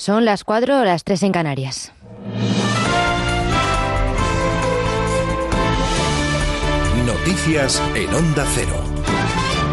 Son las 4 o las 3 en Canarias. Noticias en Onda Cero.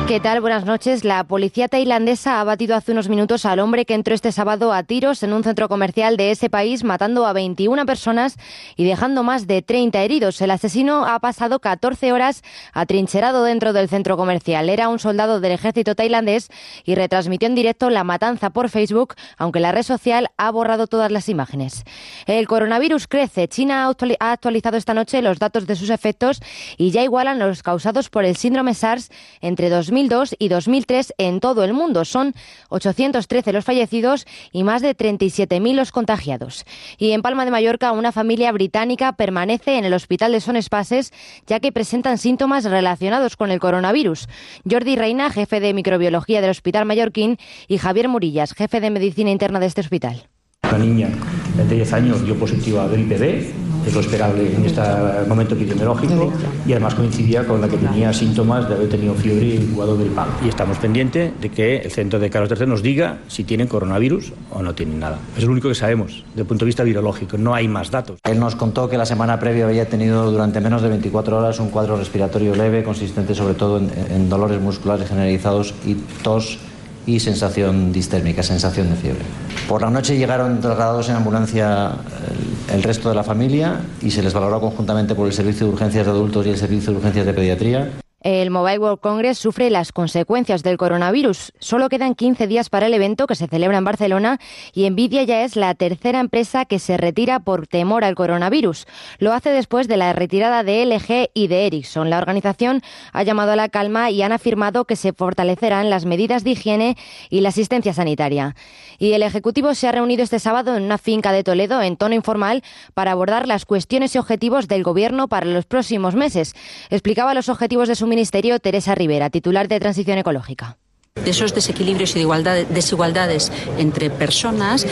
¿Qué tal? Buenas noches. La policía tailandesa ha batido hace unos minutos al hombre que entró este sábado a tiros en un centro comercial de ese país, matando a 21 personas y dejando más de 30 heridos. El asesino ha pasado 14 horas atrincherado dentro del centro comercial. Era un soldado del ejército tailandés y retransmitió en directo la matanza por Facebook, aunque la red social ha borrado todas las imágenes. El coronavirus crece. China ha actualizado esta noche los datos de sus efectos y ya igualan los causados por el síndrome SARS entre 2000 2002 y 2003 en todo el mundo. Son 813 los fallecidos y más de 37.000 los contagiados. Y en Palma de Mallorca, una familia británica permanece en el hospital de Son Espases ya que presentan síntomas relacionados con el coronavirus. Jordi Reina, jefe de microbiología del Hospital Mallorquín, y Javier Murillas, jefe de medicina interna de este hospital. Una niña de 10 años dio positiva gripe B, es lo esperable en este momento epidemiológico, y además coincidía con la que tenía síntomas de haber tenido fiebre y jugado gripal. Y estamos pendientes de que el centro de Carlos III nos diga si tienen coronavirus o no tienen nada. Es lo único que sabemos desde el punto de vista virológico, no hay más datos. Él nos contó que la semana previa había tenido durante menos de 24 horas un cuadro respiratorio leve, consistente sobre todo en, en dolores musculares generalizados y tos y sensación distérmica, sensación de fiebre. Por la noche llegaron trasladados en ambulancia el, el, resto de la familia y se les valoró conjuntamente por el Servicio de Urgencias de Adultos y el Servicio de Urgencias de Pediatría. El Mobile World Congress sufre las consecuencias del coronavirus. Solo quedan 15 días para el evento que se celebra en Barcelona y Nvidia ya es la tercera empresa que se retira por temor al coronavirus. Lo hace después de la retirada de LG y de Ericsson. La organización ha llamado a la calma y han afirmado que se fortalecerán las medidas de higiene y la asistencia sanitaria. Y el Ejecutivo se ha reunido este sábado en una finca de Toledo en tono informal para abordar las cuestiones y objetivos del Gobierno para los próximos meses. Explicaba los objetivos de su ministerio Teresa Rivera, titular de Transición Ecológica. De esos desequilibrios y desigualdades entre personas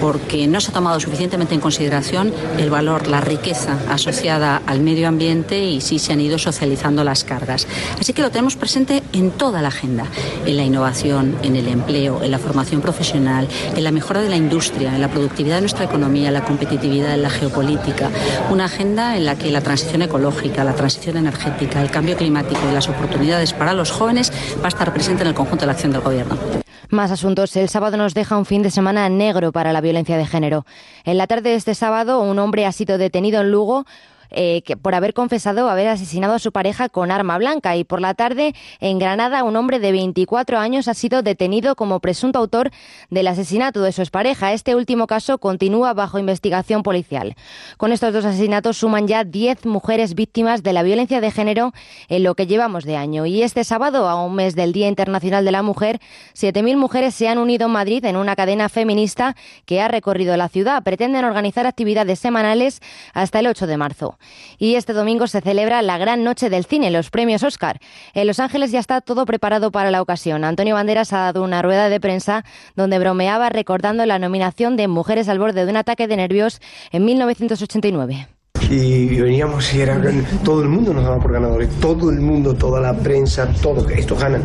porque no se ha tomado suficientemente en consideración el valor, la riqueza asociada al medio ambiente y sí se han ido socializando las cargas. Así que lo tenemos presente en toda la agenda, en la innovación, en el empleo, en la formación profesional, en la mejora de la industria, en la productividad de nuestra economía, en la competitividad, en la geopolítica. Una agenda en la que la transición ecológica, la transición energética, el cambio climático y las oportunidades para los jóvenes va a estar presente en el conjunto de la acción del Gobierno. Más asuntos. El sábado nos deja un fin de semana negro para la violencia de género. En la tarde de este sábado, un hombre ha sido detenido en Lugo eh, por haber confesado haber asesinado a su pareja con arma blanca. Y por la tarde, en Granada, un hombre de 24 años ha sido detenido como presunto autor del asesinato de su expareja. Este último caso continúa bajo investigación policial. Con estos dos asesinatos suman ya 10 mujeres víctimas de la violencia de género en lo que llevamos de año. Y este sábado, a un mes del Día Internacional de la Mujer, 7.000 mujeres se han unido en Madrid en una cadena feminista que ha recorrido la ciudad. Pretenden organizar actividades semanales hasta el 8 de marzo. Y este domingo se celebra la gran noche del cine, los premios Oscar. En Los Ángeles ya está todo preparado para la ocasión. Antonio Banderas ha dado una rueda de prensa donde bromeaba recordando la nominación de Mujeres al borde de un ataque de nervios en 1989 y veníamos y era todo el mundo nos daba por ganadores, todo el mundo, toda la prensa, todo, estos ganan.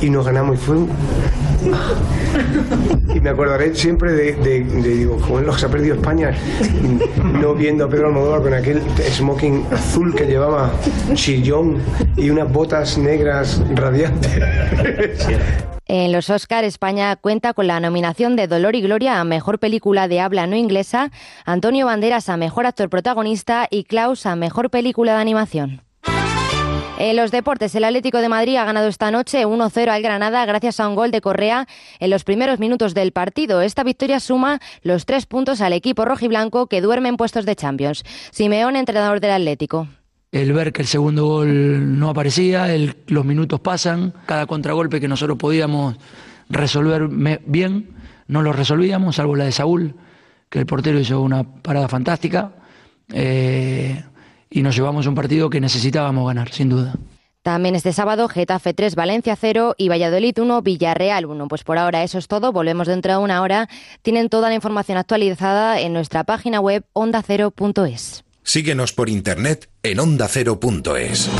Y nos ganamos y fue y me acordaré siempre de, digo, como lo que se ha perdido España, no viendo a Pedro Almodóvar con aquel smoking azul que llevaba chillón y unas botas negras radiantes. En los Oscar, España cuenta con la nominación de Dolor y Gloria a Mejor Película de Habla No Inglesa, Antonio Banderas a Mejor Actor Protagonista y Klaus a Mejor Película de Animación. En los deportes, el Atlético de Madrid ha ganado esta noche 1-0 al Granada gracias a un gol de Correa en los primeros minutos del partido. Esta victoria suma los tres puntos al equipo rojiblanco que duerme en puestos de Champions. Simeón, entrenador del Atlético. El ver que el segundo gol no aparecía, los minutos pasan, cada contragolpe que nosotros podíamos resolver bien, no lo resolvíamos, salvo la de Saúl, que el portero hizo una parada fantástica. Eh, y nos llevamos un partido que necesitábamos ganar, sin duda. También este sábado, Getafe 3, Valencia 0 y Valladolid 1, Villarreal 1. Pues por ahora eso es todo. Volvemos dentro de una hora. Tienen toda la información actualizada en nuestra página web ondacero.es. Síguenos por internet en ondacero.es.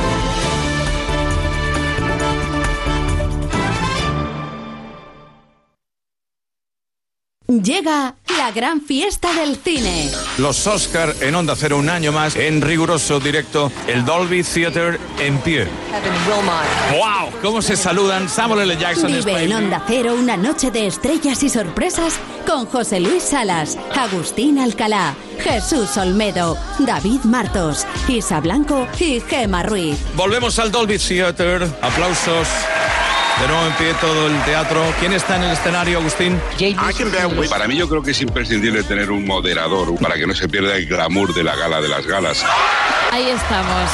Llega la gran fiesta del cine. Los Oscar en Onda Cero un año más en riguroso directo, el Dolby Theater en pie. ¡Wow! ¿Cómo se saludan Samuel L. Jackson? Vive en Onda Cero una noche de estrellas y sorpresas con José Luis Salas, Agustín Alcalá, Jesús Olmedo, David Martos, Isa Blanco y Gema Ruiz. Volvemos al Dolby Theater. Aplausos. De nuevo en pie todo el teatro. ¿Quién está en el escenario, Agustín? Para mí yo creo que es imprescindible tener un moderador para que no se pierda el glamour de la gala de las galas. Ahí estamos.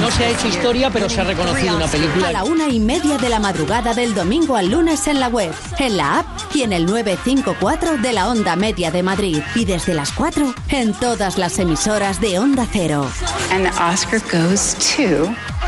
No se ha hecho historia, pero se ha reconocido una película. A la una y media de la madrugada del domingo al lunes en la web, en la app y en el 954 de la Onda Media de Madrid. Y desde las 4 en todas las emisoras de Onda Cero. And the Oscar goes to...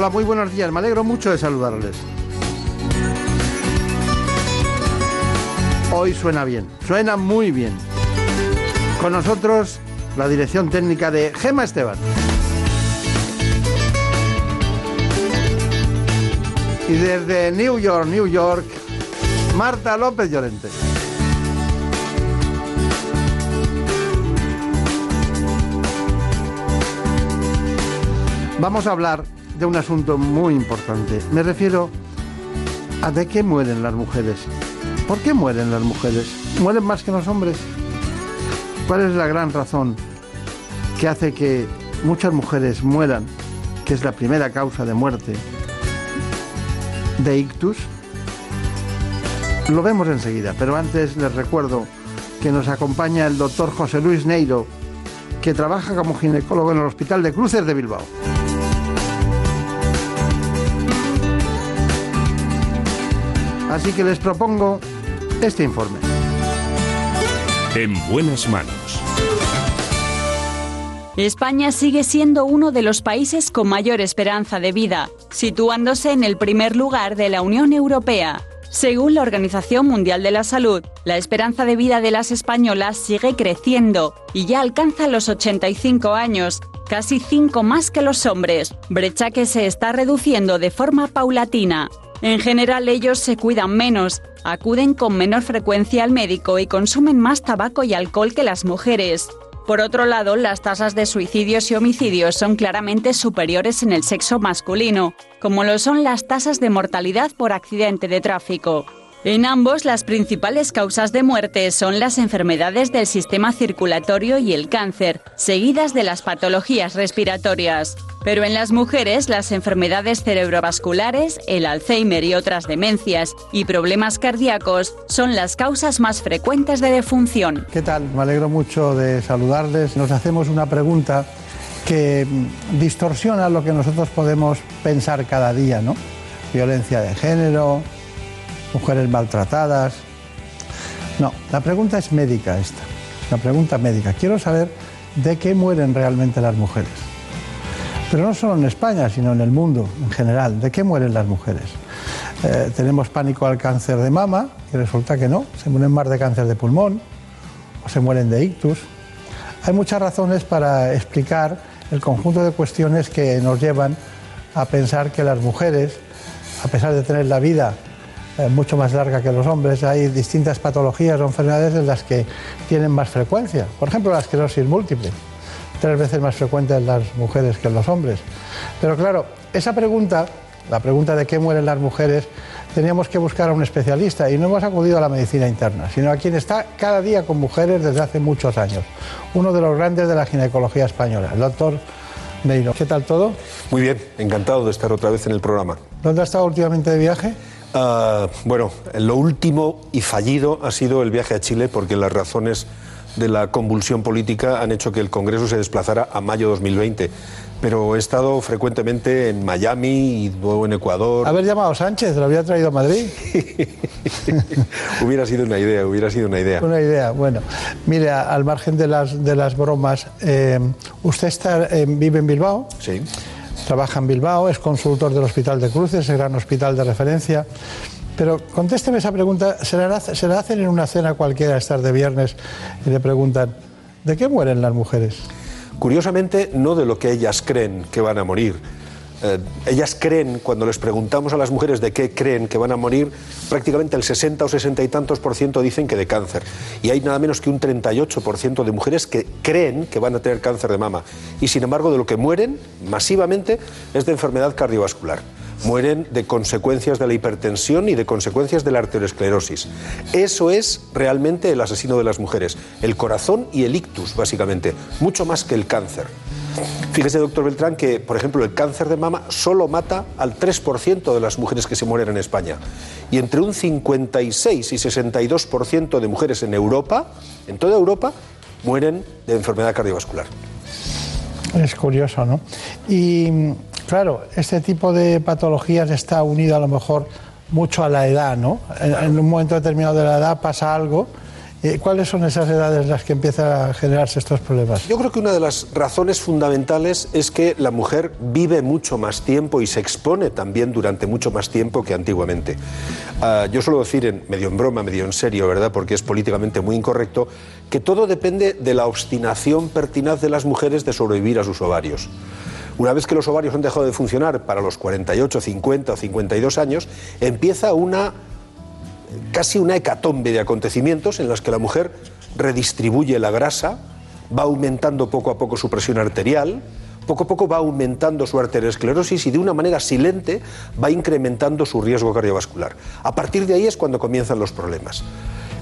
Hola, muy buenos días. Me alegro mucho de saludarles. Hoy suena bien, suena muy bien. Con nosotros la dirección técnica de Gema Esteban. Y desde New York, New York, Marta López Llorente. Vamos a hablar de un asunto muy importante. Me refiero a de qué mueren las mujeres. ¿Por qué mueren las mujeres? ¿Mueren más que los hombres? ¿Cuál es la gran razón que hace que muchas mujeres mueran, que es la primera causa de muerte de ictus? Lo vemos enseguida, pero antes les recuerdo que nos acompaña el doctor José Luis Neiro, que trabaja como ginecólogo en el Hospital de Cruces de Bilbao. Así que les propongo este informe. En buenas manos. España sigue siendo uno de los países con mayor esperanza de vida, situándose en el primer lugar de la Unión Europea. Según la Organización Mundial de la Salud, la esperanza de vida de las españolas sigue creciendo y ya alcanza los 85 años, casi 5 más que los hombres, brecha que se está reduciendo de forma paulatina. En general ellos se cuidan menos, acuden con menor frecuencia al médico y consumen más tabaco y alcohol que las mujeres. Por otro lado, las tasas de suicidios y homicidios son claramente superiores en el sexo masculino, como lo son las tasas de mortalidad por accidente de tráfico. En ambos, las principales causas de muerte son las enfermedades del sistema circulatorio y el cáncer, seguidas de las patologías respiratorias. Pero en las mujeres, las enfermedades cerebrovasculares, el Alzheimer y otras demencias y problemas cardíacos son las causas más frecuentes de defunción. ¿Qué tal? Me alegro mucho de saludarles. Nos hacemos una pregunta que distorsiona lo que nosotros podemos pensar cada día, ¿no? Violencia de género, mujeres maltratadas. No, la pregunta es médica esta, la pregunta médica. Quiero saber de qué mueren realmente las mujeres. Pero no solo en España, sino en el mundo en general. ¿De qué mueren las mujeres? Eh, tenemos pánico al cáncer de mama y resulta que no, se mueren más de cáncer de pulmón o se mueren de ictus. Hay muchas razones para explicar el conjunto de cuestiones que nos llevan a pensar que las mujeres, a pesar de tener la vida mucho más larga que los hombres, hay distintas patologías o enfermedades en las que tienen más frecuencia. Por ejemplo, la esclerosis múltiple. tres veces más frecuente en las mujeres que en los hombres. Pero claro, esa pregunta, la pregunta de qué mueren las mujeres, teníamos que buscar a un especialista y no hemos acudido a la medicina interna, sino a quien está cada día con mujeres desde hace muchos años, uno de los grandes de la ginecología española, el doctor Neiro. ¿Qué tal todo? Muy bien, encantado de estar otra vez en el programa. ¿Dónde ha estado últimamente de viaje? Ah, bueno, lo último y fallido ha sido el viaje a Chile porque las razones de la convulsión política han hecho que el Congreso se desplazara a mayo 2020. Pero he estado frecuentemente en Miami y luego en Ecuador. Haber llamado a Sánchez, lo había traído a Madrid. hubiera sido una idea, hubiera sido una idea. Una idea, bueno. Mire, al margen de las, de las bromas, eh, usted está, eh, vive en Bilbao. Sí. Trabaja en Bilbao, es consultor del Hospital de Cruces, el gran hospital de referencia. Pero contésteme esa pregunta, ¿se la, hacen en una cena cualquiera estar de viernes y le preguntan, ¿de qué mueren las mujeres? Curiosamente, no de lo que ellas creen que van a morir. Eh, ellas creen, cuando les preguntamos a las mujeres de qué creen que van a morir, prácticamente el 60 o 60 y tantos por ciento dicen que de cáncer. Y hay nada menos que un 38 por ciento de mujeres que creen que van a tener cáncer de mama. Y sin embargo, de lo que mueren masivamente es de enfermedad cardiovascular mueren de consecuencias de la hipertensión y de consecuencias de la arteriosclerosis. Eso es realmente el asesino de las mujeres, el corazón y el ictus, básicamente, mucho más que el cáncer. Fíjese, doctor Beltrán, que, por ejemplo, el cáncer de mama solo mata al 3% de las mujeres que se mueren en España. Y entre un 56 y 62% de mujeres en Europa, en toda Europa, mueren de enfermedad cardiovascular. Es curioso, ¿no? Y Claro, este tipo de patologías está unido a lo mejor mucho a la edad, ¿no? En, un momento determinado de la edad pasa algo. Eh, ¿Cuáles son esas edades las que empiezan a generarse estos problemas? Yo creo que una de las razones fundamentales es que la mujer vive mucho más tiempo y se expone también durante mucho más tiempo que antiguamente. Ah, yo suelo decir, en, medio en broma, medio en serio, ¿verdad? Porque es políticamente muy incorrecto, que todo depende de la obstinación pertinaz de las mujeres de sobrevivir a sus ovarios. Una vez que los ovarios han dejado de funcionar para los 48, 50 o 52 años, empieza una casi una hecatombe de acontecimientos en los que la mujer redistribuye la grasa, va aumentando poco a poco su presión arterial, poco a poco va aumentando su arteriosclerosis y de una manera silente va incrementando su riesgo cardiovascular. A partir de ahí es cuando comienzan los problemas.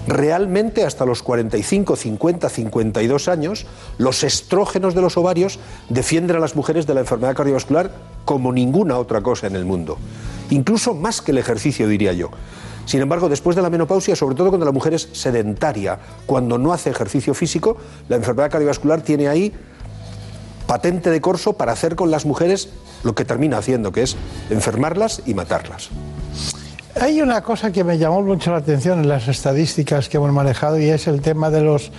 Realmente hasta los 45, 50, 52 años, los estrógenos de los ovarios defienden a las mujeres de la enfermedad cardiovascular como ninguna otra cosa en el mundo. Incluso más que el ejercicio, diría yo. Sin embargo, después de la menopausia, sobre todo cuando la mujer es sedentaria, cuando no hace ejercicio físico, la enfermedad cardiovascular tiene ahí patente de corso para hacer con las mujeres lo que termina haciendo, que es enfermarlas y matarlas. Hay una cosa que me llamó mucho la atención en las estadísticas que hemos manejado y es el tema de los,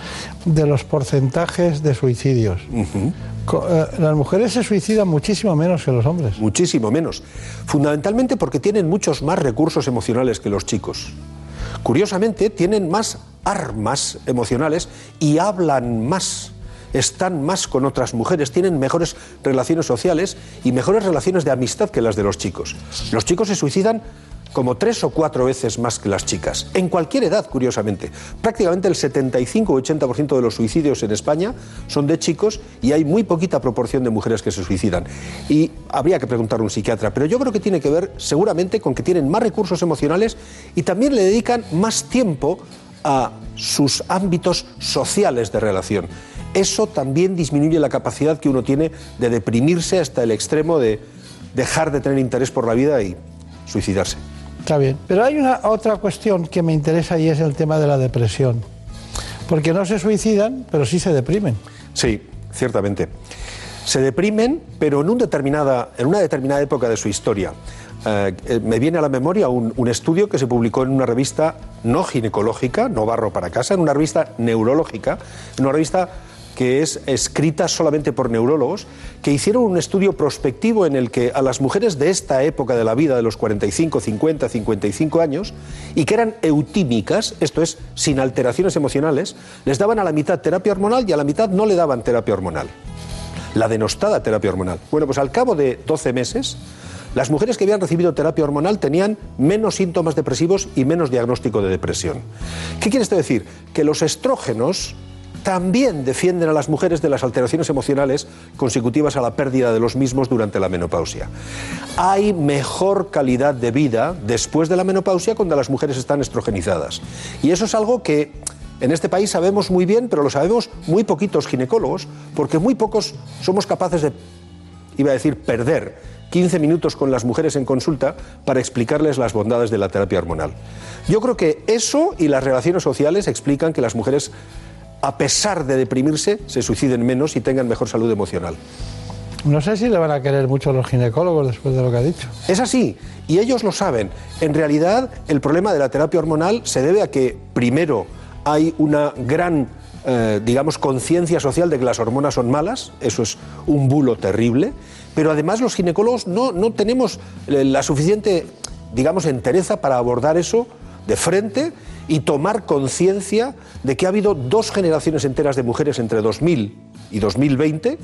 de los porcentajes de suicidios. Eh, las mujeres se suicidan muchísimo menos que los hombres. Muchísimo menos. Fundamentalmente porque tienen muchos más recursos emocionales que los chicos. Curiosamente, tienen más armas emocionales y hablan más están más con otras mujeres, tienen mejores relaciones sociales y mejores relaciones de amistad que las de los chicos. Los chicos se suicidan como tres o cuatro veces más que las chicas, en cualquier edad, curiosamente. Prácticamente el 75 o 80% de los suicidios en España son de chicos y hay muy poquita proporción de mujeres que se suicidan. Y habría que preguntar a un psiquiatra, pero yo creo que tiene que ver seguramente con que tienen más recursos emocionales y también le dedican más tiempo a sus ámbitos sociales de relación. Eso también disminuye la capacidad que uno tiene de deprimirse hasta el extremo de dejar de tener interés por la vida y suicidarse. Está bien. Pero hay una otra cuestión que me interesa y es el tema de la depresión. Porque no se suicidan, pero sí se deprimen. Sí, ciertamente. Se deprimen, pero en, un determinada, en una determinada época de su historia. Eh, eh, me viene a la memoria un, un, estudio que se publicó en una revista no ginecológica, no barro para casa, en una revista neurológica, en una revista que es escrita solamente por neurólogos, que hicieron un estudio prospectivo en el que a las mujeres de esta época de la vida, de los 45, 50, 55 años, y que eran eutímicas, esto es, sin alteraciones emocionales, les daban a la mitad terapia hormonal y a la mitad no le daban terapia hormonal. La denostada terapia hormonal. Bueno, pues al cabo de 12 meses, las mujeres que habían recibido terapia hormonal tenían menos síntomas depresivos y menos diagnóstico de depresión. ¿Qué quiere esto decir? Que los estrógenos también defienden a las mujeres de las alteraciones emocionales consecutivas a la pérdida de los mismos durante la menopausia. Hay mejor calidad de vida después de la menopausia cuando las mujeres están estrogenizadas. Y eso es algo que en este país sabemos muy bien, pero lo sabemos muy poquitos ginecólogos, porque muy pocos somos capaces de, iba a decir, perder 15 minutos con las mujeres en consulta para explicarles las bondades de la terapia hormonal. Yo creo que eso y las relaciones sociales explican que las mujeres a pesar de deprimirse, se suiciden menos y tengan mejor salud emocional. No sé si le van a querer mucho los ginecólogos después de lo que ha dicho. Es así, y ellos lo saben. En realidad, el problema de la terapia hormonal se debe a que, primero, hay una gran, eh, digamos, conciencia social de que las hormonas son malas, eso es un bulo terrible, pero además los ginecólogos no, no tenemos eh, la suficiente, digamos, entereza para abordar eso de frente y tomar conciencia de que ha habido dos generaciones enteras de mujeres entre 2000 y 2020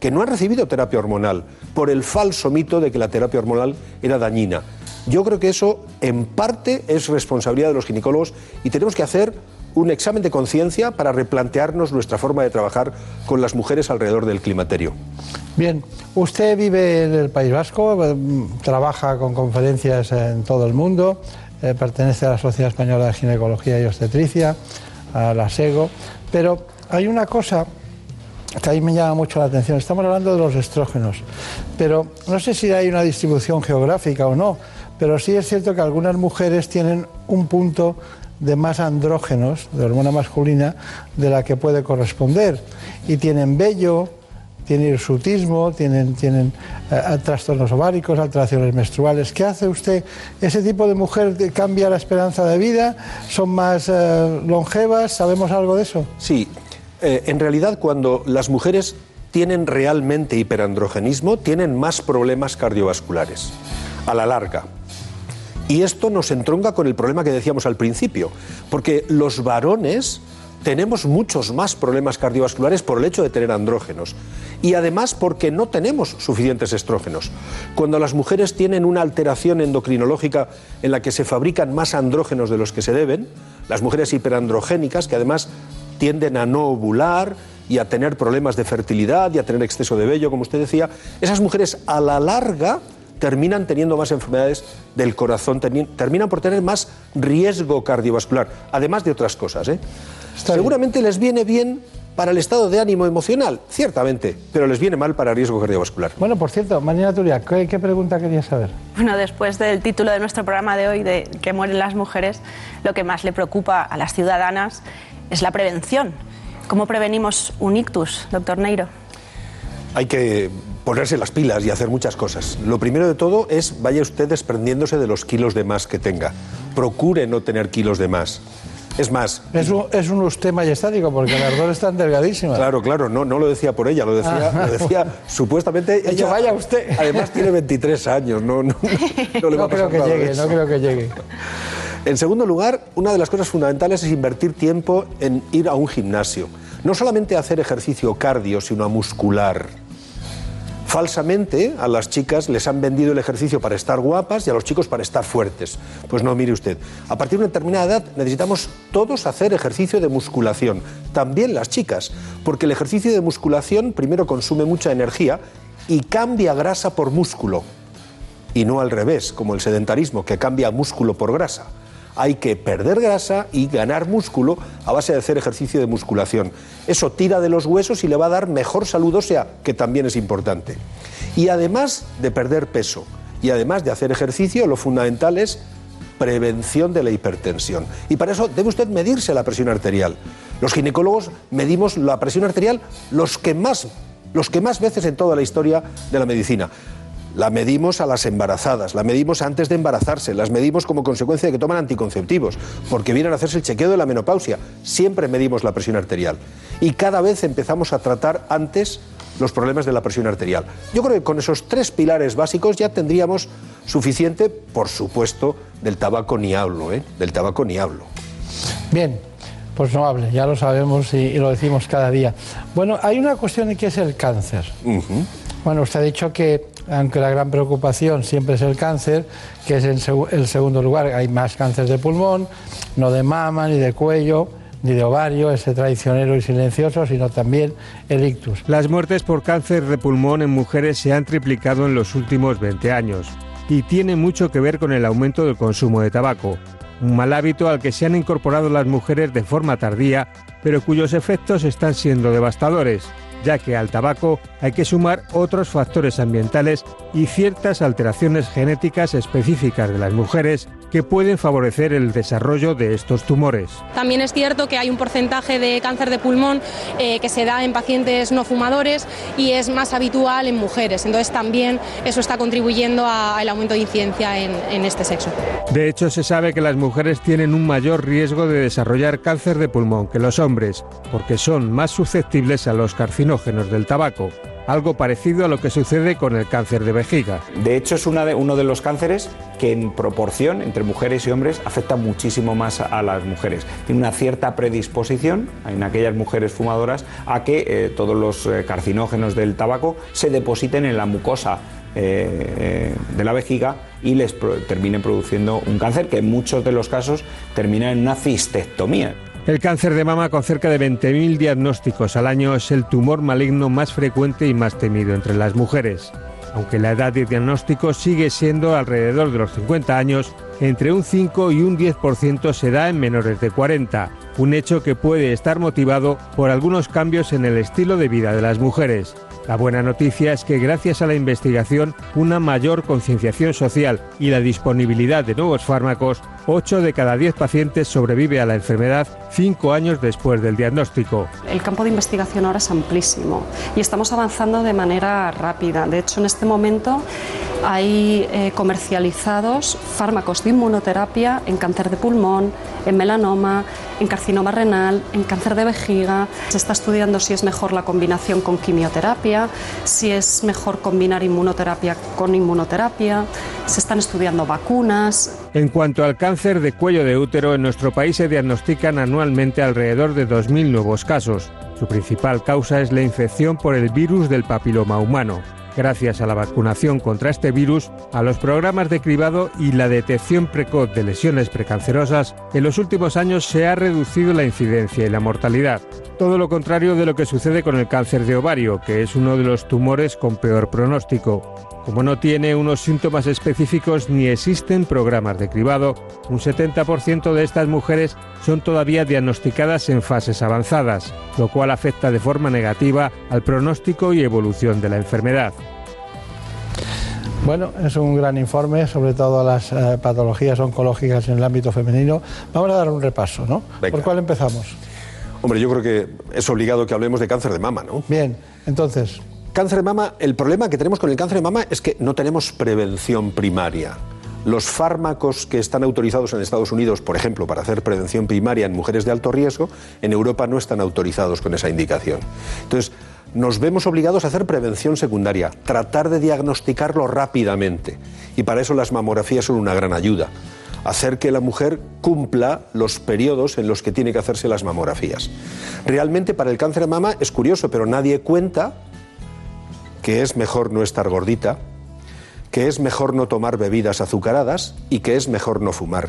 que no han recibido terapia hormonal por el falso mito de que la terapia hormonal era dañina. Yo creo que eso en parte es responsabilidad de los ginecólogos y tenemos que hacer un examen de conciencia para replantearnos nuestra forma de trabajar con las mujeres alrededor del climaterio. Bien, usted vive en el País Vasco, mm, trabaja con conferencias en todo el mundo, eh, pertenece a la Sociedad Española de Ginecología y Obstetricia, a la SEGO, pero hay una cosa que ahí me llama mucho la atención. Estamos hablando de los estrógenos, pero no sé si hay una distribución geográfica o no, pero sí es cierto que algunas mujeres tienen un punto de más andrógenos, de hormona masculina, de la que puede corresponder. Y tienen vello, tienen hirsutismo, tienen, tienen eh, trastornos ováricos, alteraciones menstruales. ¿Qué hace usted? ¿Ese tipo de mujer cambia la esperanza de vida? ¿Son más eh, longevas? ¿Sabemos algo de eso? Sí, eh, en realidad cuando las mujeres tienen realmente hiperandrogenismo, tienen más problemas cardiovasculares a la larga. Y esto nos entronca con el problema que decíamos al principio, porque los varones tenemos muchos más problemas cardiovasculares por el hecho de tener andrógenos y además porque no tenemos suficientes estrógenos. Cuando las mujeres tienen una alteración endocrinológica en la que se fabrican más andrógenos de los que se deben, las mujeres hiperandrogénicas que además tienden a no ovular y a tener problemas de fertilidad y a tener exceso de vello, como usted decía, esas mujeres a la larga terminan teniendo más enfermedades del corazón, terminan por tener más riesgo cardiovascular, además de otras cosas. ¿eh? Seguramente les viene bien para el estado de ánimo emocional, ciertamente, pero les viene mal para riesgo cardiovascular. Bueno, por cierto, Marina Turia, ¿qué, ¿qué, pregunta querías saber? Bueno, después del título de nuestro programa de hoy, de que mueren las mujeres, lo que más le preocupa a las ciudadanas es la prevención. ¿Cómo prevenimos un ictus, doctor Neiro? Hay que ponerse las pilas y hacer muchas cosas. Lo primero de todo es vaya usted desprendiéndose de los kilos de más que tenga. Procure no tener kilos de más. Es más. Es un, es un usted majestático porque las dos están delgadísimas. Claro, claro, no, no lo decía por ella, lo decía, Ah. lo decía supuestamente. Ella, vaya usted. Además tiene 23 años, no, no, no le va No a creo que llegue, no creo que llegue. En segundo lugar, una de las cosas fundamentales es invertir tiempo en ir a un gimnasio. No solamente hacer ejercicio cardio, sino a muscular. Falsamente a las chicas les han vendido el ejercicio para estar guapas y a los chicos para estar fuertes. Pues no, mire usted, a partir de una determinada edad necesitamos todos hacer ejercicio de musculación, también las chicas, porque el ejercicio de musculación primero consume mucha energía y cambia grasa por músculo, y no al revés, como el sedentarismo, que cambia músculo por grasa. Hay que perder grasa y ganar músculo a base de hacer ejercicio de musculación. Eso tira de los huesos y le va a dar mejor salud ósea, que también es importante. Y además de perder peso y además de hacer ejercicio, lo fundamental es prevención de la hipertensión. Y para eso debe usted medirse la presión arterial. Los ginecólogos medimos la presión arterial los que más, los que más veces en toda la historia de la medicina. La medimos a las embarazadas, la medimos antes de embarazarse, las medimos como consecuencia de que toman anticonceptivos, porque vienen a hacerse el chequeo de la menopausia. Siempre medimos la presión arterial. Y cada vez empezamos a tratar antes los problemas de la presión arterial. Yo creo que con esos tres pilares básicos ya tendríamos suficiente, por supuesto, del tabaco ni hablo, ¿eh? Del tabaco ni hablo. Bien, pues no hable, ya lo sabemos y, y lo decimos cada día. Bueno, hay una cuestión que es el cáncer. Bueno, usted ha dicho que, aunque la gran preocupación siempre es el cáncer, que es el segundo lugar, hay más cáncer de pulmón, no de mama ni de cuello, ni de ovario, ese traicionero y silencioso, sino también el ictus. Las muertes por cáncer de pulmón en mujeres se han triplicado en los últimos 20 años y tiene mucho que ver con el aumento del consumo de tabaco, un mal hábito al que se han incorporado las mujeres de forma tardía, pero cuyos efectos están siendo devastadores ya que al tabaco hay que sumar otros factores ambientales y ciertas alteraciones genéticas específicas de las mujeres que pueden favorecer el desarrollo de estos tumores. También es cierto que hay un porcentaje de cáncer de pulmón eh, que se da en pacientes no fumadores y es más habitual en mujeres. Entonces también eso está contribuyendo al aumento de incidencia en, en este sexo. De hecho, se sabe que las mujeres tienen un mayor riesgo de desarrollar cáncer de pulmón que los hombres, porque son más susceptibles a los carcinógenos del tabaco algo parecido a lo que sucede con el cáncer de vejiga. De hecho, es una de, uno de los cánceres que en proporción entre mujeres y hombres afecta muchísimo más a las mujeres. Tiene una cierta predisposición en aquellas mujeres fumadoras a que eh, todos los eh, carcinógenos del tabaco se depositen en la mucosa eh, de la vejiga y les terminen produciendo un cáncer que en muchos de los casos termina en una cistectomía. El cáncer de mama, con cerca de 20.000 diagnósticos al año, es el tumor maligno más frecuente y más temido entre las mujeres. Aunque la edad de diagnóstico sigue siendo alrededor de los 50 años, entre un 5 y un 10% se da en menores de 40, un hecho que puede estar motivado por algunos cambios en el estilo de vida de las mujeres. La buena noticia es que gracias a la investigación, una mayor concienciación social y la disponibilidad de nuevos fármacos, 8 de cada 10 pacientes sobrevive a la enfermedad 5 años después del diagnóstico. El campo de investigación ahora es amplísimo y estamos avanzando de manera rápida. De hecho, en este momento hay eh, comercializados fármacos de inmunoterapia en cáncer de pulmón, en melanoma, en carcinoma renal, en cáncer de vejiga. Se está estudiando si es mejor la combinación con quimioterapia, si es mejor combinar inmunoterapia con inmunoterapia. Se están estudiando vacunas. En cuanto al cáncer de cuello de útero, en nuestro país se diagnostican anualmente alrededor de 2.000 nuevos casos. Su principal causa es la infección por el virus del papiloma humano gracias a la vacunación contra este virus, a los programas de cribado y la detección precoz de lesiones precancerosas, en los últimos años se ha reducido la incidencia y la mortalidad. Todo lo contrario de lo que sucede con el cáncer de ovario, que es uno de los tumores con peor pronóstico. Como no tiene unos síntomas específicos ni existen programas de cribado, un 70% de estas mujeres son todavía diagnosticadas en fases avanzadas, lo cual afecta de forma negativa al pronóstico y evolución de la enfermedad. Bueno, es un gran informe sobre todas las eh, patologías oncológicas en el ámbito femenino. Vamos a dar un repaso, ¿no? ¿Por cuál empezamos? Hombre, yo creo que es obligado que hablemos de cáncer de mama, ¿no? Bien, entonces, Cáncer de mama, el problema que tenemos con el cáncer de mama es que no tenemos prevención primaria. Los fármacos que están autorizados en Estados Unidos, por ejemplo, para hacer prevención primaria en mujeres de alto riesgo, en Europa no están autorizados con esa indicación. Entonces, nos vemos obligados a hacer prevención secundaria, tratar de diagnosticarlo rápidamente. Y para eso las mamografías son una gran ayuda. Hacer que la mujer cumpla los periodos en los que tiene que hacerse las mamografías. Realmente para el cáncer de mama es curioso, pero nadie cuenta que es mejor no estar gordita, que es mejor no tomar bebidas azucaradas y que es mejor no fumar.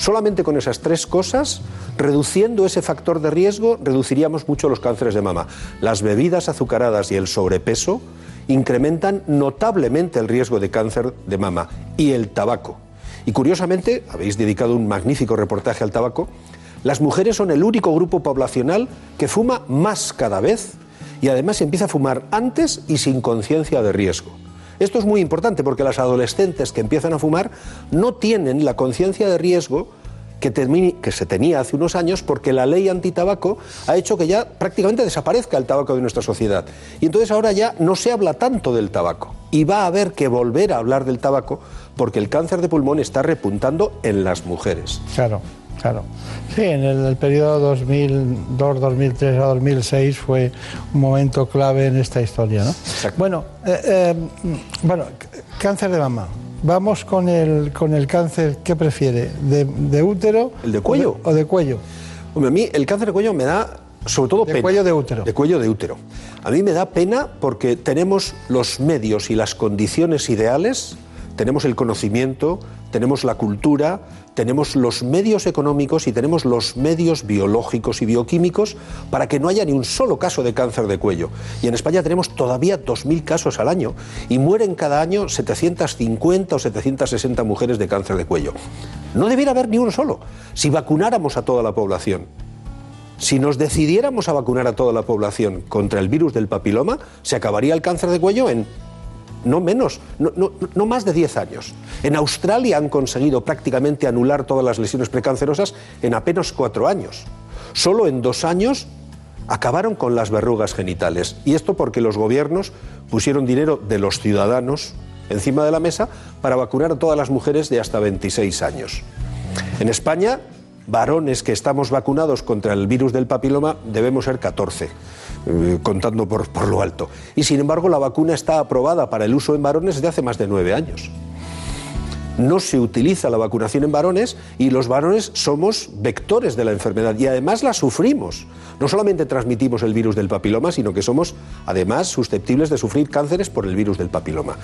Solamente con esas tres cosas, reduciendo ese factor de riesgo, reduciríamos mucho los cánceres de mama. Las bebidas azucaradas y el sobrepeso incrementan notablemente el riesgo de cáncer de mama y el tabaco. Y curiosamente, habéis dedicado un magnífico reportaje al tabaco, las mujeres son el único grupo poblacional que fuma más cada vez y además empieza a fumar antes y sin conciencia de riesgo. Esto es muy importante porque las adolescentes que empiezan a fumar no tienen la conciencia de riesgo que, se tenía hace unos años porque la ley antitabaco ha hecho que ya prácticamente desaparezca el tabaco de nuestra sociedad. Y entonces ahora ya no se habla tanto del tabaco. Y va a haber que volver a hablar del tabaco porque el cáncer de pulmón está repuntando en las mujeres. Claro. Claro. Sí, en el, periodo 2002, 2003 a 2006 fue un momento clave en esta historia. ¿no? Bueno, eh, eh, bueno, cáncer de mama. Vamos con el, con el cáncer, ¿qué prefiere? ¿De, útero? ¿El de cuello? O de, cuello. Hombre, a mí el cáncer de cuello me da sobre todo de cuello de útero. De cuello de útero. A mí me da pena porque tenemos los medios y las condiciones ideales tenemos el conocimiento, tenemos la cultura, tenemos los medios económicos y tenemos los medios biológicos y bioquímicos para que no haya ni un solo caso de cáncer de cuello. Y en España tenemos todavía 2.000 casos al año y mueren cada año 750 o 760 mujeres de cáncer de cuello. No debiera haber ni uno solo. Si vacunáramos a toda la población, si nos decidiéramos a vacunar a toda la población contra el virus del papiloma, se acabaría el cáncer de cuello en no menos, no, más de 10 años. En Australia han conseguido prácticamente anular todas las lesiones precancerosas en apenas 4 años. Solo en dos años acabaron con las verrugas genitales. Y esto porque los gobiernos pusieron dinero de los ciudadanos encima de la mesa para vacunar a todas las mujeres de hasta 26 años. En España, varones que estamos vacunados contra el virus del papiloma debemos ser 14. Eh, contando por, por lo alto. Y sin embargo, la vacuna está aprobada para el uso en varones desde hace más de nueve años. No se utiliza la vacunación en varones y los varones somos vectores de la enfermedad y además la sufrimos. No solamente transmitimos el virus del papiloma, sino que somos además susceptibles de sufrir cánceres por el virus del papiloma.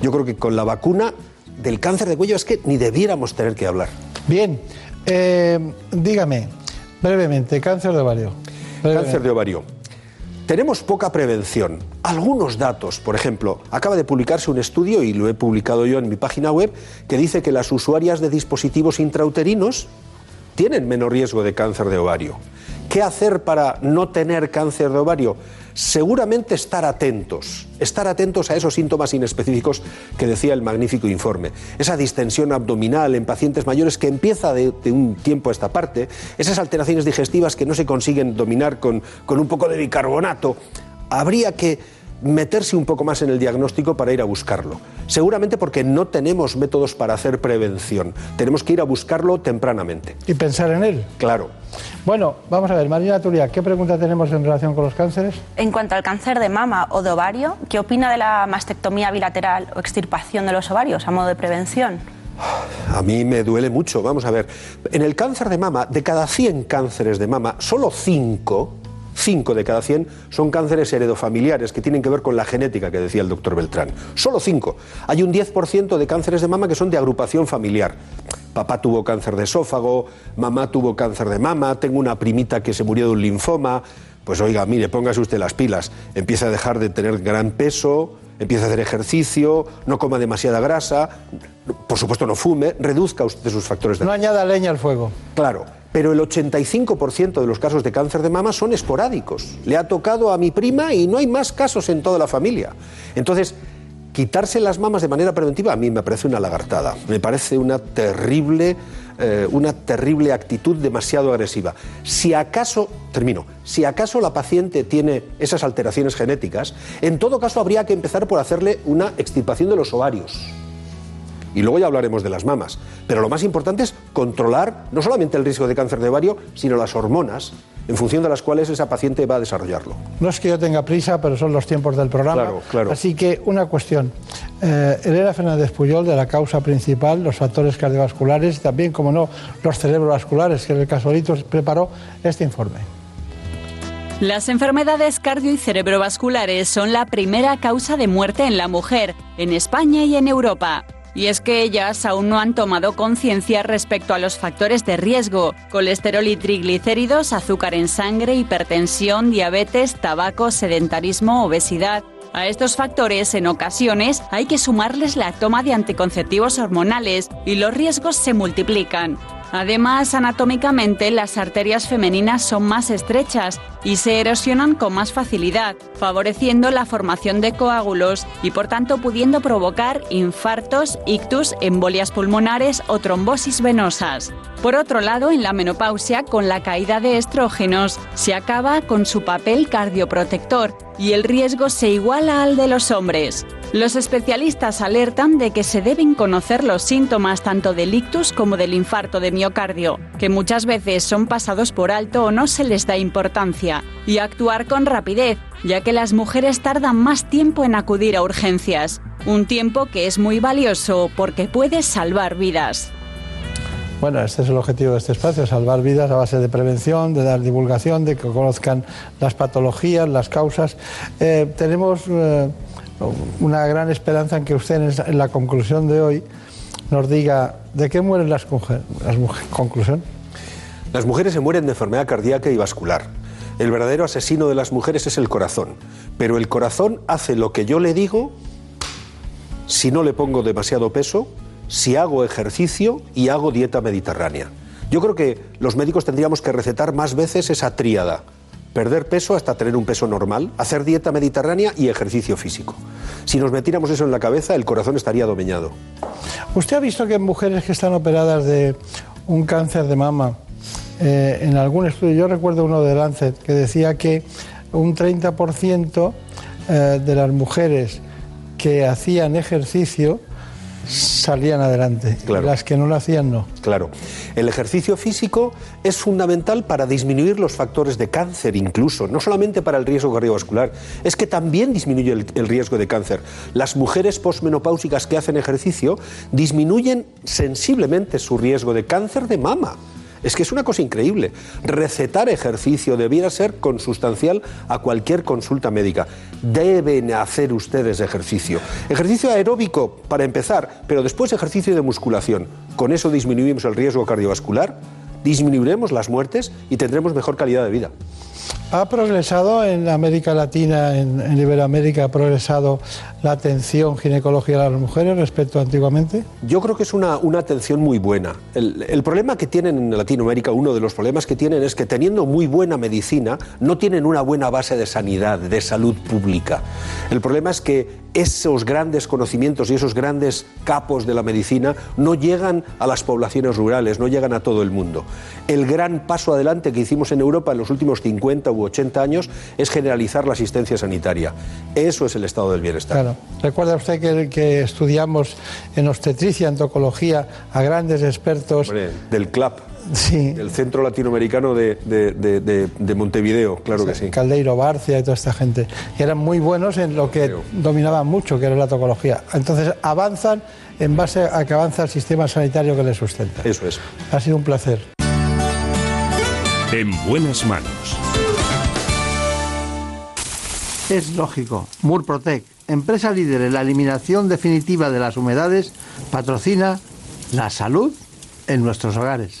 Yo creo que con la vacuna del cáncer de cuello es que ni debiéramos tener que hablar. Bien, eh, dígame brevemente, cáncer de ovario. Cáncer de ovario. Tenemos poca prevención. Algunos datos, por ejemplo, acaba de publicarse un estudio, y lo he publicado yo en mi página web, que dice que las usuarias de dispositivos intrauterinos tienen menos riesgo de cáncer de ovario. ¿Qué hacer para no tener cáncer de ovario? Seguramente estar atentos, estar atentos a esos síntomas inespecíficos que decía el magnífico informe. Esa distensión abdominal en pacientes mayores que empieza de, un tiempo a esta parte, esas alteraciones digestivas que no se consiguen dominar con, con un poco de bicarbonato. Habría que meterse un poco más en el diagnóstico para ir a buscarlo. Seguramente porque no tenemos métodos para hacer prevención. Tenemos que ir a buscarlo tempranamente. Y pensar en él. Claro. Bueno, vamos a ver, Marina Turia, ¿qué pregunta tenemos en relación con los cánceres? En cuanto al cáncer de mama o de ovario, ¿qué opina de la mastectomía bilateral o extirpación de los ovarios a modo de prevención? A mí me duele mucho. Vamos a ver, en el cáncer de mama, de cada 100 cánceres de mama, solo 5 5 de cada 100 son cánceres heredofamiliares que tienen que ver con la genética que decía el doctor Beltrán. Solo 5. Hay un 10% de cánceres de mama que son de agrupación familiar. Papá tuvo cáncer de esófago, mamá tuvo cáncer de mama, tengo una primita que se murió de un linfoma. Pues oiga, mire, póngase usted las pilas. Empieza a dejar de tener gran peso, empieza a hacer ejercicio, no coma demasiada grasa, por supuesto no fume, reduzca usted sus factores de... No añada leña al fuego. Claro, pero el 85% de los casos de cáncer de mama son esporádicos. Le ha tocado a mi prima y no hay más casos en toda la familia. Entonces, quitarse las mamas de manera preventiva a mí me parece una lagartada, me parece una terrible, eh, una terrible actitud demasiado agresiva. Si acaso, termino, si acaso la paciente tiene esas alteraciones genéticas, en todo caso habría que empezar por hacerle una extirpación de los ovarios y luego ya hablaremos de las mamas. Pero lo más importante es controlar no solamente el riesgo de cáncer de ovario, sino las hormonas en función de las cuales esa paciente va a desarrollarlo. No es que yo tenga prisa, pero son los tiempos del programa. Claro, claro. Así que una cuestión. Eh, Elena Fernández Puyol, de la causa principal, los factores cardiovasculares y también, como no, los cerebrovasculares, que en el casualito preparó este informe. Las enfermedades cardio y cerebrovasculares son la primera causa de muerte en la mujer, en España y en Europa. Y es que ellas aún no han tomado conciencia respecto a los factores de riesgo, colesterol y triglicéridos, azúcar en sangre, hipertensión, diabetes, tabaco, sedentarismo, obesidad. A estos factores, en ocasiones, hay que sumarles la toma de anticonceptivos hormonales y los riesgos se multiplican. Además, anatómicamente, las arterias femeninas son más estrechas y se erosionan con más facilidad, favoreciendo la formación de coágulos y por tanto pudiendo provocar infartos, ictus, embolias pulmonares o trombosis venosas. Por otro lado, en la menopausia, con la caída de estrógenos, se acaba con su papel cardioprotector y el riesgo se iguala al de los hombres. Los especialistas alertan de que se deben conocer los síntomas tanto del ictus como del infarto de miocardio, que muchas veces son pasados por alto o no se les da importancia, y actuar con rapidez, ya que las mujeres tardan más tiempo en acudir a urgencias, un tiempo que es muy valioso porque puede salvar vidas. Bueno, este es el objetivo de este espacio, salvar vidas a base de prevención, de dar divulgación, de que conozcan las patologías, las causas. Eh, tenemos eh, una gran esperanza en que usted en la conclusión de hoy nos diga de qué mueren las mujeres. Conclusión. Las mujeres se mueren de enfermedad cardíaca y vascular. El verdadero asesino de las mujeres es el corazón. Pero el corazón hace lo que yo le digo si no le pongo demasiado peso, si hago ejercicio y hago dieta mediterránea. Yo creo que los médicos tendríamos que recetar más veces esa tríada. Perder peso hasta tener un peso normal, hacer dieta mediterránea y ejercicio físico. Si nos metiéramos eso en la cabeza, el corazón estaría domeñado. ¿Usted ha visto que mujeres que están operadas de un cáncer de mama, eh, en algún estudio, yo recuerdo uno de Lancet, que decía que un 30% eh, de las mujeres que hacían ejercicio salían adelante. Las que no lo hacían, no. Claro. El ejercicio físico es fundamental para disminuir los factores de cáncer, incluso, no solamente para el riesgo cardiovascular, es que también disminuye el, el riesgo de cáncer. Las mujeres posmenopáusicas que hacen ejercicio disminuyen sensiblemente su riesgo de cáncer de mama. Es que es una cosa increíble. Recetar ejercicio debiera ser consustancial a cualquier consulta médica. Deben hacer ustedes ejercicio. Ejercicio aeróbico para empezar, pero después ejercicio de musculación. Con eso disminuimos el riesgo cardiovascular, disminuiremos las muertes y tendremos mejor calidad de vida. ¿Ha progresado en América Latina, en, en, Iberoamérica, ha progresado la atención ginecológica a las mujeres respecto a antiguamente? Yo creo que es una, una atención muy buena. El, el, problema que tienen en Latinoamérica, uno de los problemas que tienen es que teniendo muy buena medicina, no tienen una buena base de sanidad, de salud pública. El problema es que esos grandes conocimientos y esos grandes capos de la medicina no llegan a las poblaciones rurales, no llegan a todo el mundo. El gran paso adelante que hicimos en Europa en los últimos 50 u 80 años es generalizar la asistencia sanitaria. Eso es el estado del bienestar. Claro. Recuerda usted que, que estudiamos en obstetricia, en tocología, a grandes expertos. Hombre, del CLAP. Sí. Del Centro Latinoamericano de, de, de, de Montevideo, claro que sí. Caldeiro Barcia y toda esta gente. Y eran muy buenos en lo que Creo. dominaban mucho, que era la tocología. Entonces avanzan en base a que avanza el sistema sanitario que les sustenta. Eso es. Ha sido un placer. En buenas manos. Es lógico. Murprotec, empresa líder en la eliminación definitiva de las humedades, patrocina la salud en nuestros hogares.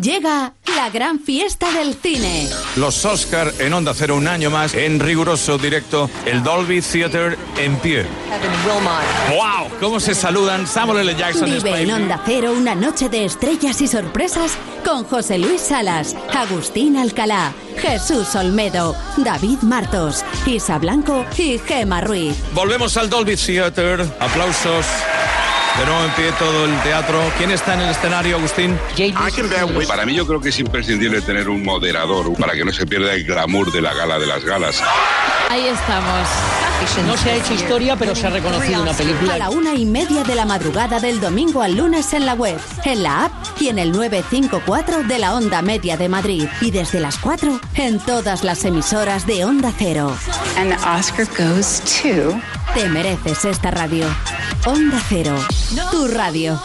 Llega la gran fiesta del cine. Los Oscar en Onda Cero un año más en riguroso directo, el Dolby Theater en pie. ¡Wow! ¿Cómo se saludan Samuel L. Jackson Vive en Onda Cero una noche de estrellas y sorpresas con José Luis Salas, Agustín Alcalá, Jesús Olmedo, David Martos, Isa Blanco y Gema Ruiz. Volvemos al Dolby Theater. Aplausos. De nuevo en pie todo el teatro. ¿Quién está en el escenario, Agustín? Para mí yo creo que es imprescindible tener un moderador para que no se pierda el glamour de la gala de las galas. Ahí estamos. No se ha hecho historia, pero se ha reconocido una película. A la una y media de la madrugada del domingo al lunes en la web, en la app y en el 954 de la Onda Media de Madrid. Y desde las 4 en todas las emisoras de Onda Cero. And the Oscar goes to... Te mereces esta radio. Onda Cero, tu radio.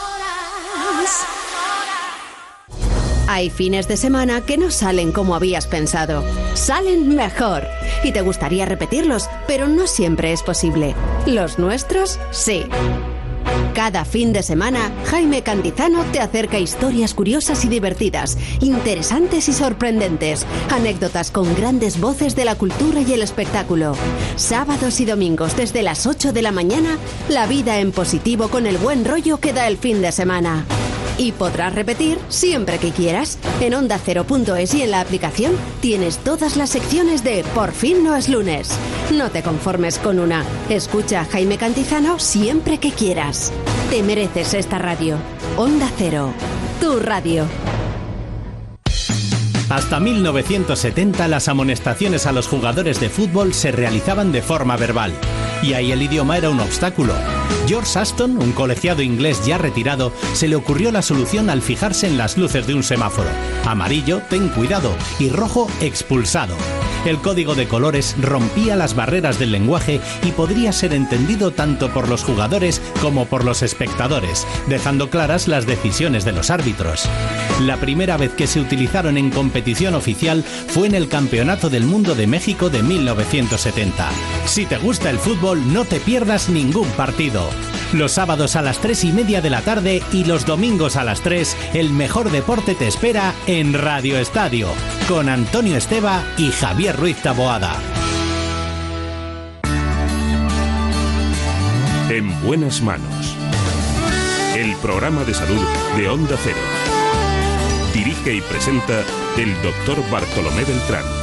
Hay fines de semana que no salen como habías pensado. Salen mejor. Y te gustaría repetirlos, pero no siempre es posible. Los nuestros, sí. Cada fin de semana, Jaime Cantizano te acerca historias curiosas y divertidas, interesantes y sorprendentes, anécdotas con grandes voces de la cultura y el espectáculo. Sábados y domingos desde las 8 de la mañana, la vida en positivo con el buen rollo que da el fin de semana. Y podrás repetir siempre que quieras. En onda ondacero.es y en la aplicación tienes todas las secciones de Por fin no es lunes. No te conformes con una. Escucha a Jaime Cantizano siempre que quieras. Te mereces esta radio. Onda Cero. Tu radio. Hasta 1970 las amonestaciones a los jugadores de fútbol se realizaban de forma verbal, y ahí el idioma era un obstáculo. George Aston, un colegiado inglés ya retirado, se le ocurrió la solución al fijarse en las luces de un semáforo. Amarillo, ten cuidado, y rojo, expulsado. El código de colores rompía las barreras del lenguaje y podría ser entendido tanto por los jugadores como por los espectadores, dejando claras las decisiones de los árbitros. La primera vez que se utilizaron en competición oficial fue en el Campeonato del Mundo de México de 1970. Si te gusta el fútbol, no te pierdas ningún partido. Los sábados a las 3 y media de la tarde y los domingos a las 3, el mejor deporte te espera en Radio Estadio, con Antonio Esteba y Javier Ruiz Taboada. En buenas manos. El programa de salud de Onda Cero. Dirige y presenta el doctor Bartolomé Beltrán.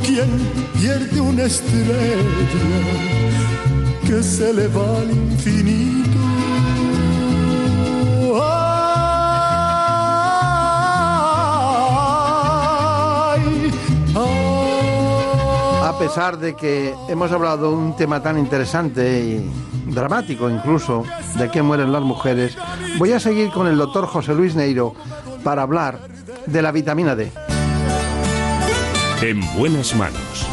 Pierde una estrella que se le va al infinito. A pesar de que hemos hablado de un tema tan interesante y dramático incluso, de que mueren las mujeres, voy a seguir con el doctor José Luis Neiro para hablar de la vitamina D. En buenas manos.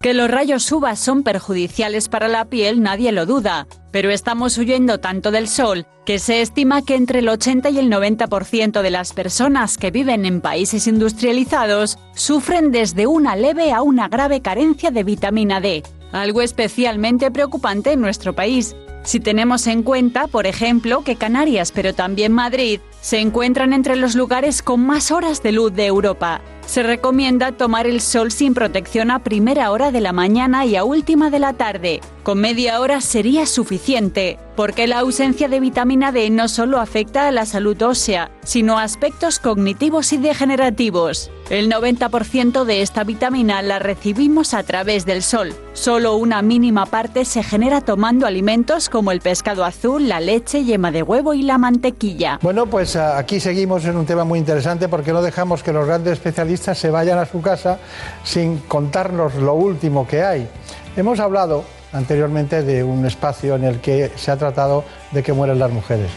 Que los rayos UVA son perjudiciales para la piel nadie lo duda, pero estamos huyendo tanto del sol que se estima que entre el 80 y el 90% de las personas que viven en países industrializados sufren desde una leve a una grave carencia de vitamina D, algo especialmente preocupante en nuestro país. Si tenemos en cuenta, por ejemplo, que Canarias, pero también Madrid, se encuentran entre los lugares con más horas de luz de Europa. Se recomienda tomar el sol sin protección a primera hora de la mañana y a última de la tarde. Con media hora sería suficiente, porque la ausencia de vitamina D no solo afecta a la salud ósea, sino a aspectos cognitivos y degenerativos. El 90% de esta vitamina la recibimos a través del sol. Solo una mínima parte se genera tomando alimentos como el pescado azul, la leche, yema de huevo y la mantequilla. Bueno, pues ah, aquí seguimos en un tema muy interesante porque no dejamos que los grandes especialistas se vayan a su casa sin contarnos lo último que hay. Hemos hablado anteriormente de un espacio en el que se ha tratado de que mueren las mujeres,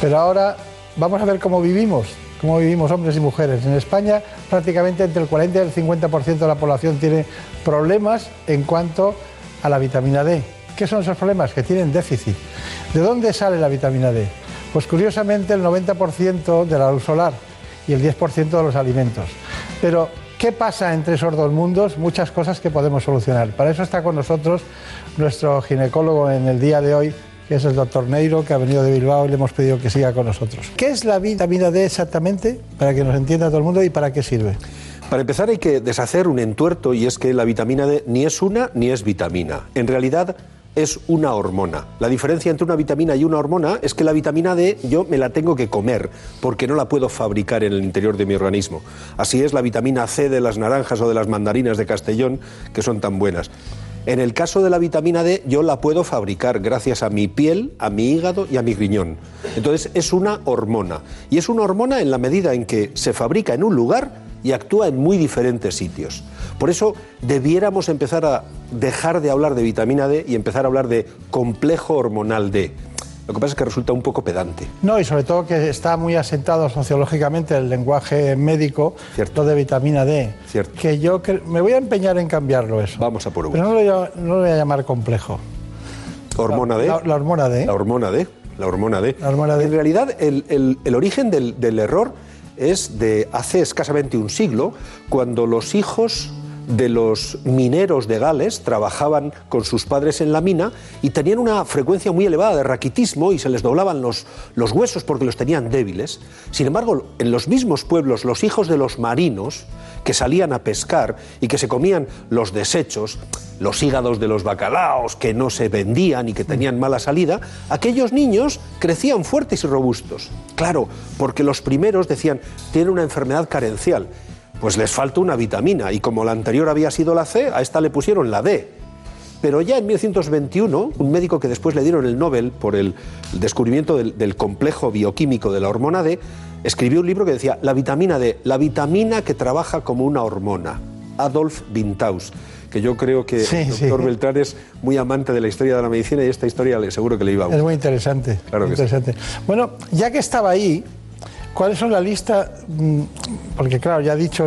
pero ahora vamos a ver cómo vivimos, cómo vivimos hombres y mujeres. En España prácticamente entre el 40 y el 50% de la población tiene problemas en cuanto a la vitamina D. ¿Qué son esos problemas? Que tienen déficit. ¿De dónde sale la vitamina D? Pues curiosamente el 90% de la luz solar y el 10% de los alimentos. Pero, ¿qué pasa entre esos dos mundos? Muchas cosas que podemos solucionar. Para eso está con nosotros nuestro ginecólogo en el día de hoy, que es el doctor Neiro, que ha venido de Bilbao y le hemos pedido que siga con nosotros. ¿Qué es la vitamina D exactamente? Para que nos entienda todo el mundo y para qué sirve. Para empezar hay que deshacer un entuerto y es que la vitamina D ni es una ni es vitamina. En realidad es una hormona. La diferencia entre una vitamina y una hormona es que la vitamina D yo me la tengo que comer porque no la puedo fabricar en el interior de mi organismo. Así es la vitamina C de las naranjas o de las mandarinas de Castellón que son tan buenas. En el caso de la vitamina D yo la puedo fabricar gracias a mi piel, a mi hígado y a mi riñón. Entonces es una hormona. Y es una hormona en la medida en que se fabrica en un lugar y actúa en muy diferentes sitios. Por eso debiéramos empezar a dejar de hablar de vitamina D y empezar a hablar de complejo hormonal D. Lo que pasa es que resulta un poco pedante. No, y sobre todo que está muy asentado sociológicamente el lenguaje médico, lo de vitamina D. Cierto. Que yo me voy a empeñar en cambiarlo eso. Vamos a por uno. Pero no lo, voy a- no lo voy a llamar complejo. ¿Hormona D? La, la hormona D. La hormona D. La hormona D. La hormona D. En realidad, el, el- el origen del, del error es de hace escasamente un siglo, cuando los hijos de los mineros de Gales trabajaban con sus padres en la mina y tenían una frecuencia muy elevada de raquitismo y se les doblaban los, los huesos porque los tenían débiles. Sin embargo, en los mismos pueblos, los hijos de los marinos que salían a pescar y que se comían los desechos, los hígados de los bacalaos que no se vendían y que tenían mala salida, aquellos niños crecían fuertes y robustos. Claro, porque los primeros decían, tienen una enfermedad carencial pues les falta una vitamina y como la anterior había sido la C, a esta le pusieron la D. Pero ya en 1921, un médico que después le dieron el Nobel por el descubrimiento del, complejo bioquímico de la hormona D, escribió un libro que decía La vitamina D, la vitamina que trabaja como una hormona. Adolf Bintaus, que yo creo que el doctor Beltrán es muy amante de la historia de la medicina y esta historia le seguro que le iba a Es muy interesante. Claro que interesante. Bueno, ya que estaba ahí, ¿Cuáles son la lista? Mm, porque claro, ya he dicho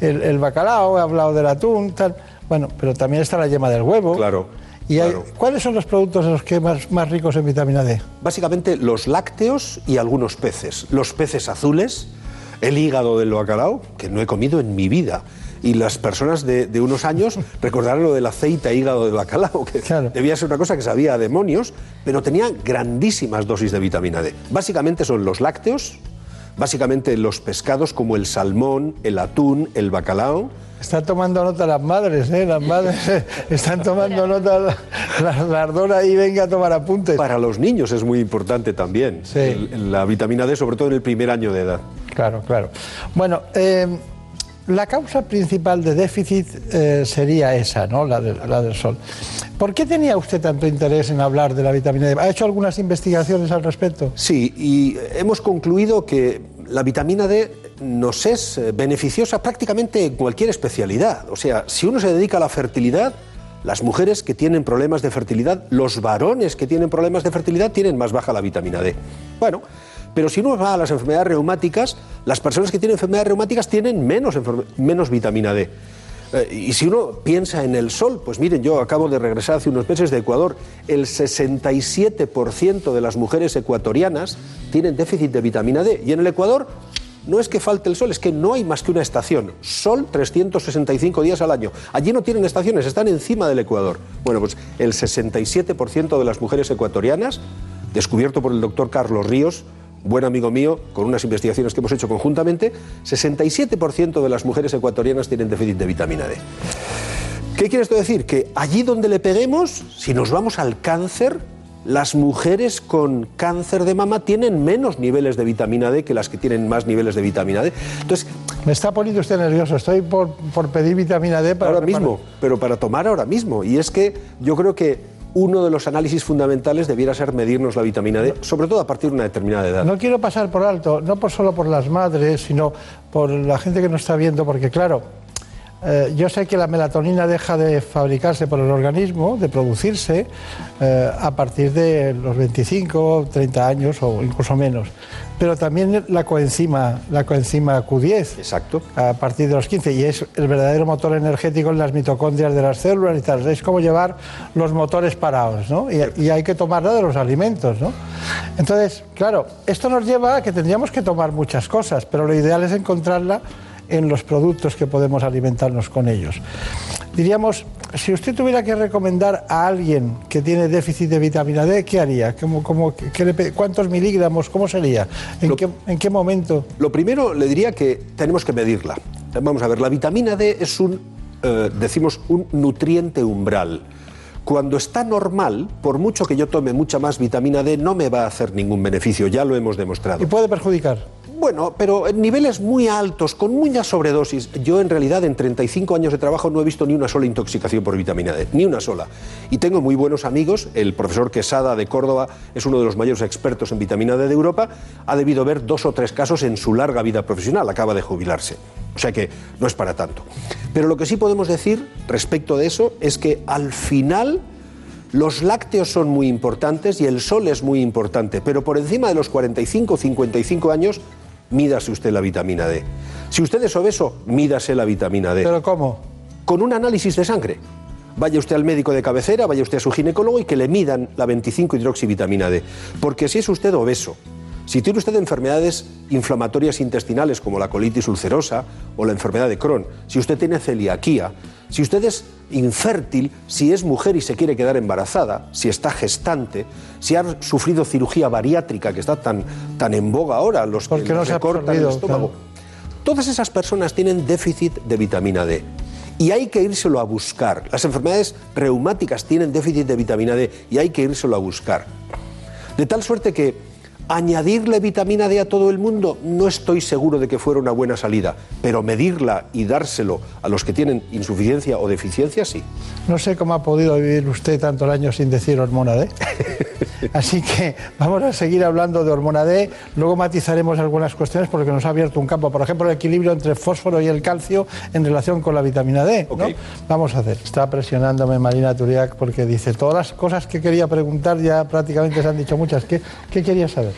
el, bacalao, he hablado del atún, tal. Bueno, pero también está la yema del huevo. Claro. ¿Y cuáles son los productos de los que más, más ricos en vitamina D? Básicamente los lácteos y algunos peces. Los peces azules, el hígado del bacalao, que no he comido en mi vida. Y las personas de, unos años recordarán lo del aceite e hígado de bacalao, que debía ser una cosa que sabía a demonios, pero tenía grandísimas dosis de vitamina D. Básicamente son los lácteos, básicamente los pescados como el salmón, el atún, el bacalao. Están tomando nota las madres, ¿eh? Las madres están tomando nota las la ardora y venga a tomar apuntes. Para los niños es muy importante también la vitamina D, sobre todo en el primer año de edad. Claro, claro. Bueno, eh, la causa principal de déficit eh, sería esa, ¿no? La, la, del sol. ¿Por qué tenía usted tanto interés en hablar de la vitamina D? ¿Ha hecho algunas investigaciones al respecto? Sí, y hemos concluido que la vitamina D nos es eh, beneficiosa prácticamente en cualquier especialidad. O sea, si uno se dedica a la fertilidad, las mujeres que tienen problemas de fertilidad, los varones que tienen problemas de fertilidad tienen más baja la vitamina D. Bueno, pero si uno va a las enfermedades reumáticas, las personas que tienen enfermedades reumáticas tienen menos, menos vitamina D. Eh, y si uno piensa en el sol, pues miren, yo acabo de regresar hace unos meses de Ecuador, el 67% de las mujeres ecuatorianas tienen déficit de vitamina D. Y en el Ecuador no es que falte el sol, es que no hay más que una estación. Sol 365 días al año. Allí no tienen estaciones, están encima del Ecuador. Bueno, pues el 67% de las mujeres ecuatorianas, descubierto por el doctor Carlos Ríos, buen amigo mío, con unas investigaciones que hemos hecho conjuntamente, 67% de las mujeres ecuatorianas tienen déficit de vitamina D. ¿Qué quiere esto decir? Que allí donde le peguemos, si nos vamos al cáncer, las mujeres con cáncer de mama tienen menos niveles de vitamina D que las que tienen más niveles de vitamina D. Entonces, me está poniendo usted nervioso, estoy por, por pedir vitamina D para... Ahora mismo, pero para tomar ahora mismo. Y es que yo creo que uno de los análisis fundamentales debiera ser medirnos la vitamina D, sobre todo a partir de una determinada edad. No quiero pasar por alto, no por solo por las madres, sino por la gente que nos está viendo, porque claro, eh, yo sé que la melatonina deja de fabricarse por el organismo, de producirse, eh, a partir de los 25, 30 años o incluso menos pero también la coenzima, la coenzima Q10. Exacto. A partir de los 15. Y es el verdadero motor energético en las mitocondrias de las células y tal. Es como llevar los motores parados, ¿no? Y, y hay que tomarla de los alimentos, ¿no? Entonces, claro, esto nos lleva a que tendríamos que tomar muchas cosas, pero lo ideal es encontrarla en los productos que podemos alimentarnos con ellos. Diríamos, si usted tuviera que recomendar a alguien que tiene déficit de vitamina D, ¿qué haría? ¿Cuántos miligramos? ¿Cómo sería? ¿En, qué, ¿En, qué, momento? Lo primero le diría que tenemos que medirla. Vamos a ver, la vitamina D es un, eh, decimos, un nutriente umbral. Cuando está normal, por mucho que yo tome mucha más vitamina D, no me va a hacer ningún beneficio, ya lo hemos demostrado. ¿Y puede perjudicar? Bueno, pero niveles muy altos, con muchas sobredosis. Yo en realidad en 35 años de trabajo no he visto ni una sola intoxicación por vitamina D, ni una sola. Y tengo muy buenos amigos, el profesor Quesada de Córdoba es uno de los mayores expertos en vitamina D de Europa, ha debido ver dos o tres casos en su larga vida profesional, acaba de jubilarse. O sea que no es para tanto. Pero lo que sí podemos decir respecto de eso es que al final los lácteos son muy importantes y el sol es muy importante, pero por encima de los 45 o 55 años mídase usted la vitamina D. Si usted es obeso, mídase la vitamina D. ¿Pero cómo? Con un análisis de sangre. Vaya usted al médico de cabecera, vaya usted a su ginecólogo y que le midan la 25 hidroxivitamina D. Porque si es usted obeso, si tiene usted enfermedades inflamatorias intestinales como la colitis ulcerosa o la enfermedad de Crohn, si usted tiene celiaquía, Si usted es infértil, si es mujer y se quiere quedar embarazada, si está gestante, si ha sufrido cirugía bariátrica que está tan, tan en boga ahora, los Porque que no se ha recortan el estómago. Todas esas personas tienen déficit de vitamina D. Y hay que írselo a buscar. Las enfermedades reumáticas tienen déficit de vitamina D y hay que írselo a buscar. De tal suerte que añadirle vitamina D a todo el mundo no estoy seguro de que fuera una buena salida, pero medirla y dárselo a los que tienen insuficiencia o deficiencia sí. No sé cómo ha podido vivir usted tanto el año sin decir hormona D. Así que vamos a seguir hablando de hormona D. Luego matizaremos algunas cuestiones porque nos ha abierto un campo. Por ejemplo, el equilibrio entre el fósforo y el calcio en relación con la vitamina D. ¿no? Vamos a hacer. Está presionándome Marina Turiak porque dice todas las cosas que quería preguntar ya prácticamente se han dicho muchas. ¿Qué, qué quería saber?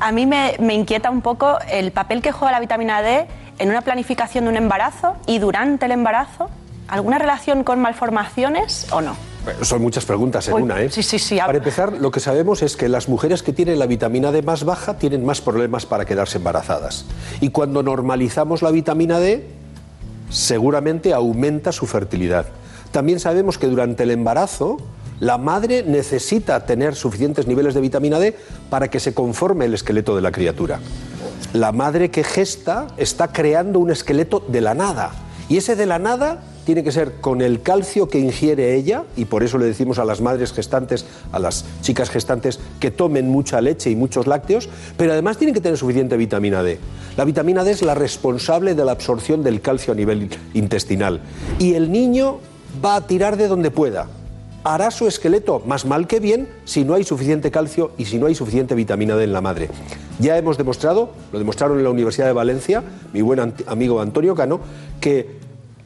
A mí me, me inquieta un poco el papel que juega la vitamina D en una planificación de un embarazo y durante el embarazo. ¿Alguna relación con malformaciones o no? Bueno, son muchas preguntas en Uy, una, ¿eh? sí, sí, sí. Para empezar, lo que sabemos es que las mujeres que tienen la vitamina D más baja tienen más problemas para quedarse embarazadas. Y cuando normalizamos la vitamina D, seguramente aumenta su fertilidad. También sabemos que durante el embarazo la madre necesita tener suficientes niveles de vitamina D para que se conforme el esqueleto de la criatura. La madre que gesta está creando un esqueleto de la nada. Y ese de la nada tiene que ser con el calcio que ingiere ella, y por eso le decimos a las madres gestantes, a las chicas gestantes, que tomen mucha leche y muchos lácteos, pero además tienen que tener suficiente vitamina D. La vitamina D es la responsable de la absorción del calcio a nivel intestinal. Y el niño va a tirar de donde pueda. Hará su esqueleto más mal que bien si no hay suficiente calcio y si no hay suficiente vitamina D en la madre. Ya hemos demostrado, lo demostraron en la Universidad de Valencia, mi buen amigo Antonio Cano, que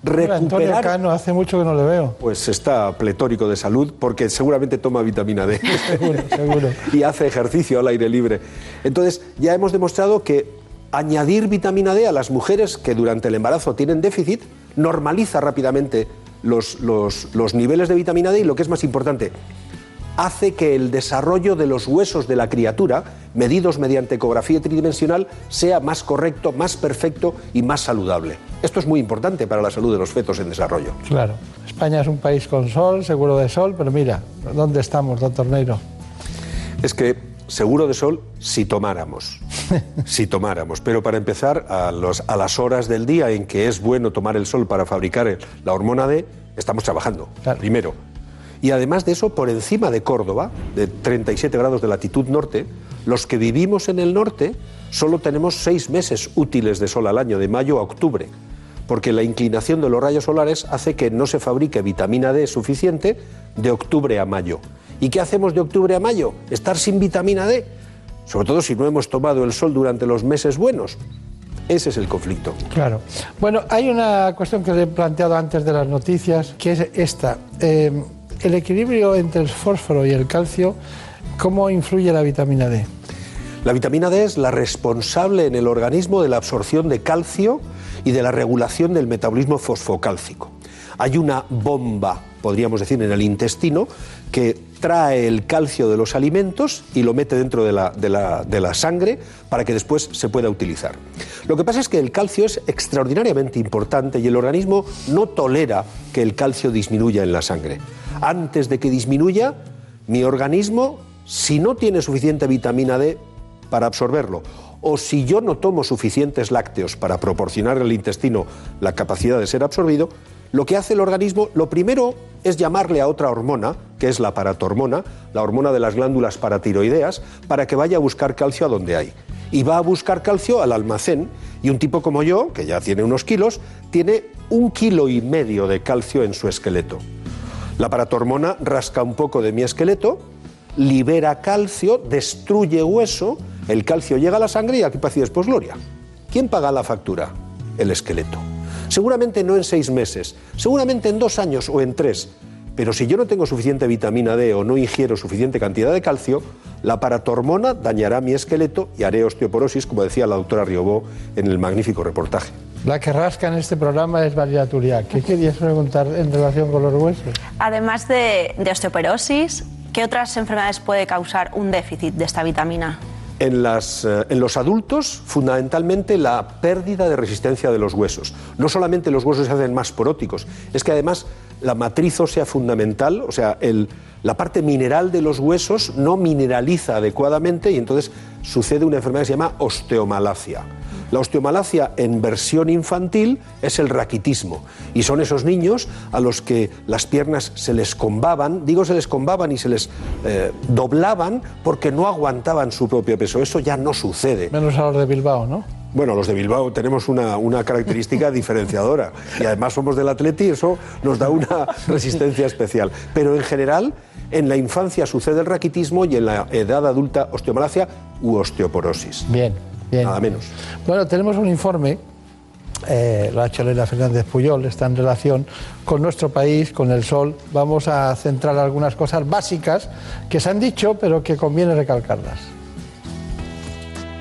Hombre, Antonio recuperar Cano, hace mucho que no le veo. pues está pletórico de salud porque seguramente toma vitamina D Seguro, seguro. y hace ejercicio al aire libre. Entonces, ya hemos demostrado que añadir vitamina D a las mujeres que durante el embarazo tienen déficit normaliza rápidamente los, los- los niveles de vitamina D y lo que es más importante, hace que el desarrollo de los huesos de la criatura, medidos mediante ecografía tridimensional, sea más correcto, más perfecto y más saludable. Esto es muy importante para la salud de los fetos en desarrollo. Claro. España es un país con sol, seguro de sol, pero mira, ¿dónde estamos, doctor Neiro? Es que seguro de sol si tomáramos. si tomáramos. Pero para empezar, a, los- a las horas del día en que es bueno tomar el sol para fabricar el- la hormona D, estamos trabajando. Primero. Y además de eso, por encima de Córdoba, de 37 grados de latitud norte, los que vivimos en el norte solo tenemos seis meses útiles de sol al año, de mayo a octubre porque la inclinación de los rayos solares hace que no se fabrique vitamina D suficiente de octubre a mayo. ¿Y qué hacemos de octubre a mayo? Estar sin vitamina D, sobre todo si no hemos tomado el sol durante los meses buenos. Ese es el conflicto. Claro. Bueno, hay una cuestión que le he planteado antes de las noticias, que es esta. Eh, el equilibrio entre el fósforo y el calcio, ¿cómo influye la vitamina D? La vitamina D es la responsable en el organismo de la absorción de calcio y de la regulación del metabolismo fosfocálcico. Hay una bomba, podríamos decir, en el intestino que trae el calcio de los alimentos y lo mete dentro de la, de la- de la sangre para que después se pueda utilizar. Lo que pasa es que el calcio es extraordinariamente importante y el organismo no tolera que el calcio disminuya en la sangre. Antes de que disminuya, mi organismo, si no tiene suficiente vitamina D, para absorberlo. O si yo no tomo suficientes lácteos para proporcionar al intestino la capacidad de ser absorbido, lo que hace el organismo, lo primero es llamarle a otra hormona, que es la paratormona, la hormona de las glándulas paratiroideas, para que vaya a buscar calcio a donde hay. Y va a buscar calcio al almacén. Y un tipo como yo, que ya tiene unos kilos, tiene un kilo y medio de calcio en su esqueleto. La paratormona rasca un poco de mi esqueleto, libera calcio, destruye hueso, el calcio llega a la sangre y aquí paz y después gloria. ¿Quién paga la factura? El esqueleto. Seguramente no en seis meses, seguramente en dos años o en tres. Pero si yo no tengo suficiente vitamina D o no ingiero suficiente cantidad de calcio, la paratormona dañará mi esqueleto y haré osteoporosis, como decía la doctora Riobó en el magnífico reportaje. La que rasca en este programa es María. ¿Qué querías preguntar en relación con los huesos? Además de, de osteoporosis, ¿qué otras enfermedades puede causar un déficit de esta vitamina? Eh, en los adultos, fundamentalmente la pérdida de resistencia de los huesos. No solamente los huesos se hacen más poróticos, es que además la matriz ósea fundamental, o sea, la parte mineral de los huesos no mineraliza adecuadamente y entonces sucede una enfermedad que se llama osteomalacia. La osteomalacia en versión infantil es el raquitismo y son esos niños a los que las piernas se les combaban, digo se les combaban y se les eh, doblaban porque no aguantaban su propio peso. Eso ya no sucede. Menos a los de Bilbao, ¿no? Bueno, los de Bilbao tenemos una, una característica diferenciadora y además somos del Atleti y eso nos da una resistencia especial. Pero en general, en la infancia sucede el raquitismo y en la edad adulta osteomalacia u osteoporosis. Bien, bien. Nada menos. Bueno, tenemos un informe, eh, lo ha hecho Elena Fernández Puyol, está en relación con nuestro país, con el sol. Vamos a centrar algunas cosas básicas que se han dicho, pero que conviene recalcarlas.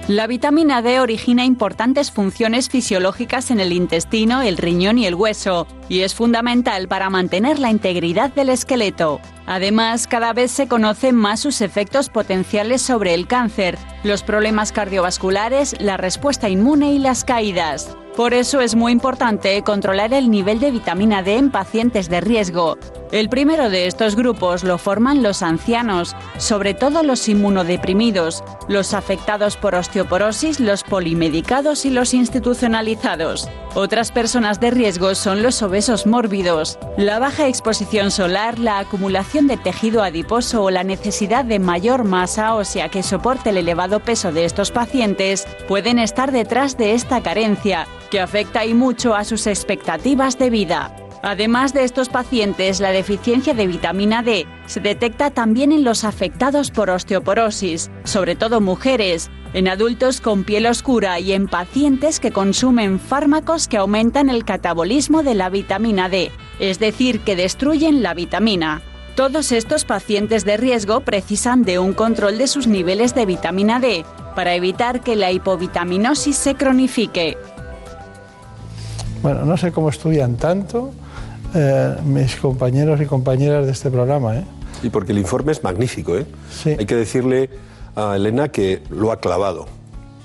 La vitamina D origina importantes funciones fisiológicas en el intestino, el riñón y el hueso, y es fundamental para mantener la integridad del esqueleto. Además, cada vez se conocen más sus efectos potenciales sobre el cáncer, los problemas cardiovasculares, la respuesta inmune y las caídas. Por eso es muy importante controlar el nivel de vitamina D en pacientes de riesgo. El primero de estos grupos lo forman los ancianos, sobre todo los inmunodeprimidos, los afectados por osteoporosis, los polimedicados y los institucionalizados. Otras personas de riesgo son los obesos mórbidos. La baja exposición solar, la acumulación de tejido adiposo o la necesidad de mayor masa ósea que soporte el elevado peso de estos pacientes pueden estar detrás de esta carencia, que afecta y mucho a sus expectativas de vida. Además de estos pacientes, la deficiencia de vitamina D se detecta también en los afectados por osteoporosis, sobre todo mujeres, en adultos con piel oscura y en pacientes que consumen fármacos que aumentan el catabolismo de la vitamina D, es decir, que destruyen la vitamina. Todos estos pacientes de riesgo precisan de un control de sus niveles de vitamina D para evitar que la hipovitaminosis se cronifique. Bueno, no sé cómo estudian tanto eh, mis compañeros y compañeras de este programa. ¿eh? Y porque el informe es magnífico, ¿eh? Hay que decirle a Elena que lo ha clavado.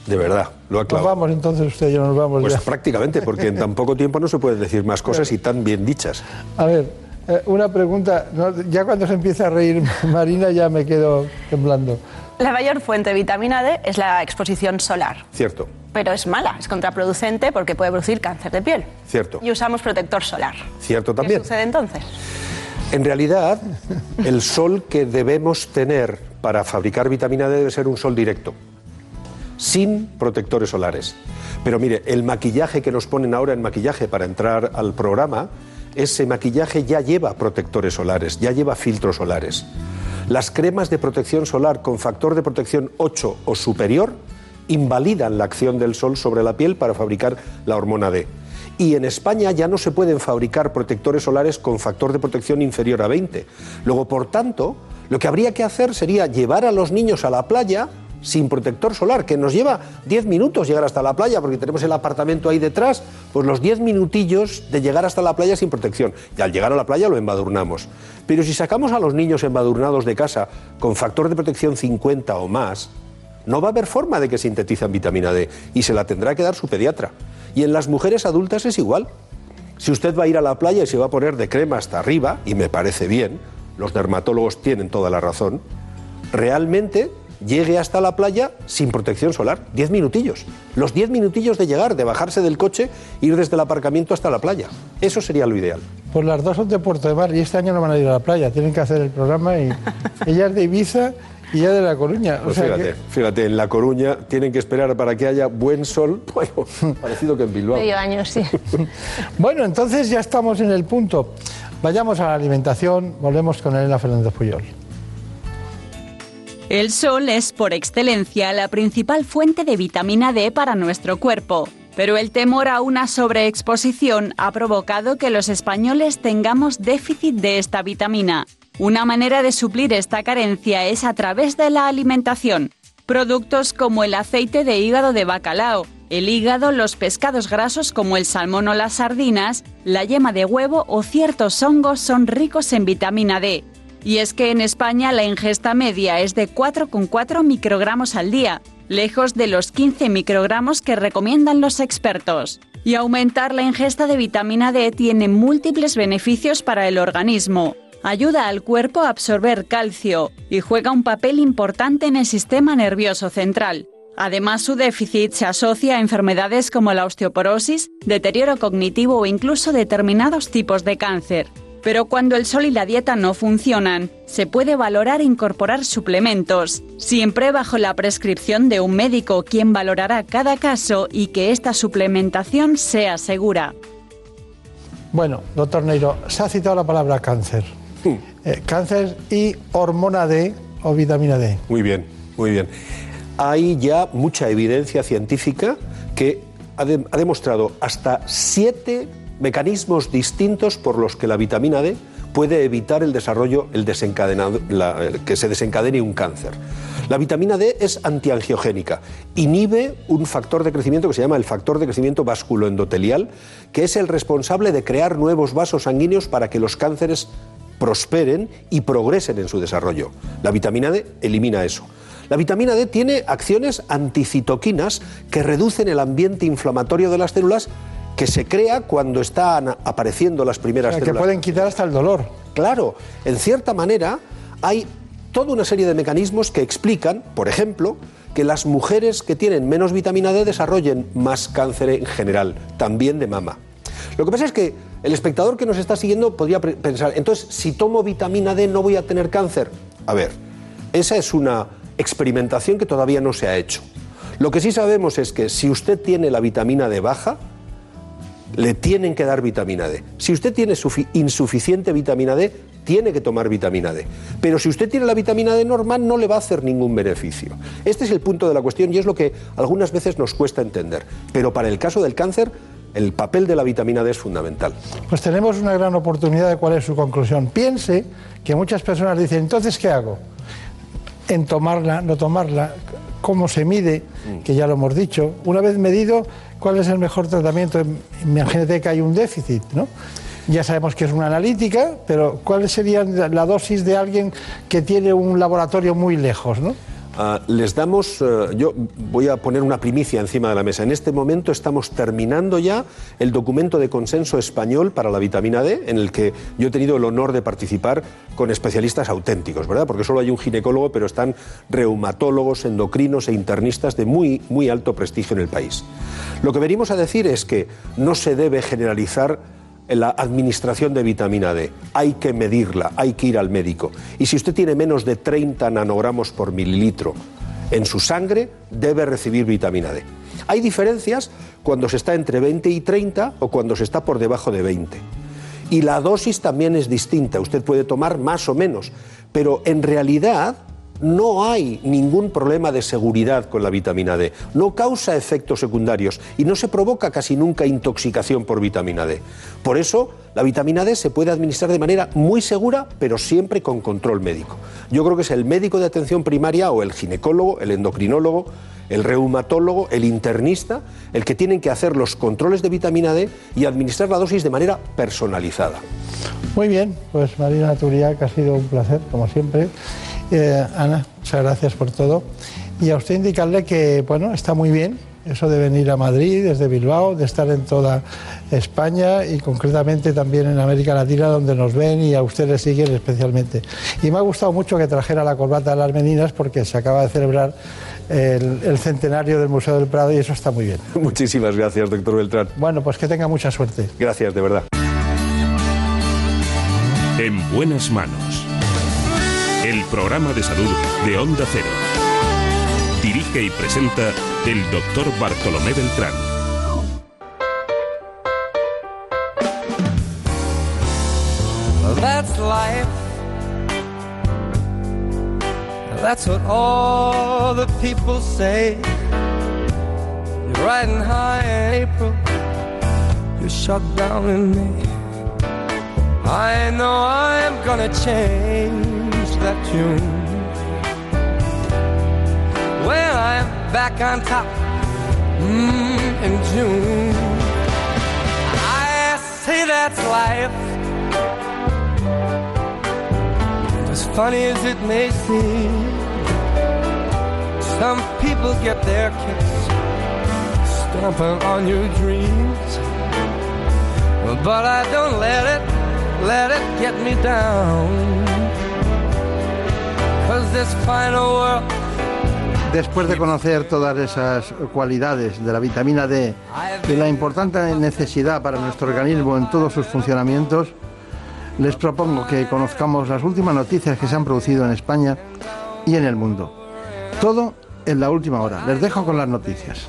De verdad, lo ha Nos clavado. vamos entonces usted y yo nos vamos Pues ya. prácticamente, porque en tan poco tiempo no se pueden decir más cosas y tan bien dichas. A ver, eh, una pregunta. no, ya cuando se empieza a reír Marina ya me quedo temblando. La mayor fuente de vitamina D es la exposición solar, Cierto, pero es mala, es contraproducente porque puede producir cáncer de piel. cierto, Y usamos protector solar. cierto ¿Qué también. sucede entonces? En realidad, el sol que debemos tener para fabricar vitamina D debe ser un sol directo, sin protectores solares. Pero mire, el maquillaje que nos ponen ahora en maquillaje para entrar al programa, ese maquillaje ya lleva protectores solares, ya lleva filtros solares. Las cremas de protección solar con factor de protección 8 o superior invalidan la acción del sol sobre la piel para fabricar la hormona D. Y en España ya no se pueden fabricar protectores solares con factor de protección inferior a 20. Luego, por tanto, lo que habría que hacer sería llevar a los niños a la playa sin protector solar, que nos lleva 10 minutos llegar hasta la playa, porque tenemos el apartamento ahí detrás, pues los 10 minutillos de llegar hasta la playa sin protección. Y al llegar a la playa lo embadurnamos. Pero si sacamos a los niños embadurnados de casa con factor de protección 50 o más, no va a haber forma de que sintetizan vitamina D y se la tendrá que dar su pediatra. Y en las mujeres adultas es igual. Si usted va a ir a la playa y se va a poner de crema hasta arriba, y me parece bien, los dermatólogos tienen toda la razón, realmente llegue hasta la playa sin protección solar. Diez minutillos. Los diez minutillos de llegar, de bajarse del coche, ir desde el aparcamiento hasta la playa. Eso sería lo ideal. Pues las dos son de Puerto de Mar y este año no van a ir a la playa, tienen que hacer el programa y ella es de Ibiza y ella de La Coruña. O Pues sea fíjate, que- fíjate, en La Coruña tienen que esperar para que haya buen sol, bueno, parecido que en Bilbao. Medio año, sí. Bueno, entonces ya estamos en el punto. Vayamos a la alimentación, volvemos con Elena Fernández Puyol. El sol es por excelencia la principal fuente de vitamina D para nuestro cuerpo, pero el temor a una sobreexposición ha provocado que los españoles tengamos déficit de esta vitamina. Una manera de suplir esta carencia es a través de la alimentación. Productos como el aceite de hígado de bacalao, el hígado, los pescados grasos como el salmón o las sardinas, la yema de huevo o ciertos hongos son ricos en vitamina D. Y es que en España la ingesta media es de 4,4 microgramos al día, lejos de los 15 microgramos que recomiendan los expertos. Y aumentar la ingesta de vitamina D tiene múltiples beneficios para el organismo. Ayuda al cuerpo a absorber calcio y juega un papel importante en el sistema nervioso central. Además, su déficit se asocia a enfermedades como la osteoporosis, deterioro cognitivo o incluso determinados tipos de cáncer. Pero cuando el sol y la dieta no funcionan, se puede valorar incorporar suplementos, siempre bajo la prescripción de un médico quien valorará cada caso y que esta suplementación sea segura. Bueno, doctor Neiro, se ha citado la palabra cáncer. Eh, cáncer y hormona D o vitamina D. Muy bien, muy bien. Hay ya mucha evidencia científica que ha, de- ha demostrado hasta siete mecanismos distintos por los que la vitamina D puede evitar el desarrollo, el desencadenado, que se desencadene un cáncer. La vitamina D es antiangiogénica, inhibe un factor de crecimiento que se llama el factor de crecimiento vasculoendotelial, que es el responsable de crear nuevos vasos sanguíneos para que los cánceres prosperen y progresen en su desarrollo. La vitamina D elimina eso. La vitamina D tiene acciones anticitoquinas que reducen el ambiente inflamatorio de las células que se crea cuando están apareciendo las O primeras que células. pueden quitar hasta el dolor. Claro, en cierta manera hay toda una serie de mecanismos que explican, por ejemplo, que las mujeres que tienen menos vitamina D desarrollen más cáncer en general, también de mama. Lo que pasa es que el espectador que nos está siguiendo podría pensar, entonces, si tomo vitamina D no voy a tener cáncer. A ver, esa es una experimentación que todavía no se ha hecho. Lo que sí sabemos es que si usted tiene la vitamina D baja, le tienen que dar vitamina D. Si usted tiene sufi- insuficiente vitamina D, tiene que tomar vitamina D. Pero si usted tiene la vitamina D normal, no le va a hacer ningún beneficio. Este es el punto de la cuestión y es lo que algunas veces nos cuesta entender. Pero para el caso del cáncer, el papel de la vitamina D es fundamental. Pues tenemos una gran oportunidad de cuál es su conclusión. Piense que muchas personas dicen, entonces, ¿qué hago? En tomarla, no tomarla, cómo se mide, que ya lo hemos dicho. Una vez medido, ¿cuál es el mejor tratamiento? Imagínate que hay un déficit, ¿no? Ya sabemos que es una analítica, pero ¿cuál sería la dosis de alguien que tiene un laboratorio muy lejos, ¿no? Ah, les damos, eh, yo voy a poner una primicia encima de la mesa. En este momento estamos terminando ya el documento de consenso español para la vitamina D, en el que yo he tenido el honor de participar con especialistas auténticos, ¿verdad? Porque solo hay un ginecólogo, pero están reumatólogos, endocrinos e internistas de muy, muy alto prestigio en el país. Lo que venimos a decir es que no se debe generalizar la administración de vitamina D. Hay que medirla, hay que ir al médico. Y si usted tiene menos de 30 nanogramos por mililitro en su sangre, debe recibir vitamina D. Hay diferencias cuando se está entre 20 y 30 o cuando se está por debajo de 20. Y la dosis también es distinta. Usted puede tomar más o menos, pero en realidad no hay ningún problema de seguridad con la vitamina D. No causa efectos secundarios y no se provoca casi nunca intoxicación por vitamina D. Por eso, la vitamina D se puede administrar de manera muy segura, pero siempre con control médico. Yo creo que es el médico de atención primaria o el ginecólogo, el endocrinólogo, el reumatólogo, el internista, el que tienen que hacer los controles de vitamina D y administrar la dosis de manera personalizada. Muy bien, pues Marina Turiac, ha sido un placer, como siempre. Eh, Ana, muchas gracias por todo. Y a usted indicarle que, bueno, está muy bien eso de venir a Madrid, desde Bilbao, de estar en toda España y concretamente también en América Latina, donde nos ven y a usted le siguen especialmente. Y me ha gustado mucho que trajera la corbata de las meninas porque se acaba de celebrar el, el centenario del Museo del Prado y eso está muy bien. Muchísimas gracias, doctor Beltrán. Bueno, pues que tenga mucha suerte. Gracias, de verdad. En buenas manos. El programa de salud de Onda Cero. Dirige y presenta el doctor Bartolomé Beltrán. That's life. That's what all the people say. You're riding high in April. You're shut down in May. I know I'm gonna change that tune. When I'm back on top mm, in June. I say that's life. As funny as it may seem, Some people get their kicks stomping on your dreams. But I don't let it, let it get me down. Después de conocer todas esas cualidades de la vitamina D, de la importante necesidad para nuestro organismo en todos sus funcionamientos, les propongo que conozcamos las últimas noticias que se han producido en España y en el mundo. Todo en la última hora. Les dejo con las noticias.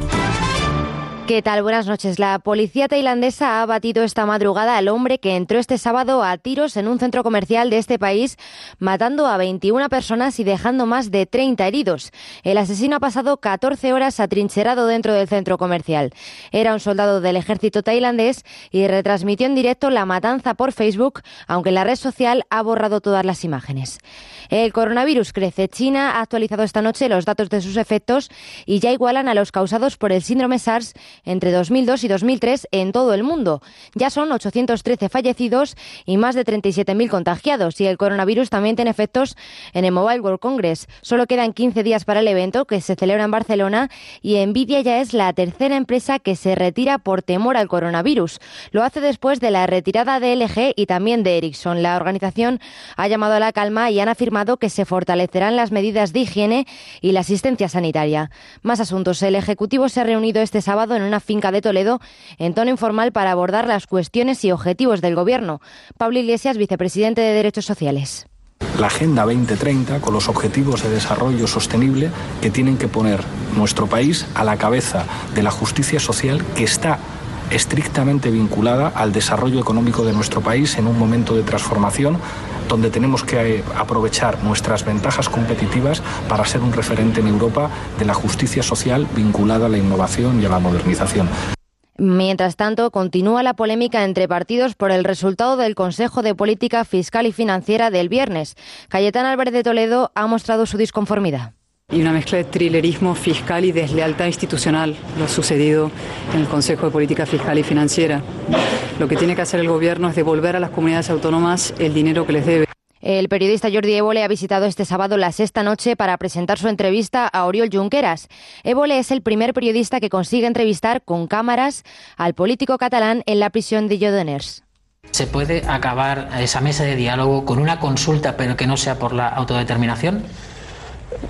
¿Qué tal? Buenas noches. La policía tailandesa ha abatido esta madrugada al hombre que entró este sábado a tiros en un centro comercial de este país, matando a 21 personas y dejando más de 30 heridos. El asesino ha pasado 14 horas atrincherado dentro del centro comercial. Era un soldado del ejército tailandés y retransmitió en directo la matanza por Facebook, aunque la red social ha borrado todas las imágenes. El coronavirus crece. China ha actualizado esta noche los datos de sus efectos y ya igualan a los causados por el síndrome SARS entre 2002 y 2003 en todo el mundo. Ya son 813 fallecidos y más de 37.000 contagiados. Y el coronavirus también tiene efectos en el Mobile World Congress. Solo quedan 15 días para el evento que se celebra en Barcelona y Nvidia ya es la tercera empresa que se retira por temor al coronavirus. Lo hace después de la retirada de LG y también de Ericsson. La organización ha llamado a la calma y han afirmado que se fortalecerán las medidas de higiene y la asistencia sanitaria. Más asuntos. El Ejecutivo se ha reunido este sábado en una finca de Toledo en tono informal para abordar las cuestiones y objetivos del Gobierno. Pablo Iglesias, vicepresidente de Derechos Sociales la Agenda 2030 con los objetivos de desarrollo sostenible que tienen que poner nuestro país a la cabeza de la justicia social que está estrictamente vinculada al desarrollo económico de nuestro país en un momento de transformación donde tenemos que eh, aprovechar nuestras ventajas competitivas para ser un referente en Europa de la justicia social vinculada a la innovación y a la modernización. Mientras tanto, continúa la polémica entre partidos por el resultado del Consejo de Política Fiscal y Financiera del viernes. Cayetán Álvarez de Toledo ha mostrado su disconformidad y una mezcla de trilerismo fiscal y deslealtad institucional, lo sucedido en el Consejo de Política Fiscal y Financiera. Lo que tiene que hacer el Gobierno es devolver a las comunidades autónomas el dinero que les debe. El periodista Jordi Évole ha visitado este sábado la sexta noche para presentar su entrevista a Oriol Junqueras. Évole es el primer periodista que consigue entrevistar con cámaras al político catalán en la prisión de Lledoners. ¿Se puede acabar esa mesa de diálogo con una consulta, pero que no sea por la autodeterminación?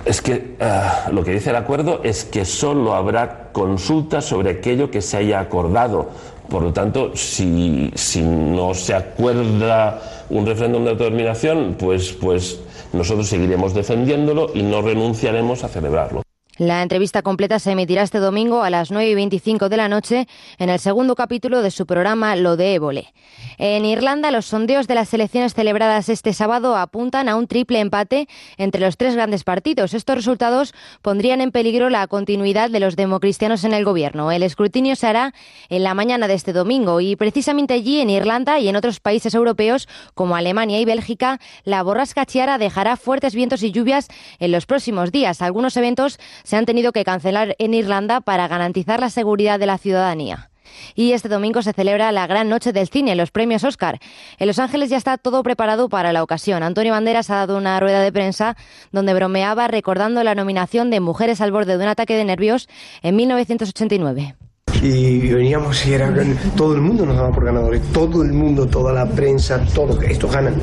Es que uh, lo que dice el acuerdo es que solo habrá consulta sobre aquello que se haya acordado. Por lo tanto, si, si no se acuerda un referéndum de autodeterminación, pues, pues nosotros seguiremos defendiéndolo y no renunciaremos a celebrarlo. La entrevista completa se emitirá este domingo a las 9 y 25 de la noche en el segundo capítulo de su programa Lo de Évole. En Irlanda, los sondeos de las elecciones celebradas este sábado apuntan a un triple empate entre los tres grandes partidos. Estos resultados pondrían en peligro la continuidad de los democristianos en el gobierno. El escrutinio se hará en la mañana de este domingo y precisamente allí, en Irlanda y en otros países europeos como Alemania y Bélgica, la borrasca Chiara dejará fuertes vientos y lluvias en los próximos días. Algunos eventos se han tenido que cancelar en Irlanda para garantizar la seguridad de la ciudadanía. Y este domingo se celebra la gran noche del cine, los premios Oscar. En Los Ángeles ya está todo preparado para la ocasión. Antonio Banderas ha dado una rueda de prensa donde bromeaba recordando la nominación de Mujeres al borde de un ataque de nervios en 1989 y veníamos y era todo el mundo nos daba por ganadores, todo el mundo, toda la prensa, todo, esto ganan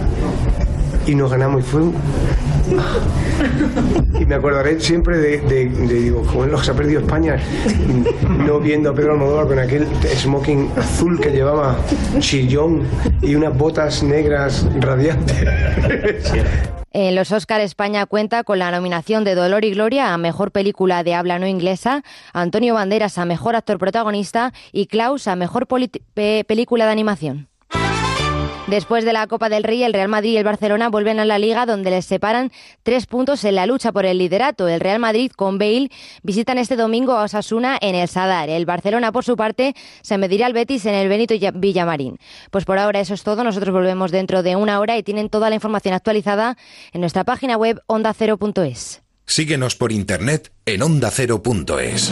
y nos ganamos y fue y me acordaré siempre de, de, digo como se ha perdido España no viendo a Pedro Almodóvar con aquel smoking azul que llevaba chillón y unas botas negras radiantes En los Oscar España cuenta con la nominación de Dolor y Gloria a Mejor Película de Habla No Inglesa, Antonio Banderas a Mejor Actor Protagonista y Klaus a Mejor Película de Animación. Después de la Copa del Rey, el Real Madrid y el Barcelona vuelven a la liga donde les separan tres puntos en la lucha por el liderato. El Real Madrid con Bale visitan este domingo a Osasuna en el Sadar. El Barcelona, por su parte, se medirá al Betis en el Benito Villamarín. Pues por ahora eso es todo. Nosotros volvemos dentro de una hora y tienen toda la información actualizada en nuestra página web ondacero.es. Síguenos por internet en ondacero.es.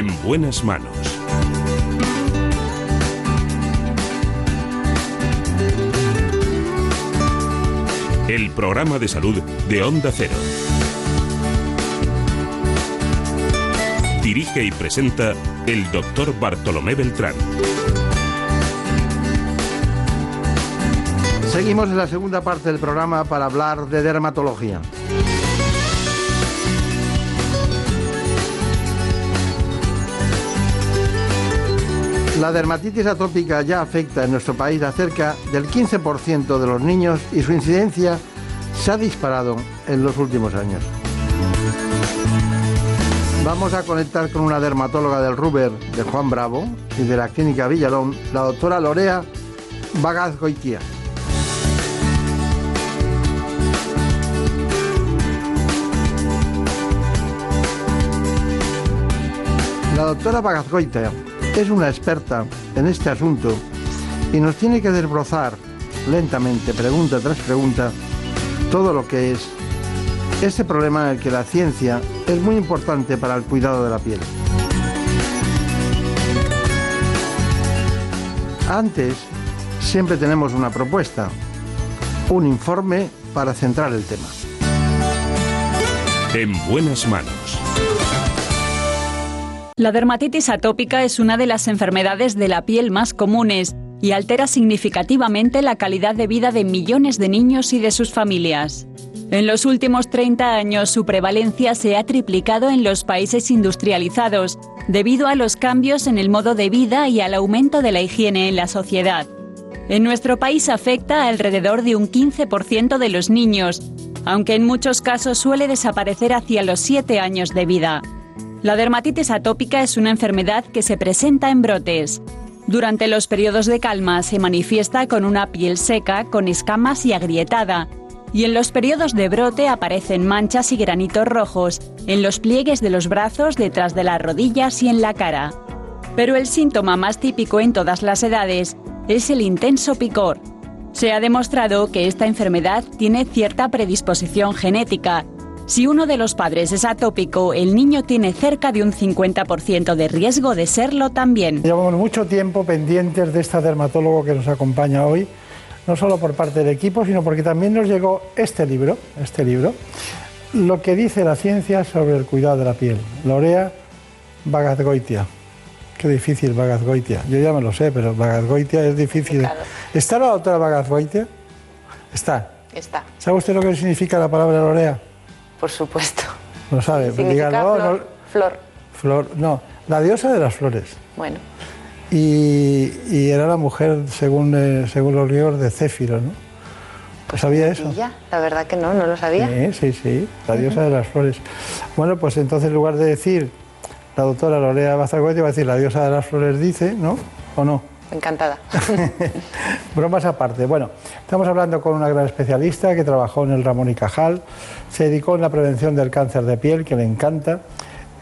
En buenas manos. El programa de salud de Onda Cero. Dirige y presenta el doctor Bartolomé Beltrán. Seguimos en la segunda parte del programa para hablar de dermatología. La dermatitis atópica ya afecta en nuestro país a cerca del 15% de los niños y su incidencia se ha disparado en los últimos años. Vamos a conectar con una dermatóloga del Ruber de Juan Bravo y de la Clínica Villalón, la doctora Lorea Bagaz Goitia. La doctora Bagazgoita es una experta en este asunto y nos tiene que desbrozar lentamente, pregunta tras pregunta, todo lo que es este problema en el que la ciencia es muy importante para el cuidado de la piel. Antes, siempre tenemos una propuesta, un informe para centrar el tema. En buenas manos. La dermatitis atópica es una de las enfermedades de la piel más comunes y altera significativamente la calidad de vida de millones de niños y de sus familias. En los últimos 30 años su prevalencia se ha triplicado en los países industrializados debido a los cambios en el modo de vida y al aumento de la higiene en la sociedad. En nuestro país afecta a alrededor de un 15% de los niños, aunque en muchos casos suele desaparecer hacia los 7 años de vida. La dermatitis atópica es una enfermedad que se presenta en brotes. Durante los periodos de calma se manifiesta con una piel seca, con escamas y agrietada, y en los periodos de brote aparecen manchas y granitos rojos en los pliegues de los brazos, detrás de las rodillas y en la cara. Pero el síntoma más típico en todas las edades es el intenso picor. Se ha demostrado que esta enfermedad tiene cierta predisposición genética si uno de los padres es atópico, el niño tiene cerca de un 50% de riesgo de serlo también. Llevamos mucho tiempo pendientes de esta dermatólogo que nos acompaña hoy, no solo por parte del equipo, sino porque también nos llegó este libro, este libro, lo que dice la ciencia sobre el cuidado de la piel. Lorea Bagazgoitia. Qué difícil Bagazgoitia. Yo ya me lo sé, pero Bagazgoitia es difícil. ¿Está la doctora Bagazgoitia? Está. Está. ¿Sabe usted lo que significa la palabra Lorea? Por supuesto. No sabe, dígalo, flor, no- flor. Flor, no, la diosa de las flores. Bueno, Y, y era la mujer, según, eh, según los griegos, de Céfiro, ¿no? ¿Sabía eso? ya, la verdad que no, no lo sabía. Sí, sí, sí, la diosa de las flores. Bueno, pues entonces en lugar de decir la doctora Lorea Bazargoiti, va a decir la diosa de las flores dice, ¿no? ¿O no? Encantada. Bromas aparte. Bueno, estamos hablando con una gran especialista que trabajó en el Ramón y Cajal, se dedicó en la prevención del cáncer de piel, que le encanta.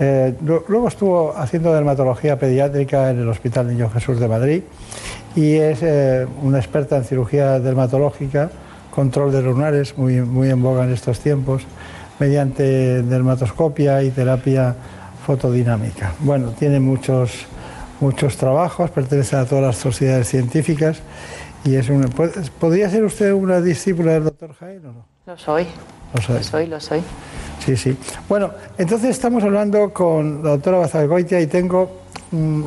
Eh, lu- luego estuvo haciendo dermatología pediátrica en el Hospital Niño Jesús de Madrid y es eh, una experta en cirugía dermatológica, control de lunares, muy, muy en boga en estos tiempos, mediante dermatoscopia y terapia fotodinámica. Bueno, tiene muchos, muchos trabajos, pertenece a todas las sociedades científicas y es una, ¿Podría ser usted una discípula del doctor Jaime o no? Lo soy. Lo soy. Lo soy, lo soy. Sí, sí. Bueno, entonces estamos hablando con la doctora Bazalgoitia y tengo... mm,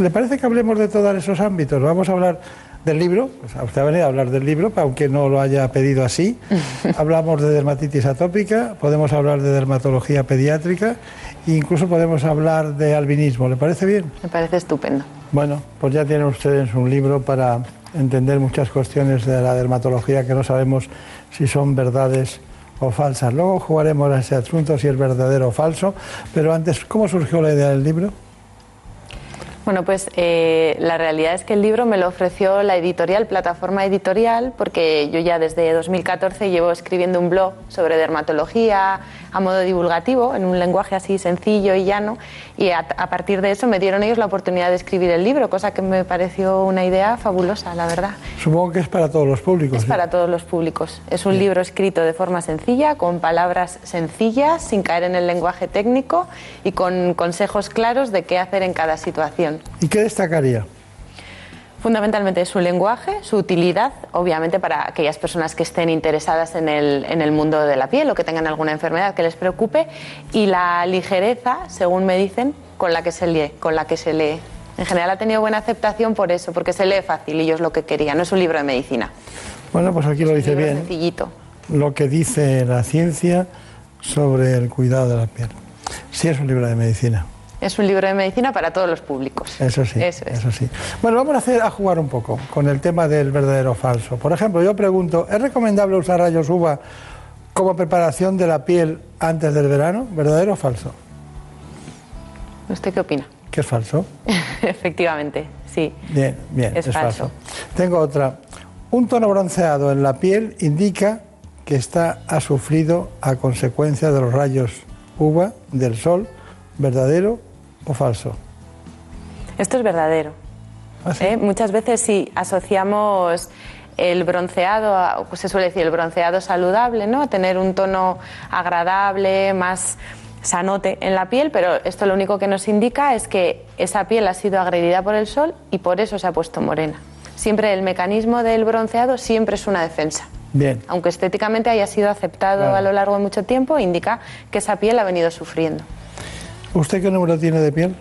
¿Le parece que hablemos de todos esos ámbitos? Vamos a hablar del libro, pues usted ha venido a hablar del libro, aunque no lo haya pedido así. Hablamos de dermatitis atópica, podemos hablar de dermatología pediátrica e incluso podemos hablar de albinismo. ¿Le parece bien? Me parece estupendo. Bueno, pues ya tienen ustedes un libro para entender muchas cuestiones de la dermatología que no sabemos si son verdades o falsas. Luego jugaremos a ese asunto si es verdadero o falso, pero antes, ¿cómo surgió la idea del libro? Bueno, pues eh, la realidad es que el libro me lo ofreció la editorial, plataforma editorial, porque yo ya desde 2014 llevo escribiendo un blog sobre dermatología a modo divulgativo, en un lenguaje así sencillo y llano, y a, a partir de eso me dieron ellos la oportunidad de escribir el libro, cosa que me pareció una idea fabulosa, la verdad. Supongo que es para todos los públicos. Es ¿sí? para todos los públicos. Es un libro escrito de forma sencilla, con palabras sencillas, sin caer en el lenguaje técnico y con consejos claros de qué hacer en cada situación. ¿Y qué destacaría? Fundamentalmente su lenguaje, su utilidad, obviamente para aquellas personas que estén interesadas en el, en el mundo de la piel o que tengan alguna enfermedad que les preocupe, y la ligereza, según me dicen, con la que se lee. Con la que se lee. En general ha tenido buena aceptación por eso, porque se lee fácil y yo es lo que quería. No es un libro de medicina. Bueno, pues aquí lo dice bien. sencillito. Lo que dice la ciencia sobre el cuidado de la piel. Sí es un libro de medicina. Es un libro de medicina para todos los públicos. Eso sí, Eso es. eso sí. Bueno, vamos a, hacer, a jugar un poco con el tema del verdadero o falso. Por ejemplo, yo pregunto, ¿es recomendable usar rayos UVA como preparación de la piel antes del verano? ¿Verdadero o falso? ¿Usted qué opina? ¿Qué es falso? Efectivamente, sí. Bien, bien, Es es, falso. falso. Tengo otra. Un tono bronceado en la piel indica que está ha sufrido a consecuencia de los rayos UVA del sol. ¿Verdadero o falso? Esto es verdadero. ¿Ah, ¿Eh? Muchas veces si asociamos el bronceado, pues se suele decir el bronceado saludable, ¿no? Tener un tono agradable, más sanote en la piel, pero esto lo único que nos indica es que esa piel ha sido agredida por el sol y por eso se ha puesto morena. Siempre el mecanismo del bronceado siempre es una defensa. Bien. Aunque estéticamente haya sido aceptado Claro. a lo largo de mucho tiempo, indica que esa piel ha venido sufriendo. ¿Usted qué número tiene de piel?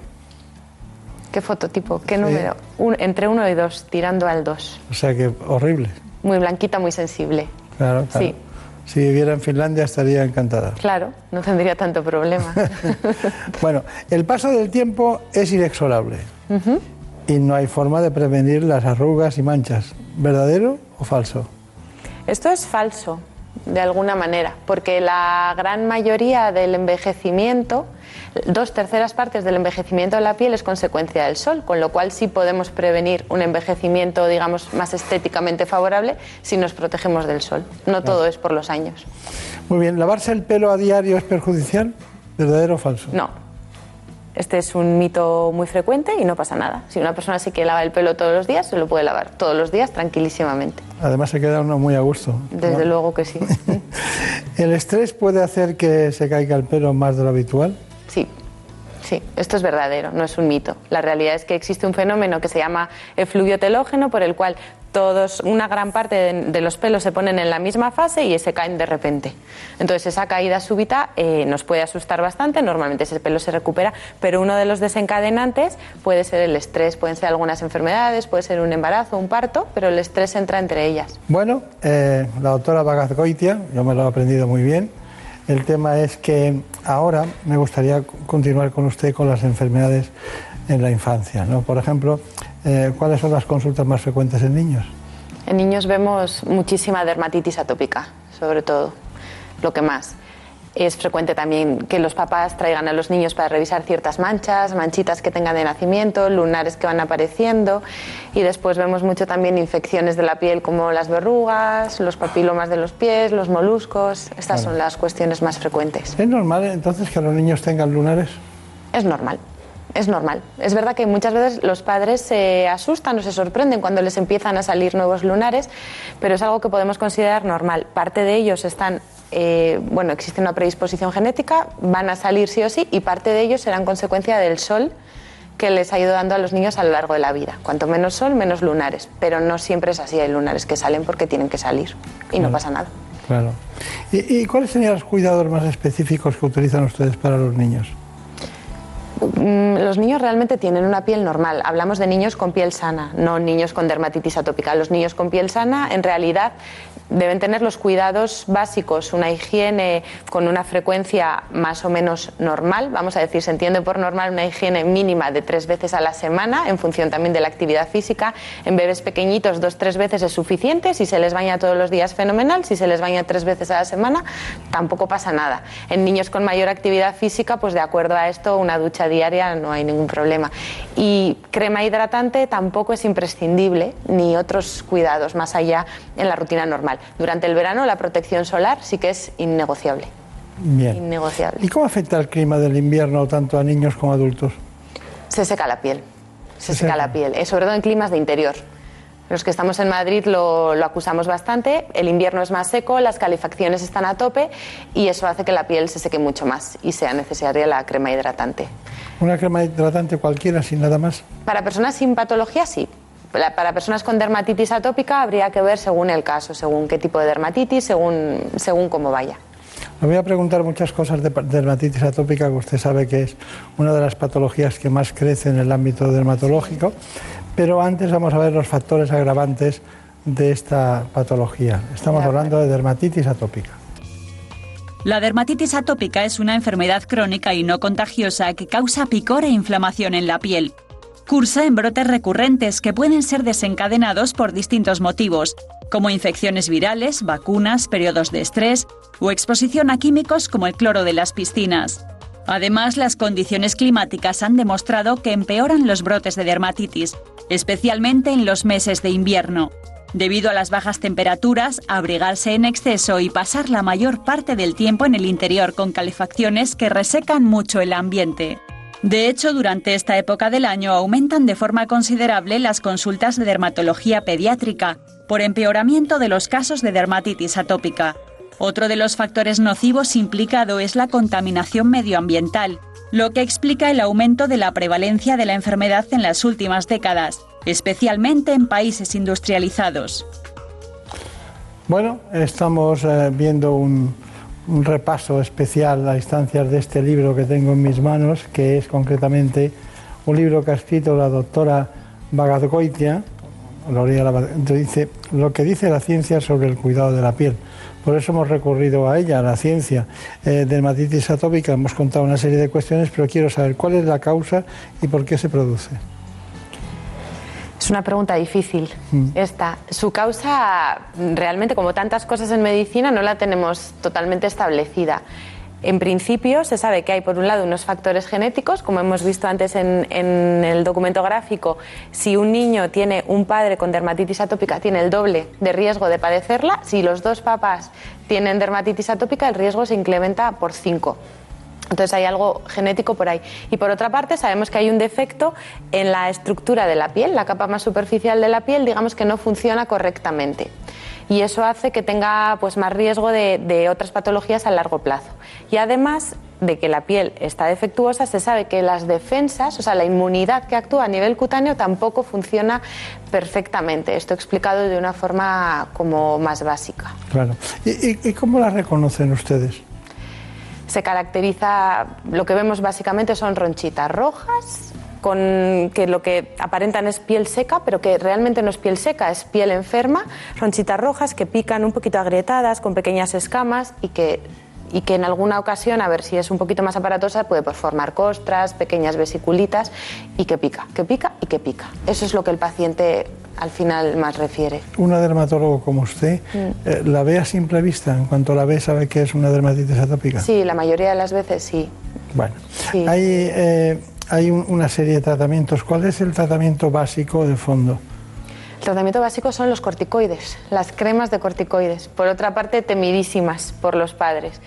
¿Qué fototipo? ¿Qué número? Un- entre uno y dos, tirando al dos. O sea que horrible. Muy blanquita, muy sensible. Claro, claro. Sí. Si viviera en Finlandia estaría encantada. Claro, no tendría tanto problema. Bueno, el paso del tiempo es inexorable y no hay forma de prevenir las arrugas y manchas. ¿Verdadero o falso? Esto es falso, de alguna manera, porque la gran mayoría del envejecimiento, dos terceras partes del envejecimiento de la piel es consecuencia del sol, con lo cual sí podemos prevenir un envejecimiento, digamos, más estéticamente favorable si nos protegemos del sol. No todo es por los años. Muy bien, ¿lavarse el pelo a diario es perjudicial? ¿Verdadero o falso? No. Este es un mito muy frecuente y no pasa nada. Si una persona se quiere lavar el pelo todos los días, se lo puede lavar todos los días tranquilísimamente. Además se queda uno muy a gusto. Desde luego que sí. ¿El estrés puede hacer que se caiga el pelo más de lo habitual? Sí, sí, esto es verdadero, no es un mito. La realidad es que existe un fenómeno que se llama efluvio telógeno, por el cual todos, una gran parte de, los pelos se ponen en la misma fase y se caen de repente. Entonces esa caída súbita eh, nos puede asustar bastante, normalmente ese pelo se recupera, pero uno de los desencadenantes puede ser el estrés, pueden ser algunas enfermedades, puede ser un embarazo, un parto, pero el estrés entra entre ellas. Bueno, eh, la doctora Bagazgoitia, yo me lo he aprendido muy bien. El tema es que ahora me gustaría continuar con usted con las enfermedades en la infancia. ¿no? Por ejemplo, eh, ¿cuáles son las consultas más frecuentes en niños? En niños vemos muchísima dermatitis atópica, sobre todo, lo que más. Es frecuente también que los papás traigan a los niños para revisar ciertas manchas, manchitas que tengan de nacimiento, lunares que van apareciendo y después vemos mucho también infecciones de la piel como las verrugas, los papilomas de los pies, los moluscos. Estas Claro. son las cuestiones más frecuentes. ¿Es normal entonces que los niños tengan lunares? Es normal. Es normal. Es verdad que muchas veces los padres se asustan o se sorprenden cuando les empiezan a salir nuevos lunares, pero es algo que podemos considerar normal. Parte de ellos están, eh, bueno, existe una predisposición genética, van a salir sí o sí, y parte de ellos serán consecuencia del sol que les ha ido dando a los niños a lo largo de la vida. Cuanto menos sol, menos lunares. Pero no siempre es así, hay lunares que salen porque tienen que salir y no pasa nada. Claro. ¿Y, ¿Y cuáles serían los cuidados más específicos que utilizan ustedes para los niños? Mm, los niños realmente tienen una piel normal. Hablamos de niños con piel sana, no niños con dermatitis atópica. Los niños con piel sana, en realidad, deben tener los cuidados básicos, una higiene con una frecuencia más o menos normal, vamos a decir, se entiende por normal una higiene mínima de tres veces a la semana, en función también de la actividad física. En bebés pequeñitos, dos, tres veces es suficiente. Si se les baña todos los días, fenomenal. Si se les baña tres veces a la semana, tampoco pasa nada. En niños con mayor actividad física, pues de acuerdo a esto, una ducha diaria no hay ningún problema. Y crema hidratante tampoco es imprescindible, ni otros cuidados más allá en la rutina normal. Durante el verano la protección solar sí que es innegociable. Bien. Innegociable. ¿Y cómo afecta el clima del invierno tanto a niños como a adultos? Se seca la piel. Se seca la piel, eh, sobre todo en climas de interior. Los que estamos en Madrid lo, lo, acusamos bastante. El invierno es más seco, las calefacciones están a tope y eso hace que la piel se seque mucho más y sea necesaria la crema hidratante. ¿Una crema hidratante cualquiera sin nada más? Para personas sin patología sí. Para personas con dermatitis atópica habría que ver según el caso, según qué tipo de dermatitis, según, según cómo vaya. Le voy a preguntar muchas cosas de dermatitis atópica, que usted sabe que es una de las patologías que más crece en el ámbito dermatológico, pero antes vamos a ver los factores agravantes de esta patología. Estamos hablando de dermatitis atópica. La dermatitis atópica es una enfermedad crónica y no contagiosa que causa picor e inflamación en la piel. Cursa en brotes recurrentes que pueden ser desencadenados por distintos motivos, como infecciones virales, vacunas, periodos de estrés o exposición a químicos como el cloro de las piscinas. Además, las condiciones climáticas han demostrado que empeoran los brotes de dermatitis, especialmente en los meses de invierno. Debido a las bajas temperaturas, abrigarse en exceso y pasar la mayor parte del tiempo en el interior con calefacciones que resecan mucho el ambiente. De hecho, durante esta época del año aumentan de forma considerable las consultas de dermatología pediátrica por empeoramiento de los casos de dermatitis atópica. Otro de los factores nocivos implicado es la contaminación medioambiental, lo que explica el aumento de la prevalencia de la enfermedad en las últimas décadas, especialmente en países industrializados. Bueno, estamos eh, viendo un, un repaso especial a instancias de este libro que tengo en mis manos, que es concretamente un libro que ha escrito la doctora Bagadgoitia, dice lo que dice la ciencia sobre el cuidado de la piel. Por eso hemos recurrido a ella, a la ciencia. Eh, dermatitis atópica, hemos contado una serie de cuestiones, pero quiero saber cuál es la causa y por qué se produce. Es una pregunta difícil Mm. esta. Su causa, realmente, como tantas cosas en medicina, no la tenemos totalmente establecida. En principio, se sabe que hay, por un lado, unos factores genéticos, como hemos visto antes en, en el documento gráfico. Si un niño tiene un padre con dermatitis atópica, tiene el doble de riesgo de padecerla. Si los dos papás tienen dermatitis atópica, el riesgo se incrementa por 5. Entonces hay algo genético por ahí. Y por otra parte, sabemos que hay un defecto en la estructura de la piel, la capa más superficial de la piel, digamos que no funciona correctamente. Y eso hace que tenga pues, más riesgo de, otras patologías a largo plazo. Y además de que la piel está defectuosa, se sabe que las defensas, o sea, la inmunidad que actúa a nivel cutáneo tampoco funciona perfectamente. Esto explicado de una forma como más básica. Claro. ¿Y, y, y cómo la reconocen ustedes? Se caracteriza, lo que vemos básicamente son ronchitas rojas, con, que lo que aparentan es piel seca, pero que realmente no es piel seca, es piel enferma, ronchitas rojas que pican un poquito agrietadas, con pequeñas escamas y que, y que en alguna ocasión, a ver si es un poquito más aparatosa, puede formar costras, pequeñas vesiculitas y que pica, que pica y que pica. Eso es lo que el paciente al final más refiere. Una dermatólogo como usted, Mm. eh, ¿la ve a simple vista? En cuanto la ve, sabe que es una dermatitis atópica. Sí, la mayoría de las veces sí. Bueno, Sí. hay, eh, hay un- una serie de tratamientos. ¿Cuál es el tratamiento básico de fondo? El tratamiento básico son los corticoides, las cremas de corticoides. Por otra parte, temidísimas por los padres.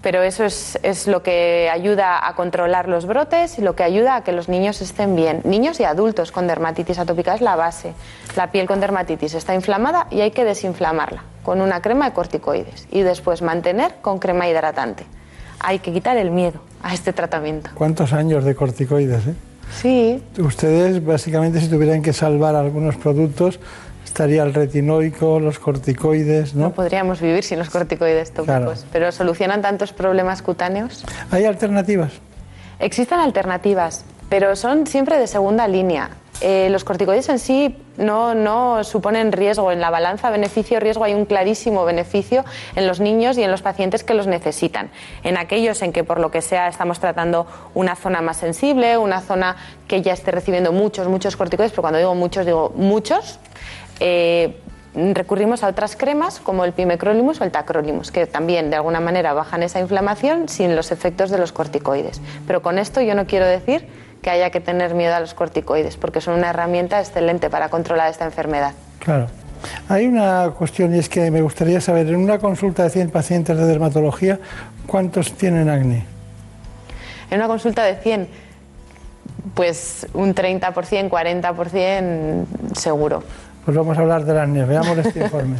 pero eso es, es, lo que ayuda a controlar los brotes y lo que ayuda a que los niños estén bien. Niños y adultos con dermatitis atópica es la base. La piel con dermatitis está inflamada y hay que desinflamarla con una crema de corticoides y después mantener con crema hidratante. Hay que quitar el miedo a este tratamiento. ¿Cuántos años de corticoides? Eh? Sí. Ustedes, básicamente, si tuvieran que salvar algunos productos, estaría el retinoico, los corticoides, ¿no? No podríamos vivir sin los corticoides tópicos, pero solucionan tantos problemas cutáneos. ¿Hay alternativas? Existen alternativas, pero son siempre de segunda línea. Eh, los corticoides en sí no, no, suponen riesgo. En la balanza beneficio-riesgo hay un clarísimo beneficio en los niños y en los pacientes que los necesitan. En aquellos en que, por lo que sea, estamos tratando una zona más sensible, una zona que ya esté recibiendo muchos, muchos corticoides, pero cuando digo muchos, digo muchos, eh, recurrimos a otras cremas como el pimecrolimus o el tacrolimus, que también de alguna manera bajan esa inflamación sin los efectos de los corticoides. Pero con esto yo no quiero decir que haya que tener miedo a los corticoides, porque son una herramienta excelente para controlar esta enfermedad. Claro. Hay una cuestión y es que me gustaría saber, en una consulta de 100 pacientes de dermatología, ¿cuántos tienen acné? En una consulta de 100, pues un 30%, 40% seguro. Pues vamos a hablar del acné. Veamos este informe.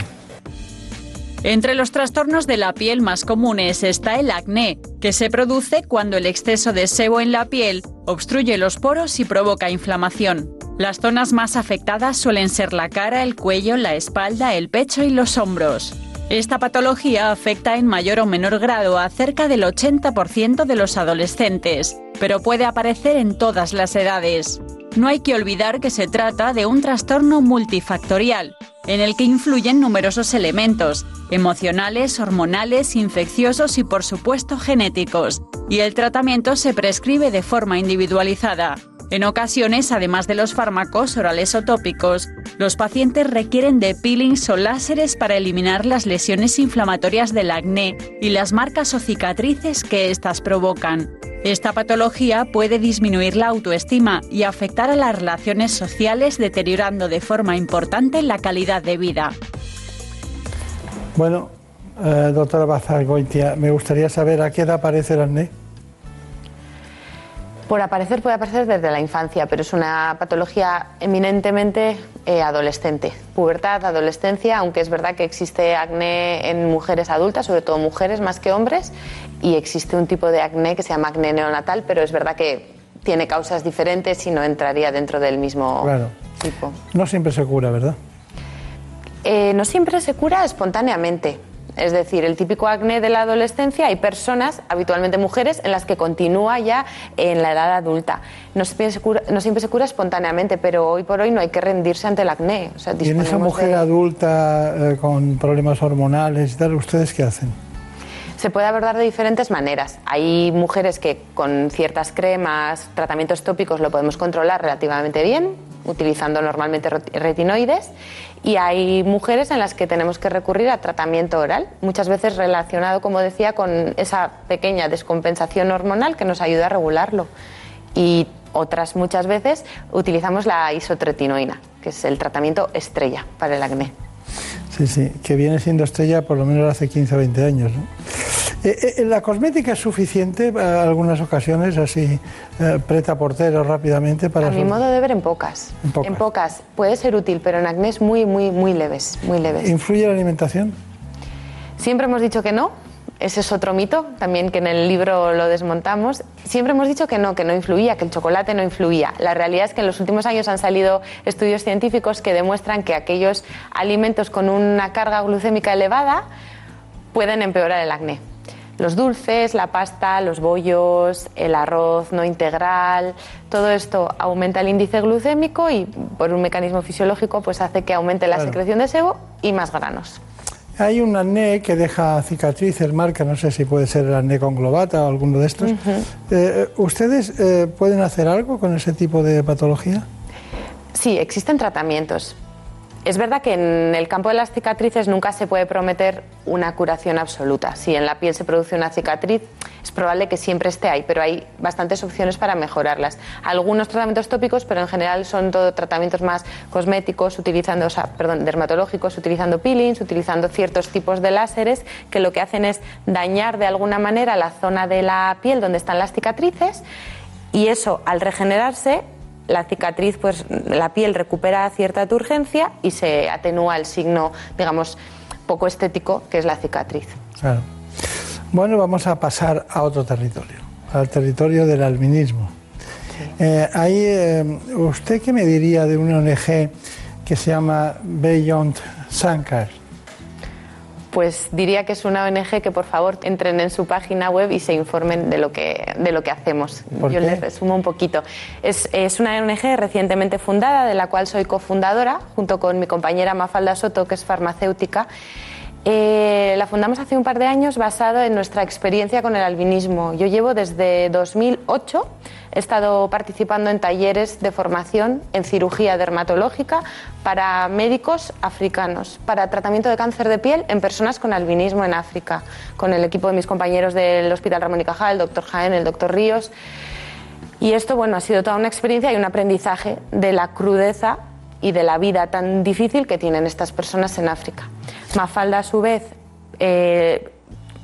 Entre los trastornos de la piel más comunes está el acné, que se produce cuando el exceso de sebo en la piel obstruye los poros y provoca inflamación. Las zonas más afectadas suelen ser la cara, el cuello, la espalda, el pecho y los hombros. Esta patología afecta en mayor o menor grado a cerca del 80% de los adolescentes, pero puede aparecer en todas las edades. No hay que olvidar que se trata de un trastorno multifactorial, en el que influyen numerosos elementos, emocionales, hormonales, infecciosos y por supuesto genéticos, y el tratamiento se prescribe de forma individualizada. En ocasiones, además de los fármacos orales o tópicos, los pacientes requieren de peelings o láseres para eliminar las lesiones inflamatorias del acné y las marcas o cicatrices que éstas provocan. Esta patología puede disminuir la autoestima y afectar a las relaciones sociales deteriorando de forma importante la calidad de vida. Bueno, eh, doctora Bazargoitia, me gustaría saber a qué edad aparece el acné. Por aparecer puede aparecer desde la infancia, pero es una patología eminentemente eh, adolescente. Pubertad, adolescencia, aunque es verdad que existe acné en mujeres adultas, sobre todo mujeres más que hombres, y existe un tipo de acné que se llama acné neonatal, pero es verdad que tiene causas diferentes y no entraría dentro del mismo tipo. No siempre se cura, ¿verdad? Eh, no siempre se cura espontáneamente. Es decir, el típico acné de la adolescencia, hay personas, habitualmente mujeres, en las que continúa ya en la edad adulta. No siempre se cura, no siempre se cura espontáneamente, pero hoy por hoy no hay que rendirse ante el acné. O sea, y en esa mujer de... adulta eh, con problemas hormonales tal, ¿ustedes qué hacen? se puede abordar de diferentes maneras. Hay mujeres que con ciertas cremas, tratamientos tópicos lo podemos controlar relativamente bien, utilizando normalmente retinoides, y hay mujeres en las que tenemos que recurrir a tratamiento oral, muchas veces relacionado, como decía, con esa pequeña descompensación hormonal que nos ayuda a regularlo. Y otras muchas veces utilizamos la isotretinoína, que es el tratamiento estrella para el acné. Sí, sí, que viene siendo estrella por lo menos hace 15 o 20 años. ¿no? Eh, eh, ¿La cosmética es suficiente en algunas ocasiones, así, eh, preta portero rápidamente? Para A mi modo de ver, en pocas. En pocas. En pocas. Puede ser útil, pero en acné es muy, muy, muy leves, muy leves. ¿Influye la alimentación? Siempre hemos dicho que no. Ese es otro mito, también que en el libro lo desmontamos. Siempre hemos dicho que no, que no influía, que el chocolate no influía. La realidad es que en los últimos años han salido estudios científicos que demuestran que aquellos alimentos con una carga glucémica elevada pueden empeorar el acné. Los dulces, la pasta, los bollos, el arroz no integral, todo esto aumenta el índice glucémico y por un mecanismo fisiológico pues hace que aumente la Claro. secreción de sebo y más granos. Hay un acné que deja cicatrices, marca, no sé si puede ser el acné conglobata o alguno de estos. Eh, ¿Ustedes eh, pueden hacer algo con ese tipo de patología? Sí, existen tratamientos. Es verdad que en el campo de las cicatrices nunca se puede prometer una curación absoluta. Si en la piel se produce una cicatriz, es probable que siempre esté ahí, pero hay bastantes opciones para mejorarlas. Algunos tratamientos tópicos, pero en general son todo tratamientos más cosméticos, utilizando, o sea, perdón, dermatológicos, utilizando peelings, utilizando ciertos tipos de láseres que lo que hacen es dañar de alguna manera la zona de la piel donde están las cicatrices y eso al regenerarse la cicatriz, pues la piel recupera cierta turgencia y se atenúa el signo, digamos, poco estético que es la cicatriz. Claro. Bueno, vamos a pasar a otro territorio, al territorio del albinismo. Eh, ahí, eh, ¿Usted qué me diría de una ONG que se llama Beyond Sankar? Pues diría que es una ONG que por favor entren en su página web y se informen de lo que, de lo que hacemos. Yo les resumo un poquito. Es, es, una ONG recientemente fundada, de la cual soy cofundadora, junto con mi compañera Mafalda Soto, que es farmacéutica. Eh, la fundamos hace un par de años basado en nuestra experiencia con el albinismo. Yo llevo desde 2008 He estado participando en talleres de formación en cirugía dermatológica para médicos africanos, para tratamiento de cáncer de piel en personas con albinismo en África, con el equipo de mis compañeros del Hospital Ramón y Cajal, el doctor Jaén, el doctor Ríos. Y esto, bueno, ha sido toda una experiencia y un aprendizaje de la crudeza y de la vida tan difícil que tienen estas personas en África. Mafalda, a su vez, eh,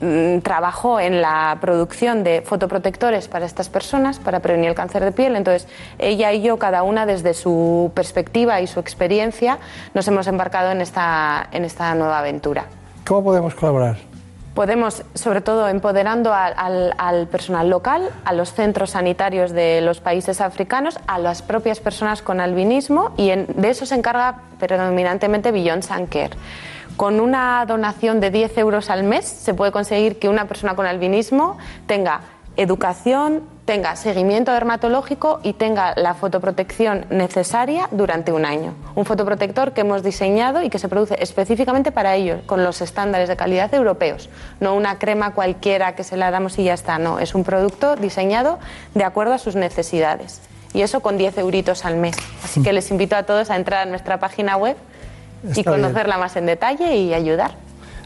Mm, trabajó en la producción de fotoprotectores para estas personas, para prevenir el cáncer de piel. Entonces, ella y yo, cada una desde su perspectiva y su experiencia, nos hemos embarcado en esta, en esta nueva aventura. ¿Cómo podemos colaborar? Podemos, sobre todo, empoderando al, al, personal local, a los centros sanitarios de los países africanos, a las propias personas con albinismo y de eso se encarga predominantemente Beyond Sanker. Con una donación de 10 euros al mes se puede conseguir que una persona con albinismo tenga educación, tenga seguimiento dermatológico y tenga la fotoprotección necesaria durante un año. Un fotoprotector que hemos diseñado y que se produce específicamente para ellos, con los estándares de calidad europeos. No una crema cualquiera que se la damos y ya está, no. Es un producto diseñado de acuerdo a sus necesidades. Y eso con 10 euritos al mes. Así que les invito a todos a entrar a nuestra página web y conocerla más en detalle y ayudar.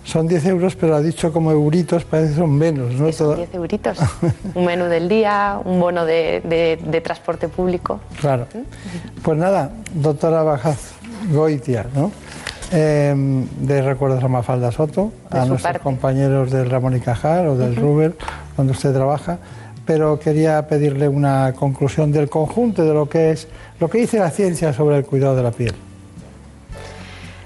Son 10 euros, pero ha dicho como euritos, parece que son menos, ¿no? Son 10 euritos. un menú del día, un bono de, de, transporte público. Claro. Pues nada, doctora Bajaz Goitia, ¿no? Eh, de Recuerdos a Mafalda Soto, a nuestros compañeros del Ramón y Cajal o del Ruber, donde usted trabaja, pero quería pedirle una conclusión del conjunto de lo que es lo que dice la ciencia sobre el cuidado de la piel.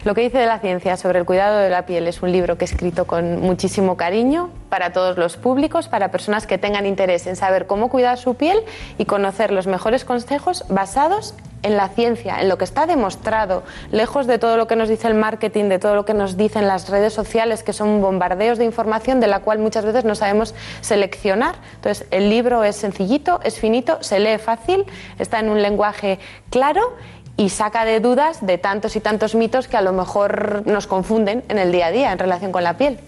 Lo que dice de la ciencia sobre el cuidado de la piel es un libro que he escrito con muchísimo cariño para todos los públicos, para personas que tengan interés en saber cómo cuidar su piel y conocer los mejores consejos basados en la ciencia, en lo que está demostrado, lejos de todo lo que nos dice el marketing, de todo lo que nos dicen las redes sociales, que son bombardeos de información de la cual muchas veces no sabemos seleccionar. Entonces, el libro es sencillito, es finito, se lee fácil, está en un lenguaje claro y saca de dudas de tantos y tantos mitos que a lo mejor nos confunden en el día a día en relación con la piel.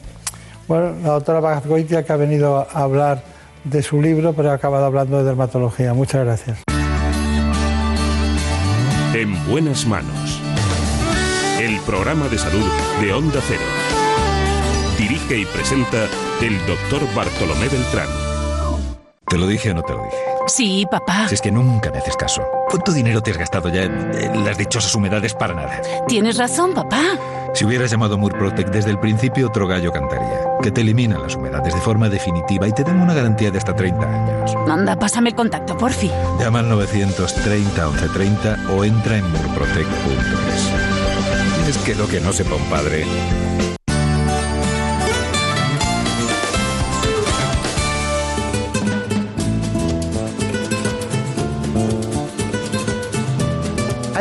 Bueno, la doctora Bagazgoitia que ha venido a hablar de su libro, pero ha acabado hablando de dermatología. Muchas gracias. En buenas manos. El programa de salud de Onda Cero. Dirige y presenta el doctor Bartolomé Beltrán. ¿Te lo dije o no te lo dije? Sí, papá. Si es que nunca me haces caso. ¿Cuánto dinero te has gastado ya en las dichosas humedades para nada? Tienes razón, papá. Si hubieras llamado Murprotec desde el principio, otro gallo cantaría. Que te eliminan las humedades de forma definitiva y te dan una garantía de hasta 30 años. Manda, pásame el contacto, por fin. Llama al 930 1130 o entra en murprotec.es. Es que lo que no sepa un padre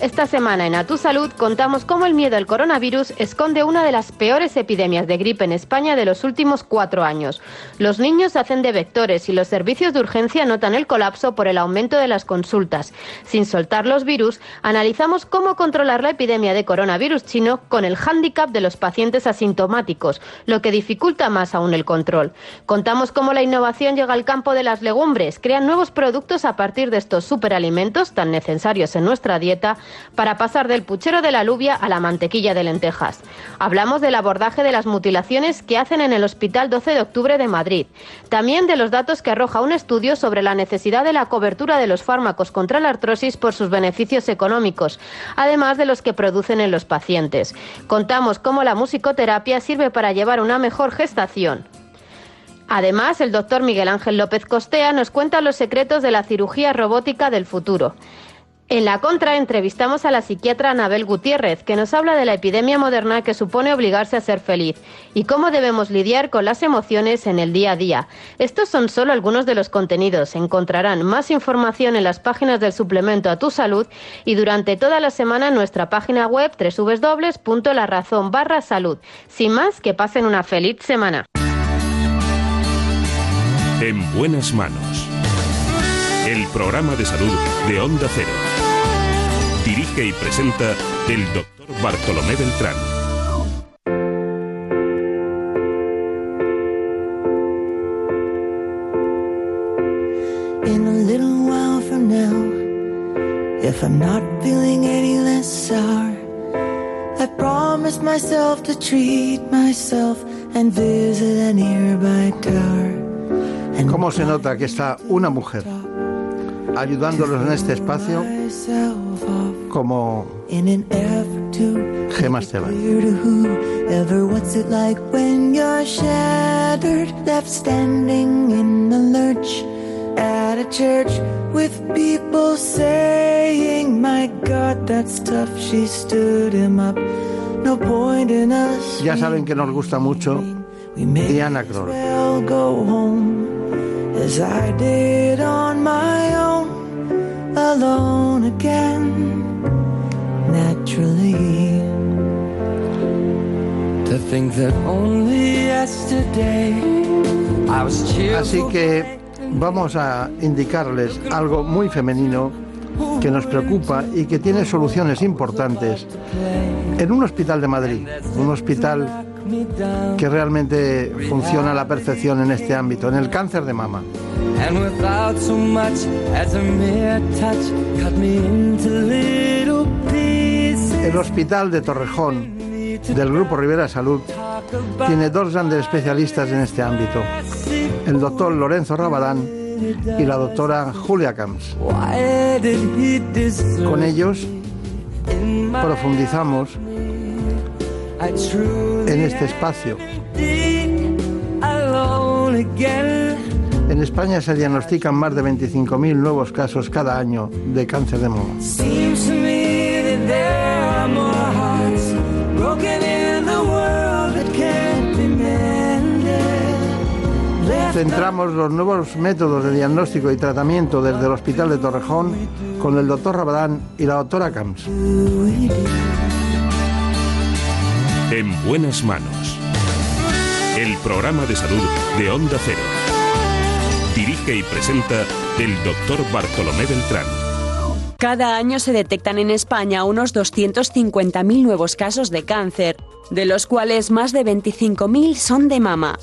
Esta semana en A Tu Salud contamos cómo el miedo al coronavirus esconde una de las peores epidemias de gripe en España de los últimos cuatro años. Los niños hacen de vectores y los servicios de urgencia notan el colapso por el aumento de las consultas. Sin soltar los virus, analizamos cómo controlar la epidemia de coronavirus chino con el hándicap de los pacientes asintomáticos, lo que dificulta más aún el control. Contamos cómo la innovación llega al campo de las legumbres, crean nuevos productos a partir de estos superalimentos tan necesarios en nuestra dieta para pasar del puchero de la alubia a la mantequilla de lentejas. Hablamos del abordaje de las mutilaciones que hacen en el Hospital 12 de Octubre de Madrid. También de los datos que arroja un estudio sobre la necesidad de la cobertura de los fármacos contra la artrosis por sus beneficios económicos, además de los que producen en los pacientes. Contamos cómo la musicoterapia sirve para llevar una mejor gestación. Además, el doctor Miguel Ángel López Costea nos cuenta los secretos de la cirugía robótica del futuro. En la contra entrevistamos a la psiquiatra Anabel Gutiérrez, que nos habla de la epidemia moderna que supone obligarse a ser feliz y cómo debemos lidiar con las emociones en el día a día. Estos son solo algunos de los contenidos. Encontrarán más información en las páginas del suplemento a tu salud y durante toda la semana en nuestra página web www.larazón barra salud. Sin más, que pasen una feliz semana. En buenas manos. El programa de salud de Onda Cero. Dirige y presenta el doctor Bartolomé Beltrán. In a little while from now, if I'm not feeling any less sour, I promised myself to treat myself and visit a nearby tower. ¿Cómo se nota que está una mujer ayudándolos en este espacio como Gemma Esteban? Ever what's it like when you're shattered, left standing in the lurch at a church with people saying, My God, that's tough. She stood him up. No point in us. Ya saben que nos gusta mucho Diana Kroll. Well, go home as I did on my own, alone again, naturally. To think that only yesterday I was Así que vamos a indicarles algo muy femenino que nos preocupa y que tiene soluciones importantes en un hospital de Madrid, un hospital que realmente funciona a la perfección en este ámbito, en el cáncer de mama. El hospital de Torrejón del Grupo Rivera Salud tiene dos grandes especialistas en este ámbito, el doctor Lorenzo Rabadán y la doctora Julia Camps. Con ellos profundizamos en este espacio. En España se diagnostican más de 25.000 nuevos casos cada año de cáncer de mama. Centramos los nuevos métodos de diagnóstico y tratamiento desde el Hospital de Torrejón con el doctor Rabadán y la doctora Camps. En buenas manos. El programa de salud de Onda Cero. Dirige y presenta el doctor Bartolomé Beltrán. Cada año se detectan en España unos 250.000 nuevos casos de cáncer, de los cuales más de 25.000 son de mama.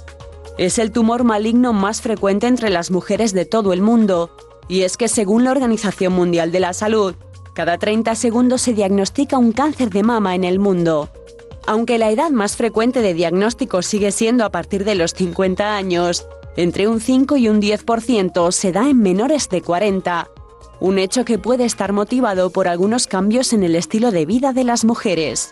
Es el tumor maligno más frecuente entre las mujeres de todo el mundo, y es que según la Organización Mundial de la Salud, cada 30 segundos se diagnostica un cáncer de mama en el mundo. Aunque la edad más frecuente de diagnóstico sigue siendo a partir de los 50 años, entre un 5 y un 10% se da en menores de 40, un hecho que puede estar motivado por algunos cambios en el estilo de vida de las mujeres.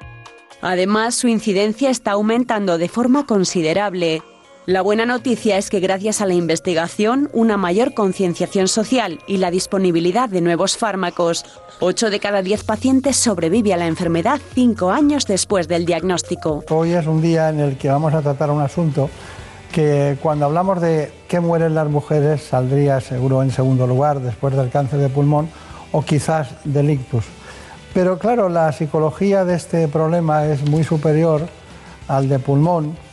Además, su incidencia está aumentando de forma considerable. La buena noticia es que gracias a la investigación, una mayor concienciación social y la disponibilidad de nuevos fármacos, 8 de cada 10 pacientes sobrevive a la enfermedad 5 años después del diagnóstico. Hoy es un día en el que vamos a tratar un asunto que cuando hablamos de qué mueren las mujeres saldría seguro en segundo lugar después del cáncer de pulmón o quizás del ictus. Pero claro, la psicología de este problema es muy superior al de pulmón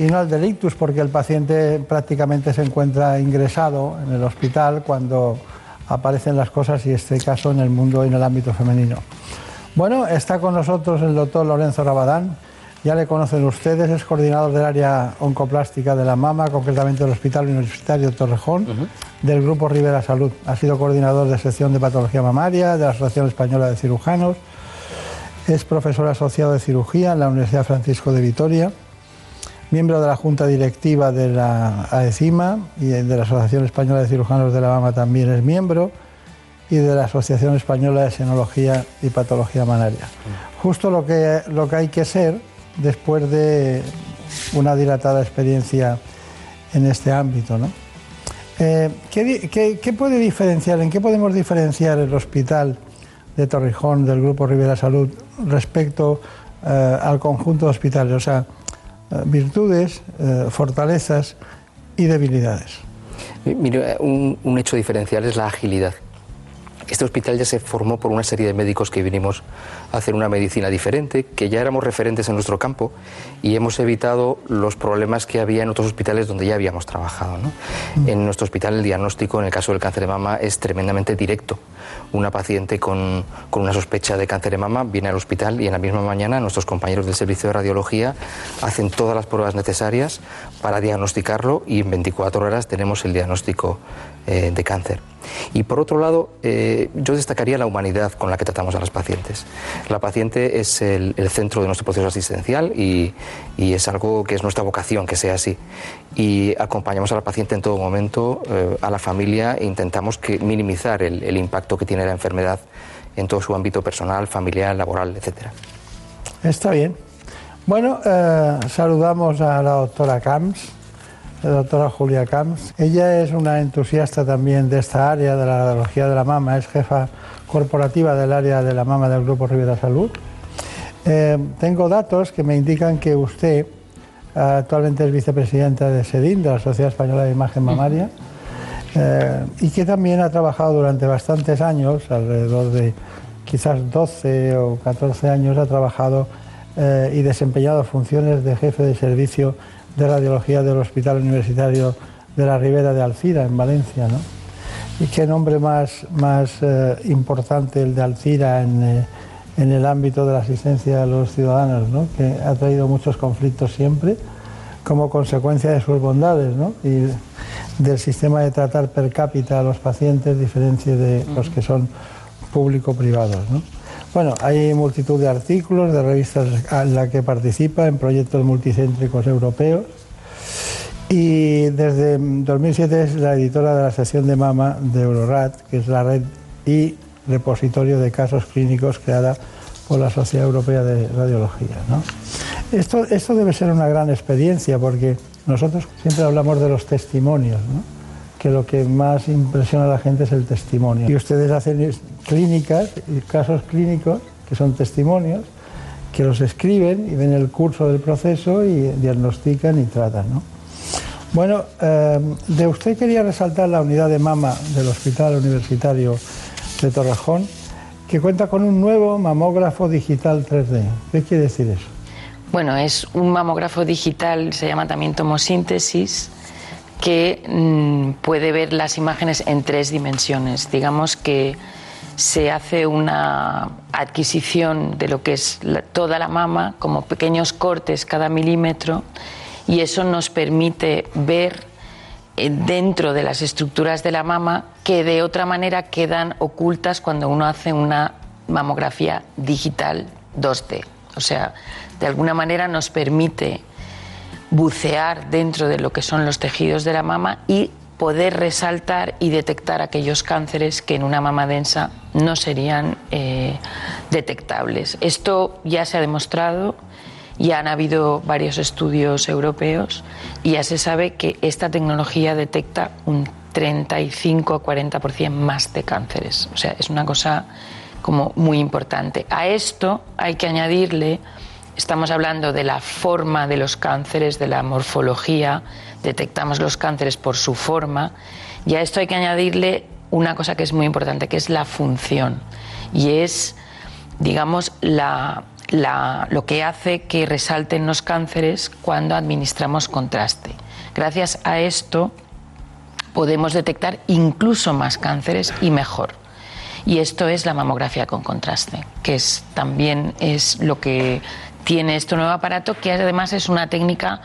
y no al del ictus, porque el paciente prácticamente se encuentra ingresado en el hospital cuando aparecen las cosas y este caso en el mundo y en el ámbito femenino. Bueno, está con nosotros el doctor Lorenzo Rabadán, ya le conocen ustedes, es coordinador del área oncoplástica de la mama, concretamente del Hospital Universitario Torrejón, del Grupo Rivera Salud. Ha sido coordinador de sección de patología mamaria de la Asociación Española de Cirujanos. Es profesor asociado de cirugía en la Universidad Francisco de Vitoria, miembro de la Junta Directiva de la AECIMA y de la Asociación Española de Cirujanos de la Mama también es miembro y de la Asociación Española de Senología y Patología Mamaria. Justo lo que, lo que hay que ser después de una dilatada experiencia en este ámbito. ¿no? Eh, ¿qué, puede diferenciar, en qué podemos diferenciar el hospital de Torrijón del Grupo Rivera Salud respecto eh, al conjunto de hospitales? O sea, virtudes, fortalezas y debilidades. Mire, un, un hecho diferencial es la agilidad. Este hospital ya se formó por una serie de médicos que vinimos a hacer una medicina diferente, que ya éramos referentes en nuestro campo y hemos evitado los problemas que había en otros hospitales donde ya habíamos trabajado. Mm. En nuestro hospital el diagnóstico en el caso del cáncer de mama es tremendamente directo. Una paciente con, con una sospecha de cáncer de mama viene al hospital y en la misma mañana nuestros compañeros del servicio de radiología hacen todas las pruebas necesarias para diagnosticarlo y en 24 horas tenemos el diagnóstico eh, de cáncer. Y por otro lado, eh, yo destacaría la humanidad con la que tratamos a las pacientes. La paciente es el, centro de nuestro proceso asistencial y, es algo que es nuestra vocación, que sea así. Y acompañamos a la paciente en todo momento, eh, a la familia, e intentamos que, minimizar el, impacto que tiene la enfermedad en todo su ámbito personal, familiar, laboral, etc. Está bien. Bueno, saludamos a la doctora Camps la doctora Julia Camps. Ella es una entusiasta también de esta área, de la radiología de la mama, es jefa corporativa del área de la mama del Grupo Rivera Salud. Eh, tengo datos que me indican que usted actualmente es vicepresidenta de SEDIN, de la Sociedad Española de Imagen Mamaria, eh, y que también ha trabajado durante bastantes años, alrededor de quizás 12 o 14 años, ha trabajado eh, y desempeñado funciones de jefe de servicio de radiología del Hospital Universitario de la Ribera de Alcira, en Valencia. ¿no? Y qué nombre más, más eh, importante el de Alcira en, eh, en, el ámbito de la asistencia a los ciudadanos, ¿no? que ha traído muchos conflictos siempre como consecuencia de sus bondades ¿no? y del sistema de tratar per cápita a los pacientes, diferencia de los que son público-privados. ¿no? Bueno, hay multitud de artículos, de revistas en las que participa en proyectos multicéntricos europeos y desde 2007 es la editora de la sección de mama de Eurorat, que es la red y repositorio de casos clínicos creada por la Sociedad Europea de Radiología. Esto, esto debe ser una gran experiencia porque nosotros siempre hablamos de los testimonios. ¿no? Que lo que más impresiona a la gente es el testimonio. Y ustedes hacen clínicas, casos clínicos, que son testimonios, que los escriben y ven el curso del proceso y diagnostican y tratan. Bueno, eh, de usted quería resaltar la unidad de mama del Hospital Universitario de Torrejón, que cuenta con un nuevo mamógrafo digital 3D. ¿Qué quiere decir eso? Bueno, es un mamógrafo digital, se llama también tomosíntesis, que mm, puede ver las imágenes en tres dimensiones. Digamos que se hace una adquisición de lo que es toda la mama, como pequeños cortes cada milímetro, y eso nos permite ver eh, dentro de las estructuras de la mama que de otra manera quedan ocultas cuando uno hace una mamografía digital 2D. O sea, de alguna manera nos permite bucear dentro de lo que son los tejidos de la mama y poder resaltar y detectar aquellos cánceres que en una mama densa no serían eh, detectables. Esto ya se ha demostrado, ya han habido varios estudios europeos y ya se sabe que esta tecnología detecta un 35 o 40% más de cánceres. O sea, es una cosa como muy importante. A esto hay que añadirle Estamos hablando de la forma de los cánceres, de la morfología, detectamos los cánceres por su forma y a esto hay que añadirle una cosa que es muy importante, que es la función. Y es digamos, la, la- lo que hace que resalten los cánceres cuando administramos contraste. Gracias a esto podemos detectar incluso más cánceres y mejor. Y esto es la mamografía con contraste, que es también es lo que tiene este nuevo aparato, que además es una técnica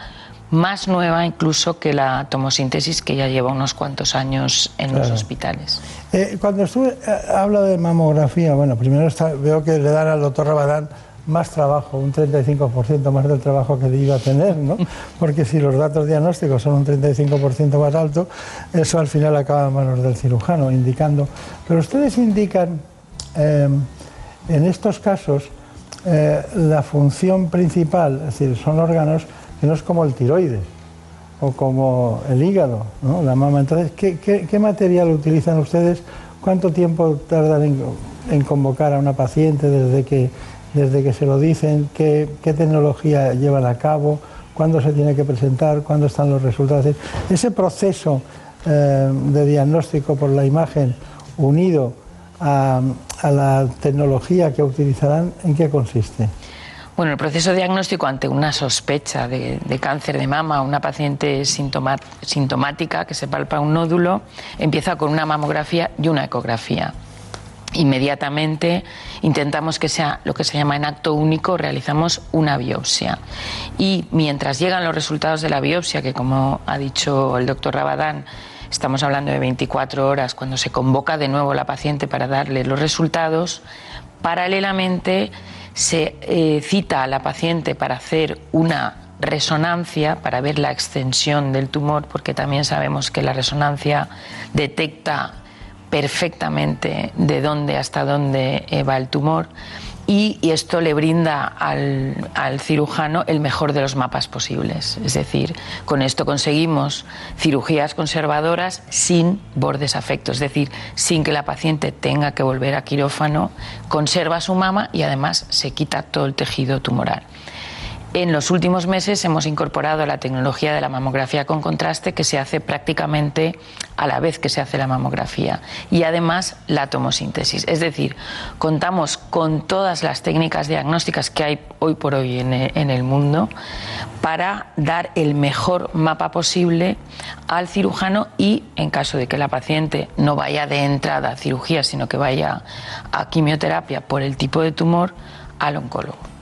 más nueva incluso que la tomosíntesis que ya lleva unos cuantos años en los hospitales. Eh, cuando estuve, eh, hablo de mamografía, bueno, primero está- veo que le dan al doctor Rabadán más trabajo, un 35% más del trabajo que iba a tener, ¿no? Porque si los datos diagnósticos son un 35% más alto, eso al final acaba en manos del cirujano, indicando. Pero ustedes indican, eh, en estos casos, eh, la función principal, es decir, son órganos que no es como el tiroides o como el hígado, la mama. Entonces, ¿qué, material utilizan ustedes? ¿Cuánto tiempo tardan en, convocar a una paciente desde que, desde que se lo dicen? ¿Qué, tecnología llevan a cabo? ¿Cuándo se tiene que presentar? ¿Cuándo están los resultados? Ese proceso eh, de diagnóstico por la imagen unido a, a la tecnología que utilizarán, ¿en qué consiste? Bueno, el proceso diagnóstico ante una sospecha de, cáncer de mama, una paciente sintomática que se palpa un nódulo, empieza con una mamografía y una ecografía. Inmediatamente intentamos que sea lo que se llama en acto único, realizamos una biopsia. Y mientras llegan los resultados de la biopsia, que como ha dicho el doctor Rabadán, estamos hablando de 24 horas, cuando se convoca de nuevo la paciente para darle los resultados, paralelamente se eh, cita a la paciente para hacer una resonancia para ver la extensión del tumor, porque también sabemos que la resonancia detecta perfectamente de dónde hasta dónde eh, va el tumor y, esto le brinda al, al cirujano el mejor de los mapas posibles. Es decir, con esto conseguimos cirugías conservadoras sin bordes afectos, es decir, sin que la paciente tenga que volver a quirófano, conserva su mama y además se quita todo el tejido tumoral. En los últimos meses hemos incorporado la tecnología de la mamografía con contraste que se hace prácticamente a la vez que se hace la mamografía y además la tomosíntesis. Es decir, contamos con todas las técnicas diagnósticas que hay hoy por hoy en el mundo para dar el mejor mapa posible al cirujano y en caso de que la paciente no vaya de entrada a cirugía, sino que vaya a quimioterapia por el tipo de tumor, al oncólogo.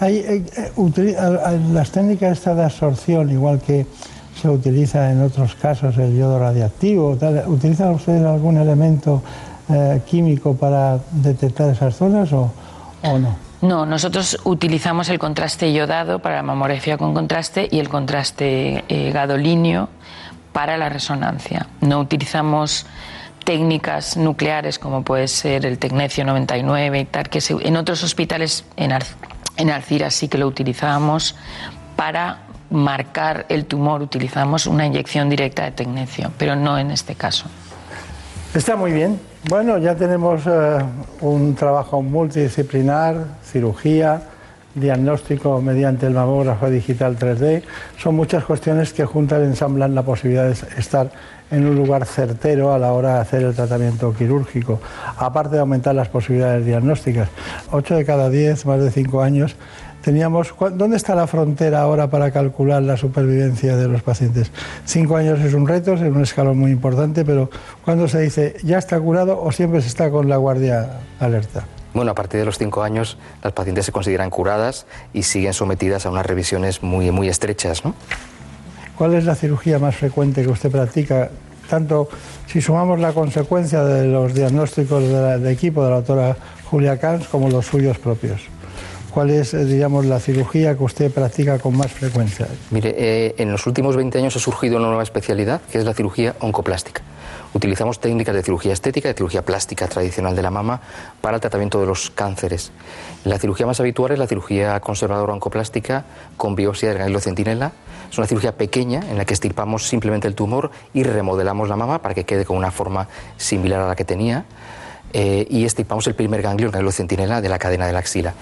Hay, eh, eh, las técnicas estas de absorción, igual que se utiliza en otros casos el yodo radiactivo, tal, ¿utilizan ustedes algún elemento eh, químico para detectar esas zonas o, no? No, nosotros utilizamos el contraste iodado para la mamografía con contraste y el contraste eh, gadolíneo para la resonancia. No utilizamos técnicas nucleares como puede ser el tecnecio 99 y tal, que se- en otros hospitales, en, en Alcira sí que lo utilizábamos para marcar el tumor, utilizamos una inyección directa de tecnecio, pero no en este caso. Está muy bien. Bueno, ya tenemos eh, un trabajo multidisciplinar, cirugía, diagnóstico mediante el mamógrafo digital 3D. Son muchas cuestiones que juntas ensamblan la posibilidad de estar en un lugar certero a la hora de hacer el tratamiento quirúrgico, aparte de aumentar las posibilidades diagnósticas. 8 de cada 10, más de 5 años, teníamos... ¿cu- ¿Dónde está la frontera ahora para calcular la supervivencia de los pacientes? Cinco años es un reto, es un escalón muy importante, pero cuando se dice ya está curado o siempre se está con la guardia alerta? Bueno, a partir de los cinco años las pacientes se consideran curadas y siguen sometidas a unas revisiones muy, muy estrechas. ¿no? ¿Cuál es la cirugía más frecuente que usted practica? Tanto si sumamos la consecuencia de los diagnósticos de, la- equipo de la doctora Julia Camps como los suyos propios. ¿Cuál es, eh, digamos, la cirugía que usted practica con más frecuencia? Mire, eh, en los últimos 20 años ha surgido una nueva especialidad que es la cirugía oncoplástica. Utilizamos técnicas de cirugía estética, de cirugía plástica tradicional de la mama para el tratamiento de los cánceres. La cirugía más habitual es la cirugía conservadora oncoplástica con biopsia del ganglio centinela. Es una cirugía pequeña en la que estirpamos simplemente el tumor y remodelamos la mama para que quede con una forma similar a la que tenía. Eh, y estirpamos el primer ganglio, el ganglio centinela de la cadena de la axila.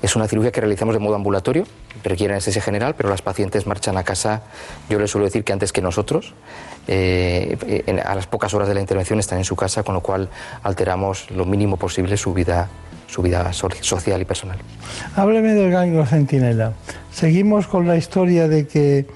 Es una cirugía que realizamos de modo ambulatorio, requiere anestesia general, pero las pacientes marchan a casa, yo les suelo decir que antes que nosotros, eh, en- a las pocas horas de la intervención están en su casa, con lo cual alteramos lo mínimo posible su vida, su vida so- social y personal. Hábleme del ganglio centinela. Seguimos con la historia de que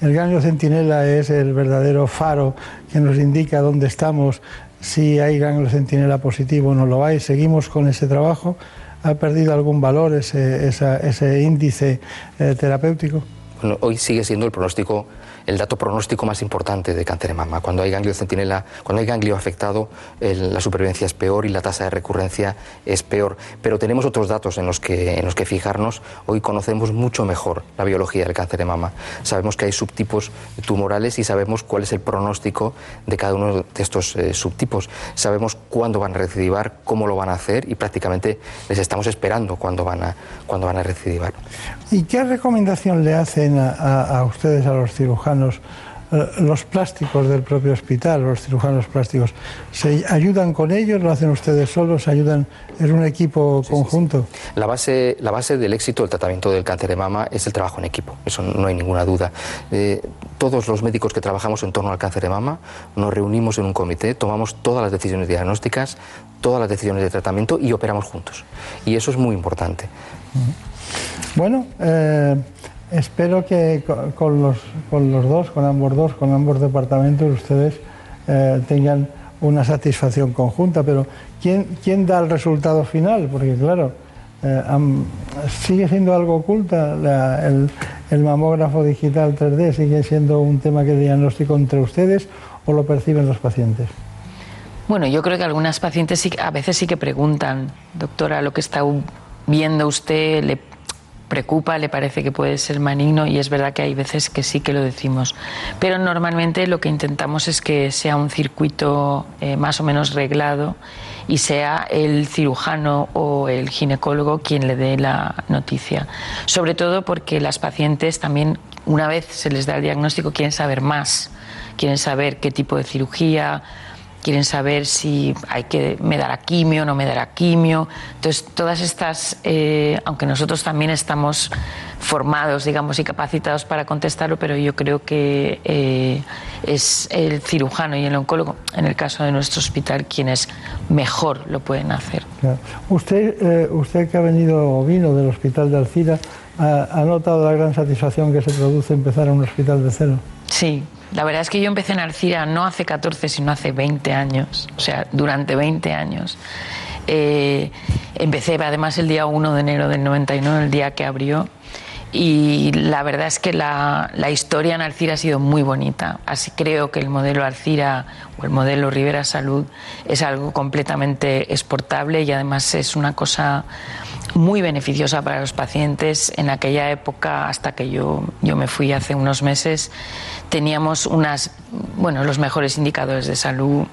el ganglio centinela es el verdadero faro que nos indica dónde estamos, si hay ganglio centinela positivo no lo hay. Seguimos con ese trabajo. ¿Ha perdido algún valor ese índice eh, terapéutico? Bueno, hoy sigue siendo el pronóstico, el dato pronóstico más importante de cáncer de mama. Cuando hay ganglio centinela, cuando hay ganglio afectado, la supervivencia es peor y la tasa de recurrencia es peor. Pero tenemos otros datos en los que en los que fijarnos. Hoy conocemos mucho mejor la biología del cáncer de mama. Sabemos que hay subtipos tumorales y sabemos cuál es el pronóstico de cada uno de estos eh, subtipos. Sabemos cuándo van a recidivar, cómo lo van a hacer y prácticamente les estamos esperando cuándo van a cuándo van a recidivar. ¿Y qué recomendación le hacen a- a ustedes, a los cirujanos, eh, los plásticos del propio hospital, los cirujanos plásticos? ¿Se ayudan con ellos? ¿Lo hacen ustedes solos? ¿Se ayudan? ¿Es un equipo conjunto? La base, la base del éxito del tratamiento del cáncer de mama es el trabajo en equipo, eso no hay ninguna duda. Eh, todos los médicos que trabajamos en torno al cáncer de mama nos reunimos en un comité, tomamos todas las decisiones diagnósticas, todas las decisiones de tratamiento y operamos juntos. Y eso es muy importante. Bueno, eh, espero que co- con los, con los dos, con ambos dos, con ambos departamentos, ustedes eh, tengan una satisfacción conjunta. Pero ¿quién, quién da el resultado final? Porque claro, eh, sigue siendo algo oculta el, mamógrafo digital 3D, sigue siendo un tema que diagnóstico entre ustedes o lo perciben los pacientes. Bueno, yo creo que algunas pacientes sí, a veces sí que preguntan, doctora, lo que está viendo usted le preocupa, le parece que puede ser maligno y es verdad que hay veces que sí que lo decimos. Pero normalmente lo que intentamos es que sea un circuito eh, más o menos reglado y sea el cirujano o el ginecólogo quien le dé la noticia. Sobre todo porque las pacientes también, una vez se les da el diagnóstico, quieren saber más, quieren saber qué tipo de cirugía, quieren saber si hay que me dará quimio, no me dará quimio. Entonces, todas estas, eh, aunque nosotros también estamos formados, digamos, y capacitados para contestarlo, pero yo creo que eh, es el cirujano y el oncólogo, en el caso de nuestro hospital, quienes mejor lo pueden hacer. Claro. Usted, eh, usted que ha venido o vino del hospital de Alcira, ¿ha, ha notado la gran satisfacción que se produce empezar en un hospital de cero? Sí, la verdad es que yo empecé en Alcira no hace 14, sino hace 20 años, o sea, durante 20 años. Eh, empecé además el día 1 de enero del 99, el día que abrió, y la verdad es que la, la historia en Alcira ha sido muy bonita. Así creo que el modelo Alcira o el modelo Rivera Salud es algo completamente exportable y además es una cosa muy beneficiosa para los pacientes. En aquella época, hasta que yo, yo me fui hace unos meses, teníamos unas, bueno, los mejores indicadores de salud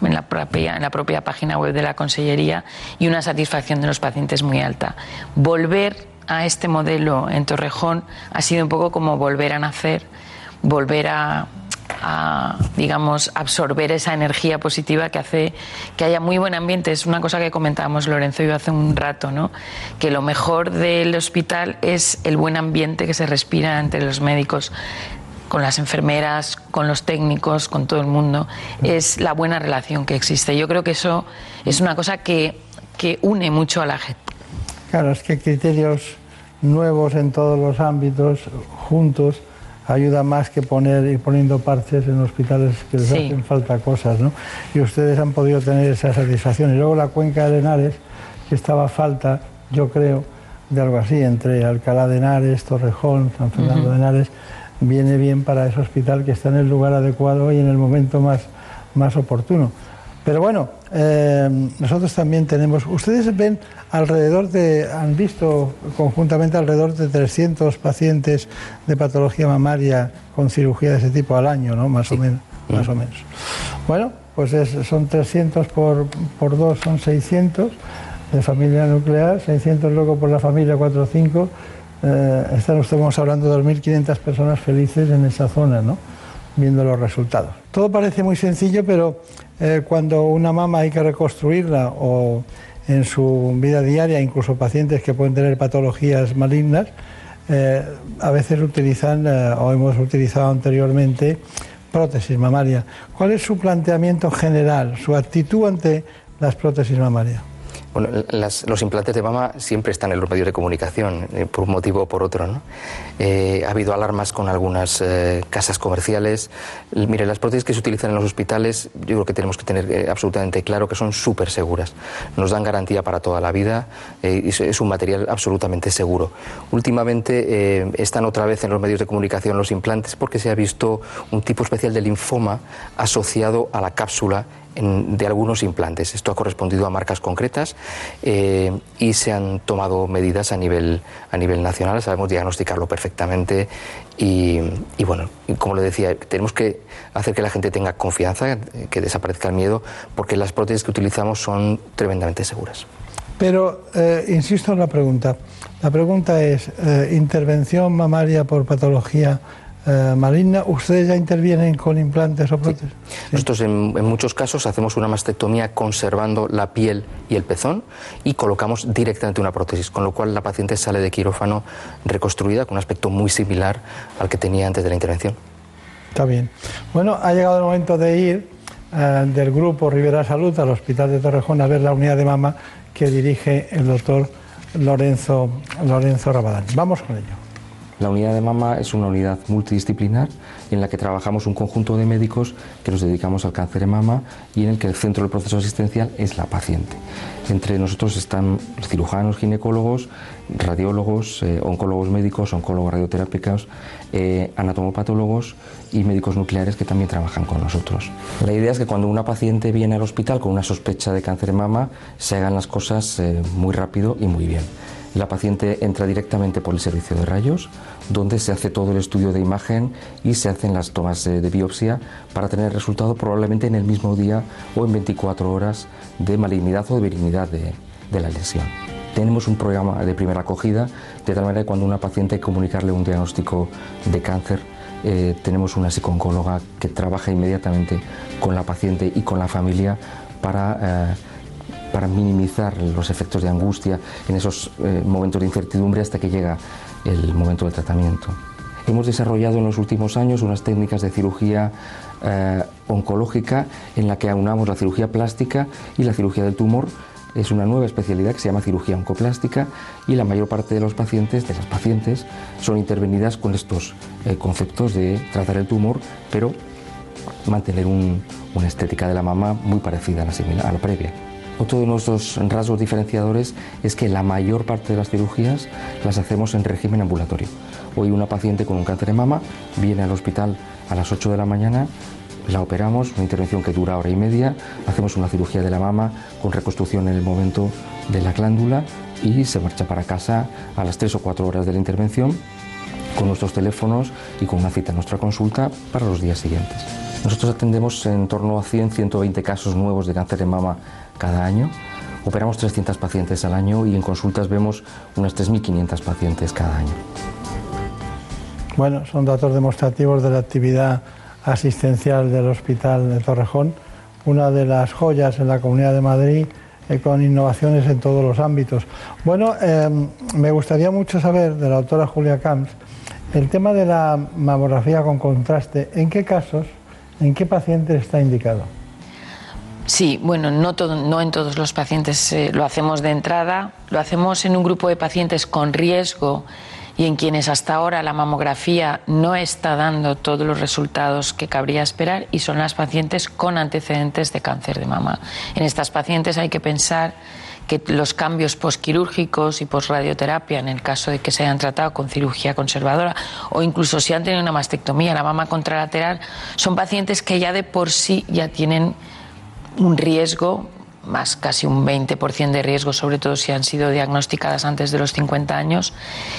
en la, propia, en la propia página web de la Consellería y una satisfacción de los pacientes muy alta. Volver a este modelo en Torrejón ha sido un poco como volver a nacer, volver a, digamos, absorber esa energía positiva que hace que haya muy buen ambiente. Es una cosa que comentábamos Lorenzo y yo hace un rato, ¿no? Que lo mejor del hospital es el buen ambiente que se respira entre los médicos con las enfermeras, con los técnicos, con todo el mundo, es la buena relación que existe. Yo creo que eso es una cosa que, que une mucho a la gente. Claro, es que criterios nuevos en todos los ámbitos, juntos, ayuda más que poner ir poniendo parches en hospitales que les Sí. hacen falta cosas, ¿no? Y ustedes han podido tener esa satisfacción. Y luego la cuenca de Henares, que estaba falta, yo creo, de algo así, entre Alcalá de Henares, Torrejón, San Fernando de Henares, viene bien para ese hospital que está en el lugar adecuado y en el momento más, más oportuno. Pero bueno, eh, nosotros también tenemos, ustedes ven alrededor de, han visto conjuntamente alrededor de 300 pacientes de patología mamaria con cirugía de ese tipo al año, ¿no? Más o menos, más o menos. Bueno, pues es- son 300 por, por 2 son 600 de familia nuclear, 600 luego por la familia 4 o 5. Eh, estamos hablando de 2.500 personas felices en esa zona, ¿no? viendo los resultados. Todo parece muy sencillo, pero eh, cuando una mama hay que reconstruirla o en su vida diaria, incluso pacientes que pueden tener patologías malignas, eh, a veces utilizan eh, o hemos utilizado anteriormente prótesis mamaria. ¿Cuál es su planteamiento general, su actitud ante las prótesis mamarias? Bueno, los implantes de mama siempre están en los medios de comunicación, eh, por un motivo o por otro. ¿no? Eh, ha habido alarmas con algunas eh, casas comerciales. Mire, las prótesis que se utilizan en los hospitales, yo creo que tenemos que tener absolutamente claro que son súper seguras. Nos dan garantía para toda la vida y es- un material absolutamente seguro. Últimamente están otra vez en los medios de comunicación los implantes porque se ha visto un tipo especial de linfoma asociado a la cápsula de algunos implantes. Esto ha correspondido a marcas concretas eh, y se han tomado medidas a nivel, a nivel nacional. Sabemos diagnosticarlo perfectamente y, y bueno, como le decía, tenemos que hacer que la gente tenga confianza, que desaparezca el miedo, porque las prótesis que utilizamos son tremendamente seguras. Pero eh, insisto en la pregunta. La pregunta es, eh, ¿intervención mamaria por patología eh, maligna? ¿Ustedes ya intervienen con implantes o prótesis? Nosotros en, en muchos casos hacemos una mastectomía conservando la piel y el pezón y colocamos directamente una prótesis, con lo cual la paciente sale de quirófano reconstruida con un aspecto muy similar al que tenía antes de la intervención. Está bien. Bueno, ha llegado el momento de ir eh, del grupo Rivera Salud al Hospital de Torrejón a ver la unidad de mama que dirige el doctor Lorenzo, Lorenzo Rabadán. Vamos con ello. La unidad de mama es una unidad multidisciplinar en la que trabajamos un conjunto de médicos que nos dedicamos al cáncer de mama y en el que el centro del proceso asistencial es la paciente. Entre nosotros están cirujanos, ginecólogos, radiólogos, eh, oncólogos médicos, oncólogos radioterápicos, eh, anatomopatólogos y médicos nucleares que también trabajan con nosotros. La idea es que cuando una paciente viene al hospital con una sospecha de cáncer de mama, se hagan las cosas eh, muy rápido y muy bien. La paciente entra directamente por el servicio de rayos, donde se hace todo el estudio de imagen y se hacen las tomas eh, de biopsia para tener resultado probablemente en el mismo día o en 24 horas de malignidad o de benignidad de, de la lesión. Tenemos un programa de primera acogida, de tal manera que cuando una paciente comunicarle un diagnóstico de cáncer, eh, tenemos una psicooncóloga que trabaja inmediatamente con la paciente y con la familia para eh, para minimizar los efectos de angustia en esos eh, momentos de incertidumbre hasta que llega el momento del tratamiento. Hemos desarrollado en los últimos años unas técnicas de cirugía eh, oncológica en la que aunamos la cirugía plástica y la cirugía del tumor. Es una nueva especialidad que se llama cirugía oncoplástica y la mayor parte de los pacientes, de las pacientes, son intervenidas con estos eh, conceptos de tratar el tumor, pero mantener un- una estética de la mama muy parecida a a la previa. Otro de nuestros rasgos diferenciadores es que la mayor parte de las cirugías las hacemos en régimen ambulatorio. Hoy una paciente con un cáncer de mama viene al hospital a las 8 de la mañana, la operamos, una intervención que dura hora y media, hacemos una cirugía de la mama con reconstrucción en el momento de la glándula y se marcha para casa a las 3 o 4 horas de la intervención con nuestros teléfonos y con una cita en nuestra consulta para los días siguientes. Nosotros atendemos en torno a 100-120 casos nuevos de cáncer de mama cada año. Operamos 300 pacientes al año y en consultas vemos unas 3.500 pacientes cada año. Bueno, son datos demostrativos de la actividad asistencial del Hospital de Torrejón, una de las joyas en la Comunidad de Madrid eh, con innovaciones en todos los ámbitos. Bueno, eh, me gustaría mucho saber de la doctora Julia Camps el tema de la mamografía con contraste. ¿En qué casos, en qué pacientes está indicado? Sí, bueno, no, en todos los pacientes eh, lo hacemos de entrada, lo hacemos en un grupo de pacientes con riesgo y en quienes hasta ahora la mamografía no está dando todos los resultados que cabría esperar y son las pacientes con antecedentes de cáncer de mama. En estas pacientes hay que pensar que los cambios posquirúrgicos y posradioterapia, en el caso de que se hayan tratado con cirugía conservadora o incluso si han tenido una mastectomía, la mama contralateral, son pacientes que ya de por sí ya tienen un riesgo, más casi un 20% de riesgo, sobre todo si han sido diagnosticadas antes de los 50 años.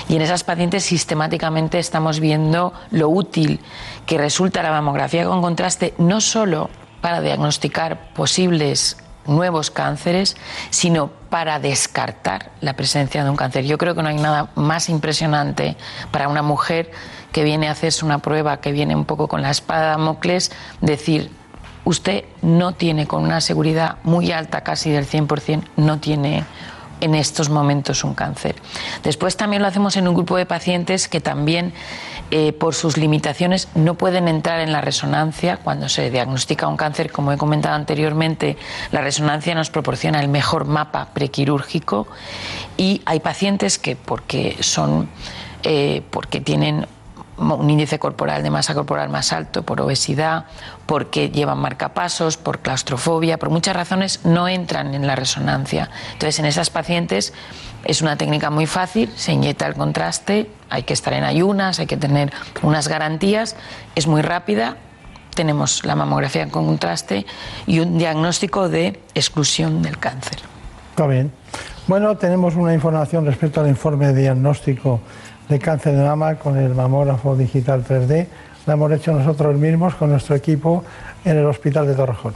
Y en esas pacientes sistemáticamente estamos viendo lo útil que resulta la mamografía con contraste, no solo para diagnosticar posibles nuevos cánceres, sino para descartar la presencia de un cáncer. Yo creo que no hay nada más impresionante para una mujer que viene a hacerse una prueba, que viene un poco con la espada de Damocles, decir, usted no tiene con una seguridad muy alta, casi del 100%, no tiene en estos momentos un cáncer. Después también lo hacemos en un grupo de pacientes que también eh, por sus limitaciones no pueden entrar en la resonancia cuando se diagnostica un cáncer. Como he comentado anteriormente, la resonancia nos proporciona el mejor mapa prequirúrgico y hay pacientes que porque son eh, porque tienen un índice corporal de masa corporal más alto, por obesidad, porque llevan marcapasos, por claustrofobia, por muchas razones no entran en la resonancia. Entonces, en esas pacientes es una técnica muy fácil, se inyecta el contraste, hay que estar en ayunas, hay que tener unas garantías, es muy rápida, tenemos la mamografía con contraste y un diagnóstico de exclusión del cáncer. Está bien. Bueno, tenemos una información respecto al informe diagnóstico de cáncer de mama con el mamógrafo digital 3D. La hemos hecho nosotros mismos con nuestro equipo en el Hospital de Torrejón.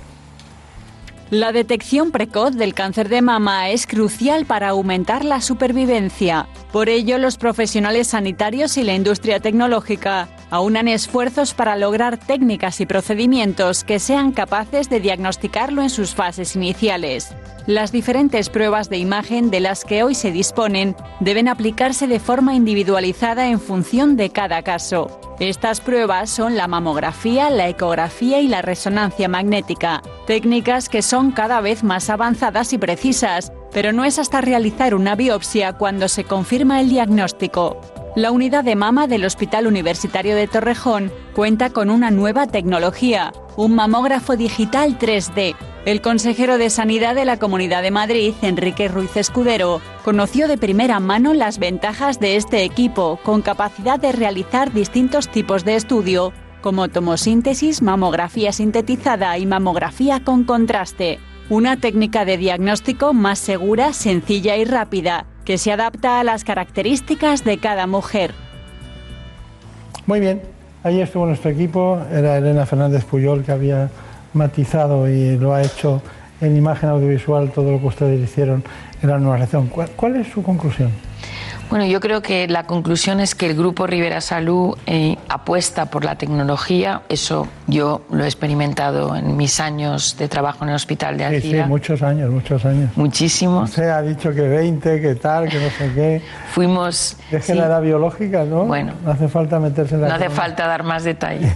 La detección precoz del cáncer de mama es crucial para aumentar la supervivencia. Por ello, los profesionales sanitarios y la industria tecnológica aunan esfuerzos para lograr técnicas y procedimientos que sean capaces de diagnosticarlo en sus fases iniciales. Las diferentes pruebas de imagen de las que hoy se disponen deben aplicarse de forma individualizada en función de cada caso. Estas pruebas son la mamografía, la ecografía y la resonancia magnética, técnicas que son cada vez más avanzadas y precisas, pero no es hasta realizar una biopsia cuando se confirma el diagnóstico. La unidad de mama del Hospital Universitario de Torrejón cuenta con una nueva tecnología, un mamógrafo digital 3D. El consejero de Sanidad de la Comunidad de Madrid, Enrique Ruiz Escudero, conoció de primera mano las ventajas de este equipo, con capacidad de realizar distintos tipos de estudio, como tomosíntesis, mamografía sintetizada y mamografía con contraste. Una técnica de diagnóstico más segura, sencilla y rápida, que se adapta a las características de cada mujer. Muy bien, ahí estuvo nuestro equipo, era Elena Fernández Puyol que había matizado y lo ha hecho en imagen audiovisual todo lo que ustedes hicieron en la nueva lección. ¿Cuál es su conclusión? Bueno, yo creo que la conclusión es que el Grupo Rivera Salud eh, apuesta por la tecnología. Eso yo lo he experimentado en mis años de trabajo en el hospital de Alcira. Sí, sí, muchos años, muchos años. Muchísimos. Usted ha dicho que 20, que tal, que no sé qué. Fuimos... Es que la edad biológica, ¿no? Bueno. No hace falta meterse en la... No hace falta dar más detalles.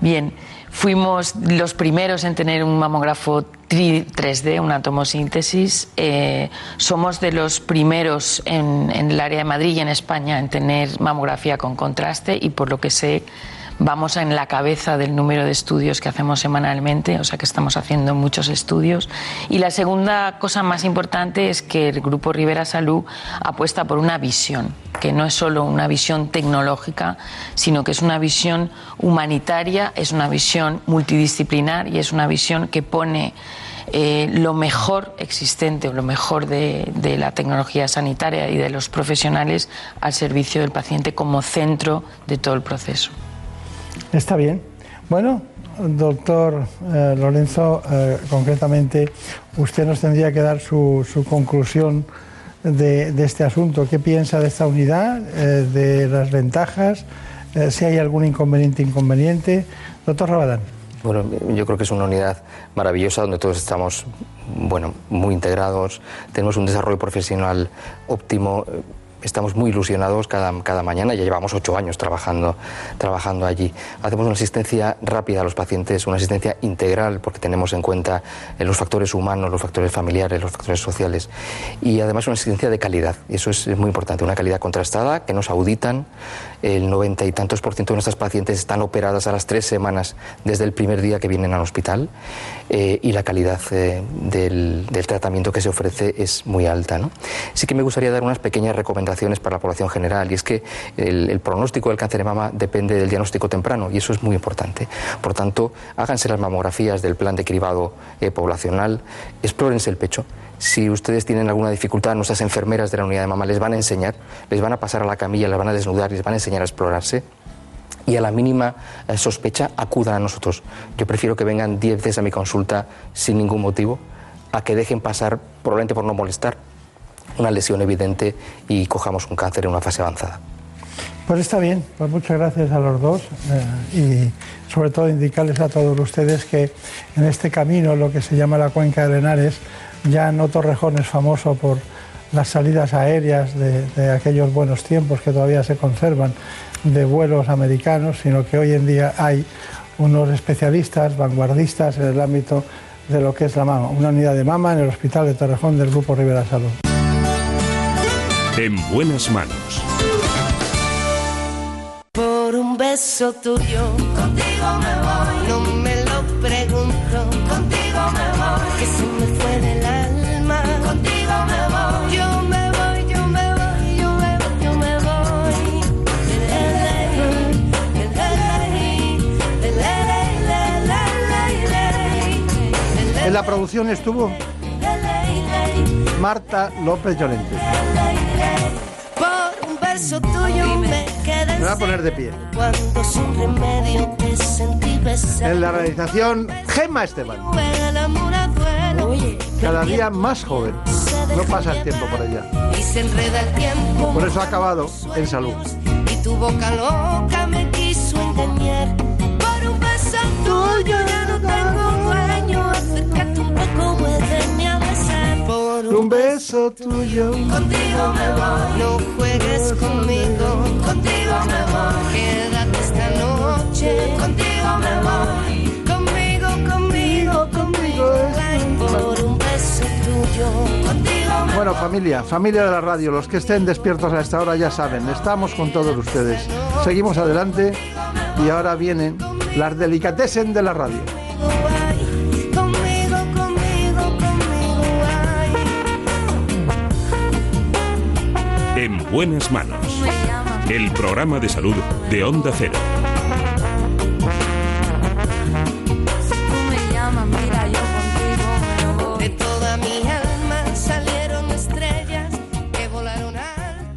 Bien. Fuimos los primeros en tener un mamógrafo 3D, una tomosíntesis. Eh, somos de los primeros en, en, el área de Madrid y en España en tener mamografía con contraste y por lo que sé vamos en la cabeza del número de estudios que hacemos semanalmente, o sea que estamos haciendo muchos estudios. Y la segunda cosa más importante es que el Grupo Rivera Salud apuesta por una visión, que no es solo una visión tecnológica, sino que es una visión humanitaria, es una visión multidisciplinar y es una visión que pone eh, lo mejor existente o lo mejor de, de, la tecnología sanitaria y de los profesionales al servicio del paciente como centro de todo el proceso. Está bien. Bueno, doctor eh, Lorenzo, eh, concretamente, usted nos tendría que dar su, conclusión de, de, este asunto. ¿Qué piensa de esta unidad, eh, de las ventajas, si hay algún inconveniente, inconveniente? Doctor Rabadán. Bueno, yo creo que es una unidad maravillosa donde todos estamos bueno, muy integrados, tenemos un desarrollo profesional óptimo estamos muy ilusionados cada, cada mañana, ya llevamos ocho años trabajando, trabajando allí. Hacemos una asistencia rápida a los pacientes, una asistencia integral porque tenemos en cuenta los factores humanos, los factores familiares, los factores sociales y además una asistencia de calidad. Y eso es, es muy importante, una calidad contrastada que nos auditan. El noventa y tantos por ciento de nuestras pacientes están operadas a las tres semanas desde el primer día que vienen al hospital eh, y la calidad eh, del, tratamiento que se ofrece es muy alta. ¿no? Sí que me gustaría dar unas pequeñas recomendaciones para la población general y es que el, el, pronóstico del cáncer de mama depende del diagnóstico temprano y eso es muy importante. Por tanto, háganse las mamografías del plan de cribado eh, poblacional, explórense el pecho. Si ustedes tienen alguna dificultad, nuestras enfermeras de la unidad de mama les van a enseñar, les van a pasar a la camilla, les van a desnudar, les van a enseñar a explorarse y a la mínima sospecha acudan a nosotros. Yo prefiero que vengan 10 veces a mi consulta sin ningún motivo a que dejen pasar, probablemente por no molestar, una lesión evidente y cojamos un cáncer en una fase avanzada. Pues está bien, pues muchas gracias a los dos eh, y sobre todo indicarles a todos ustedes que en este camino, lo que se llama la cuenca de Henares, ya no Torrejón es famoso por las salidas aéreas de, de aquellos buenos tiempos que todavía se conservan de vuelos americanos, sino que hoy en día hay unos especialistas, vanguardistas en el ámbito de lo que es la mama, una unidad de mama en el Hospital de Torrejón del Grupo Rivera Salud. En buenas manos. Por un beso tuyo, contigo me voy. La producción estuvo Marta López Llorente. Por un beso tuyo me quedé Me voy a poner de pie. cuando sin remedio te sentí besar. En la realización, Gemma Esteban. Cada día más joven. No pasa el tiempo por ella. Y se enreda el tiempo. Por eso ha acabado en salud. Y tu boca loca me quiso engañar. Beso tuyo ya no tengo dueño. Acércate un poco, a besar. Por Un beso tuyo. Contigo me voy, no juegues conmigo. Contigo me voy, quédate esta noche. Contigo me voy, conmigo, conmigo, conmigo. Por un beso tuyo. Contigo Bueno, familia, familia de la radio, los que estén despiertos a esta hora ya saben, estamos con todos ustedes. Seguimos adelante y ahora vienen las delicatessen de la radio. En buenas manos. El programa de salud de Onda Cero.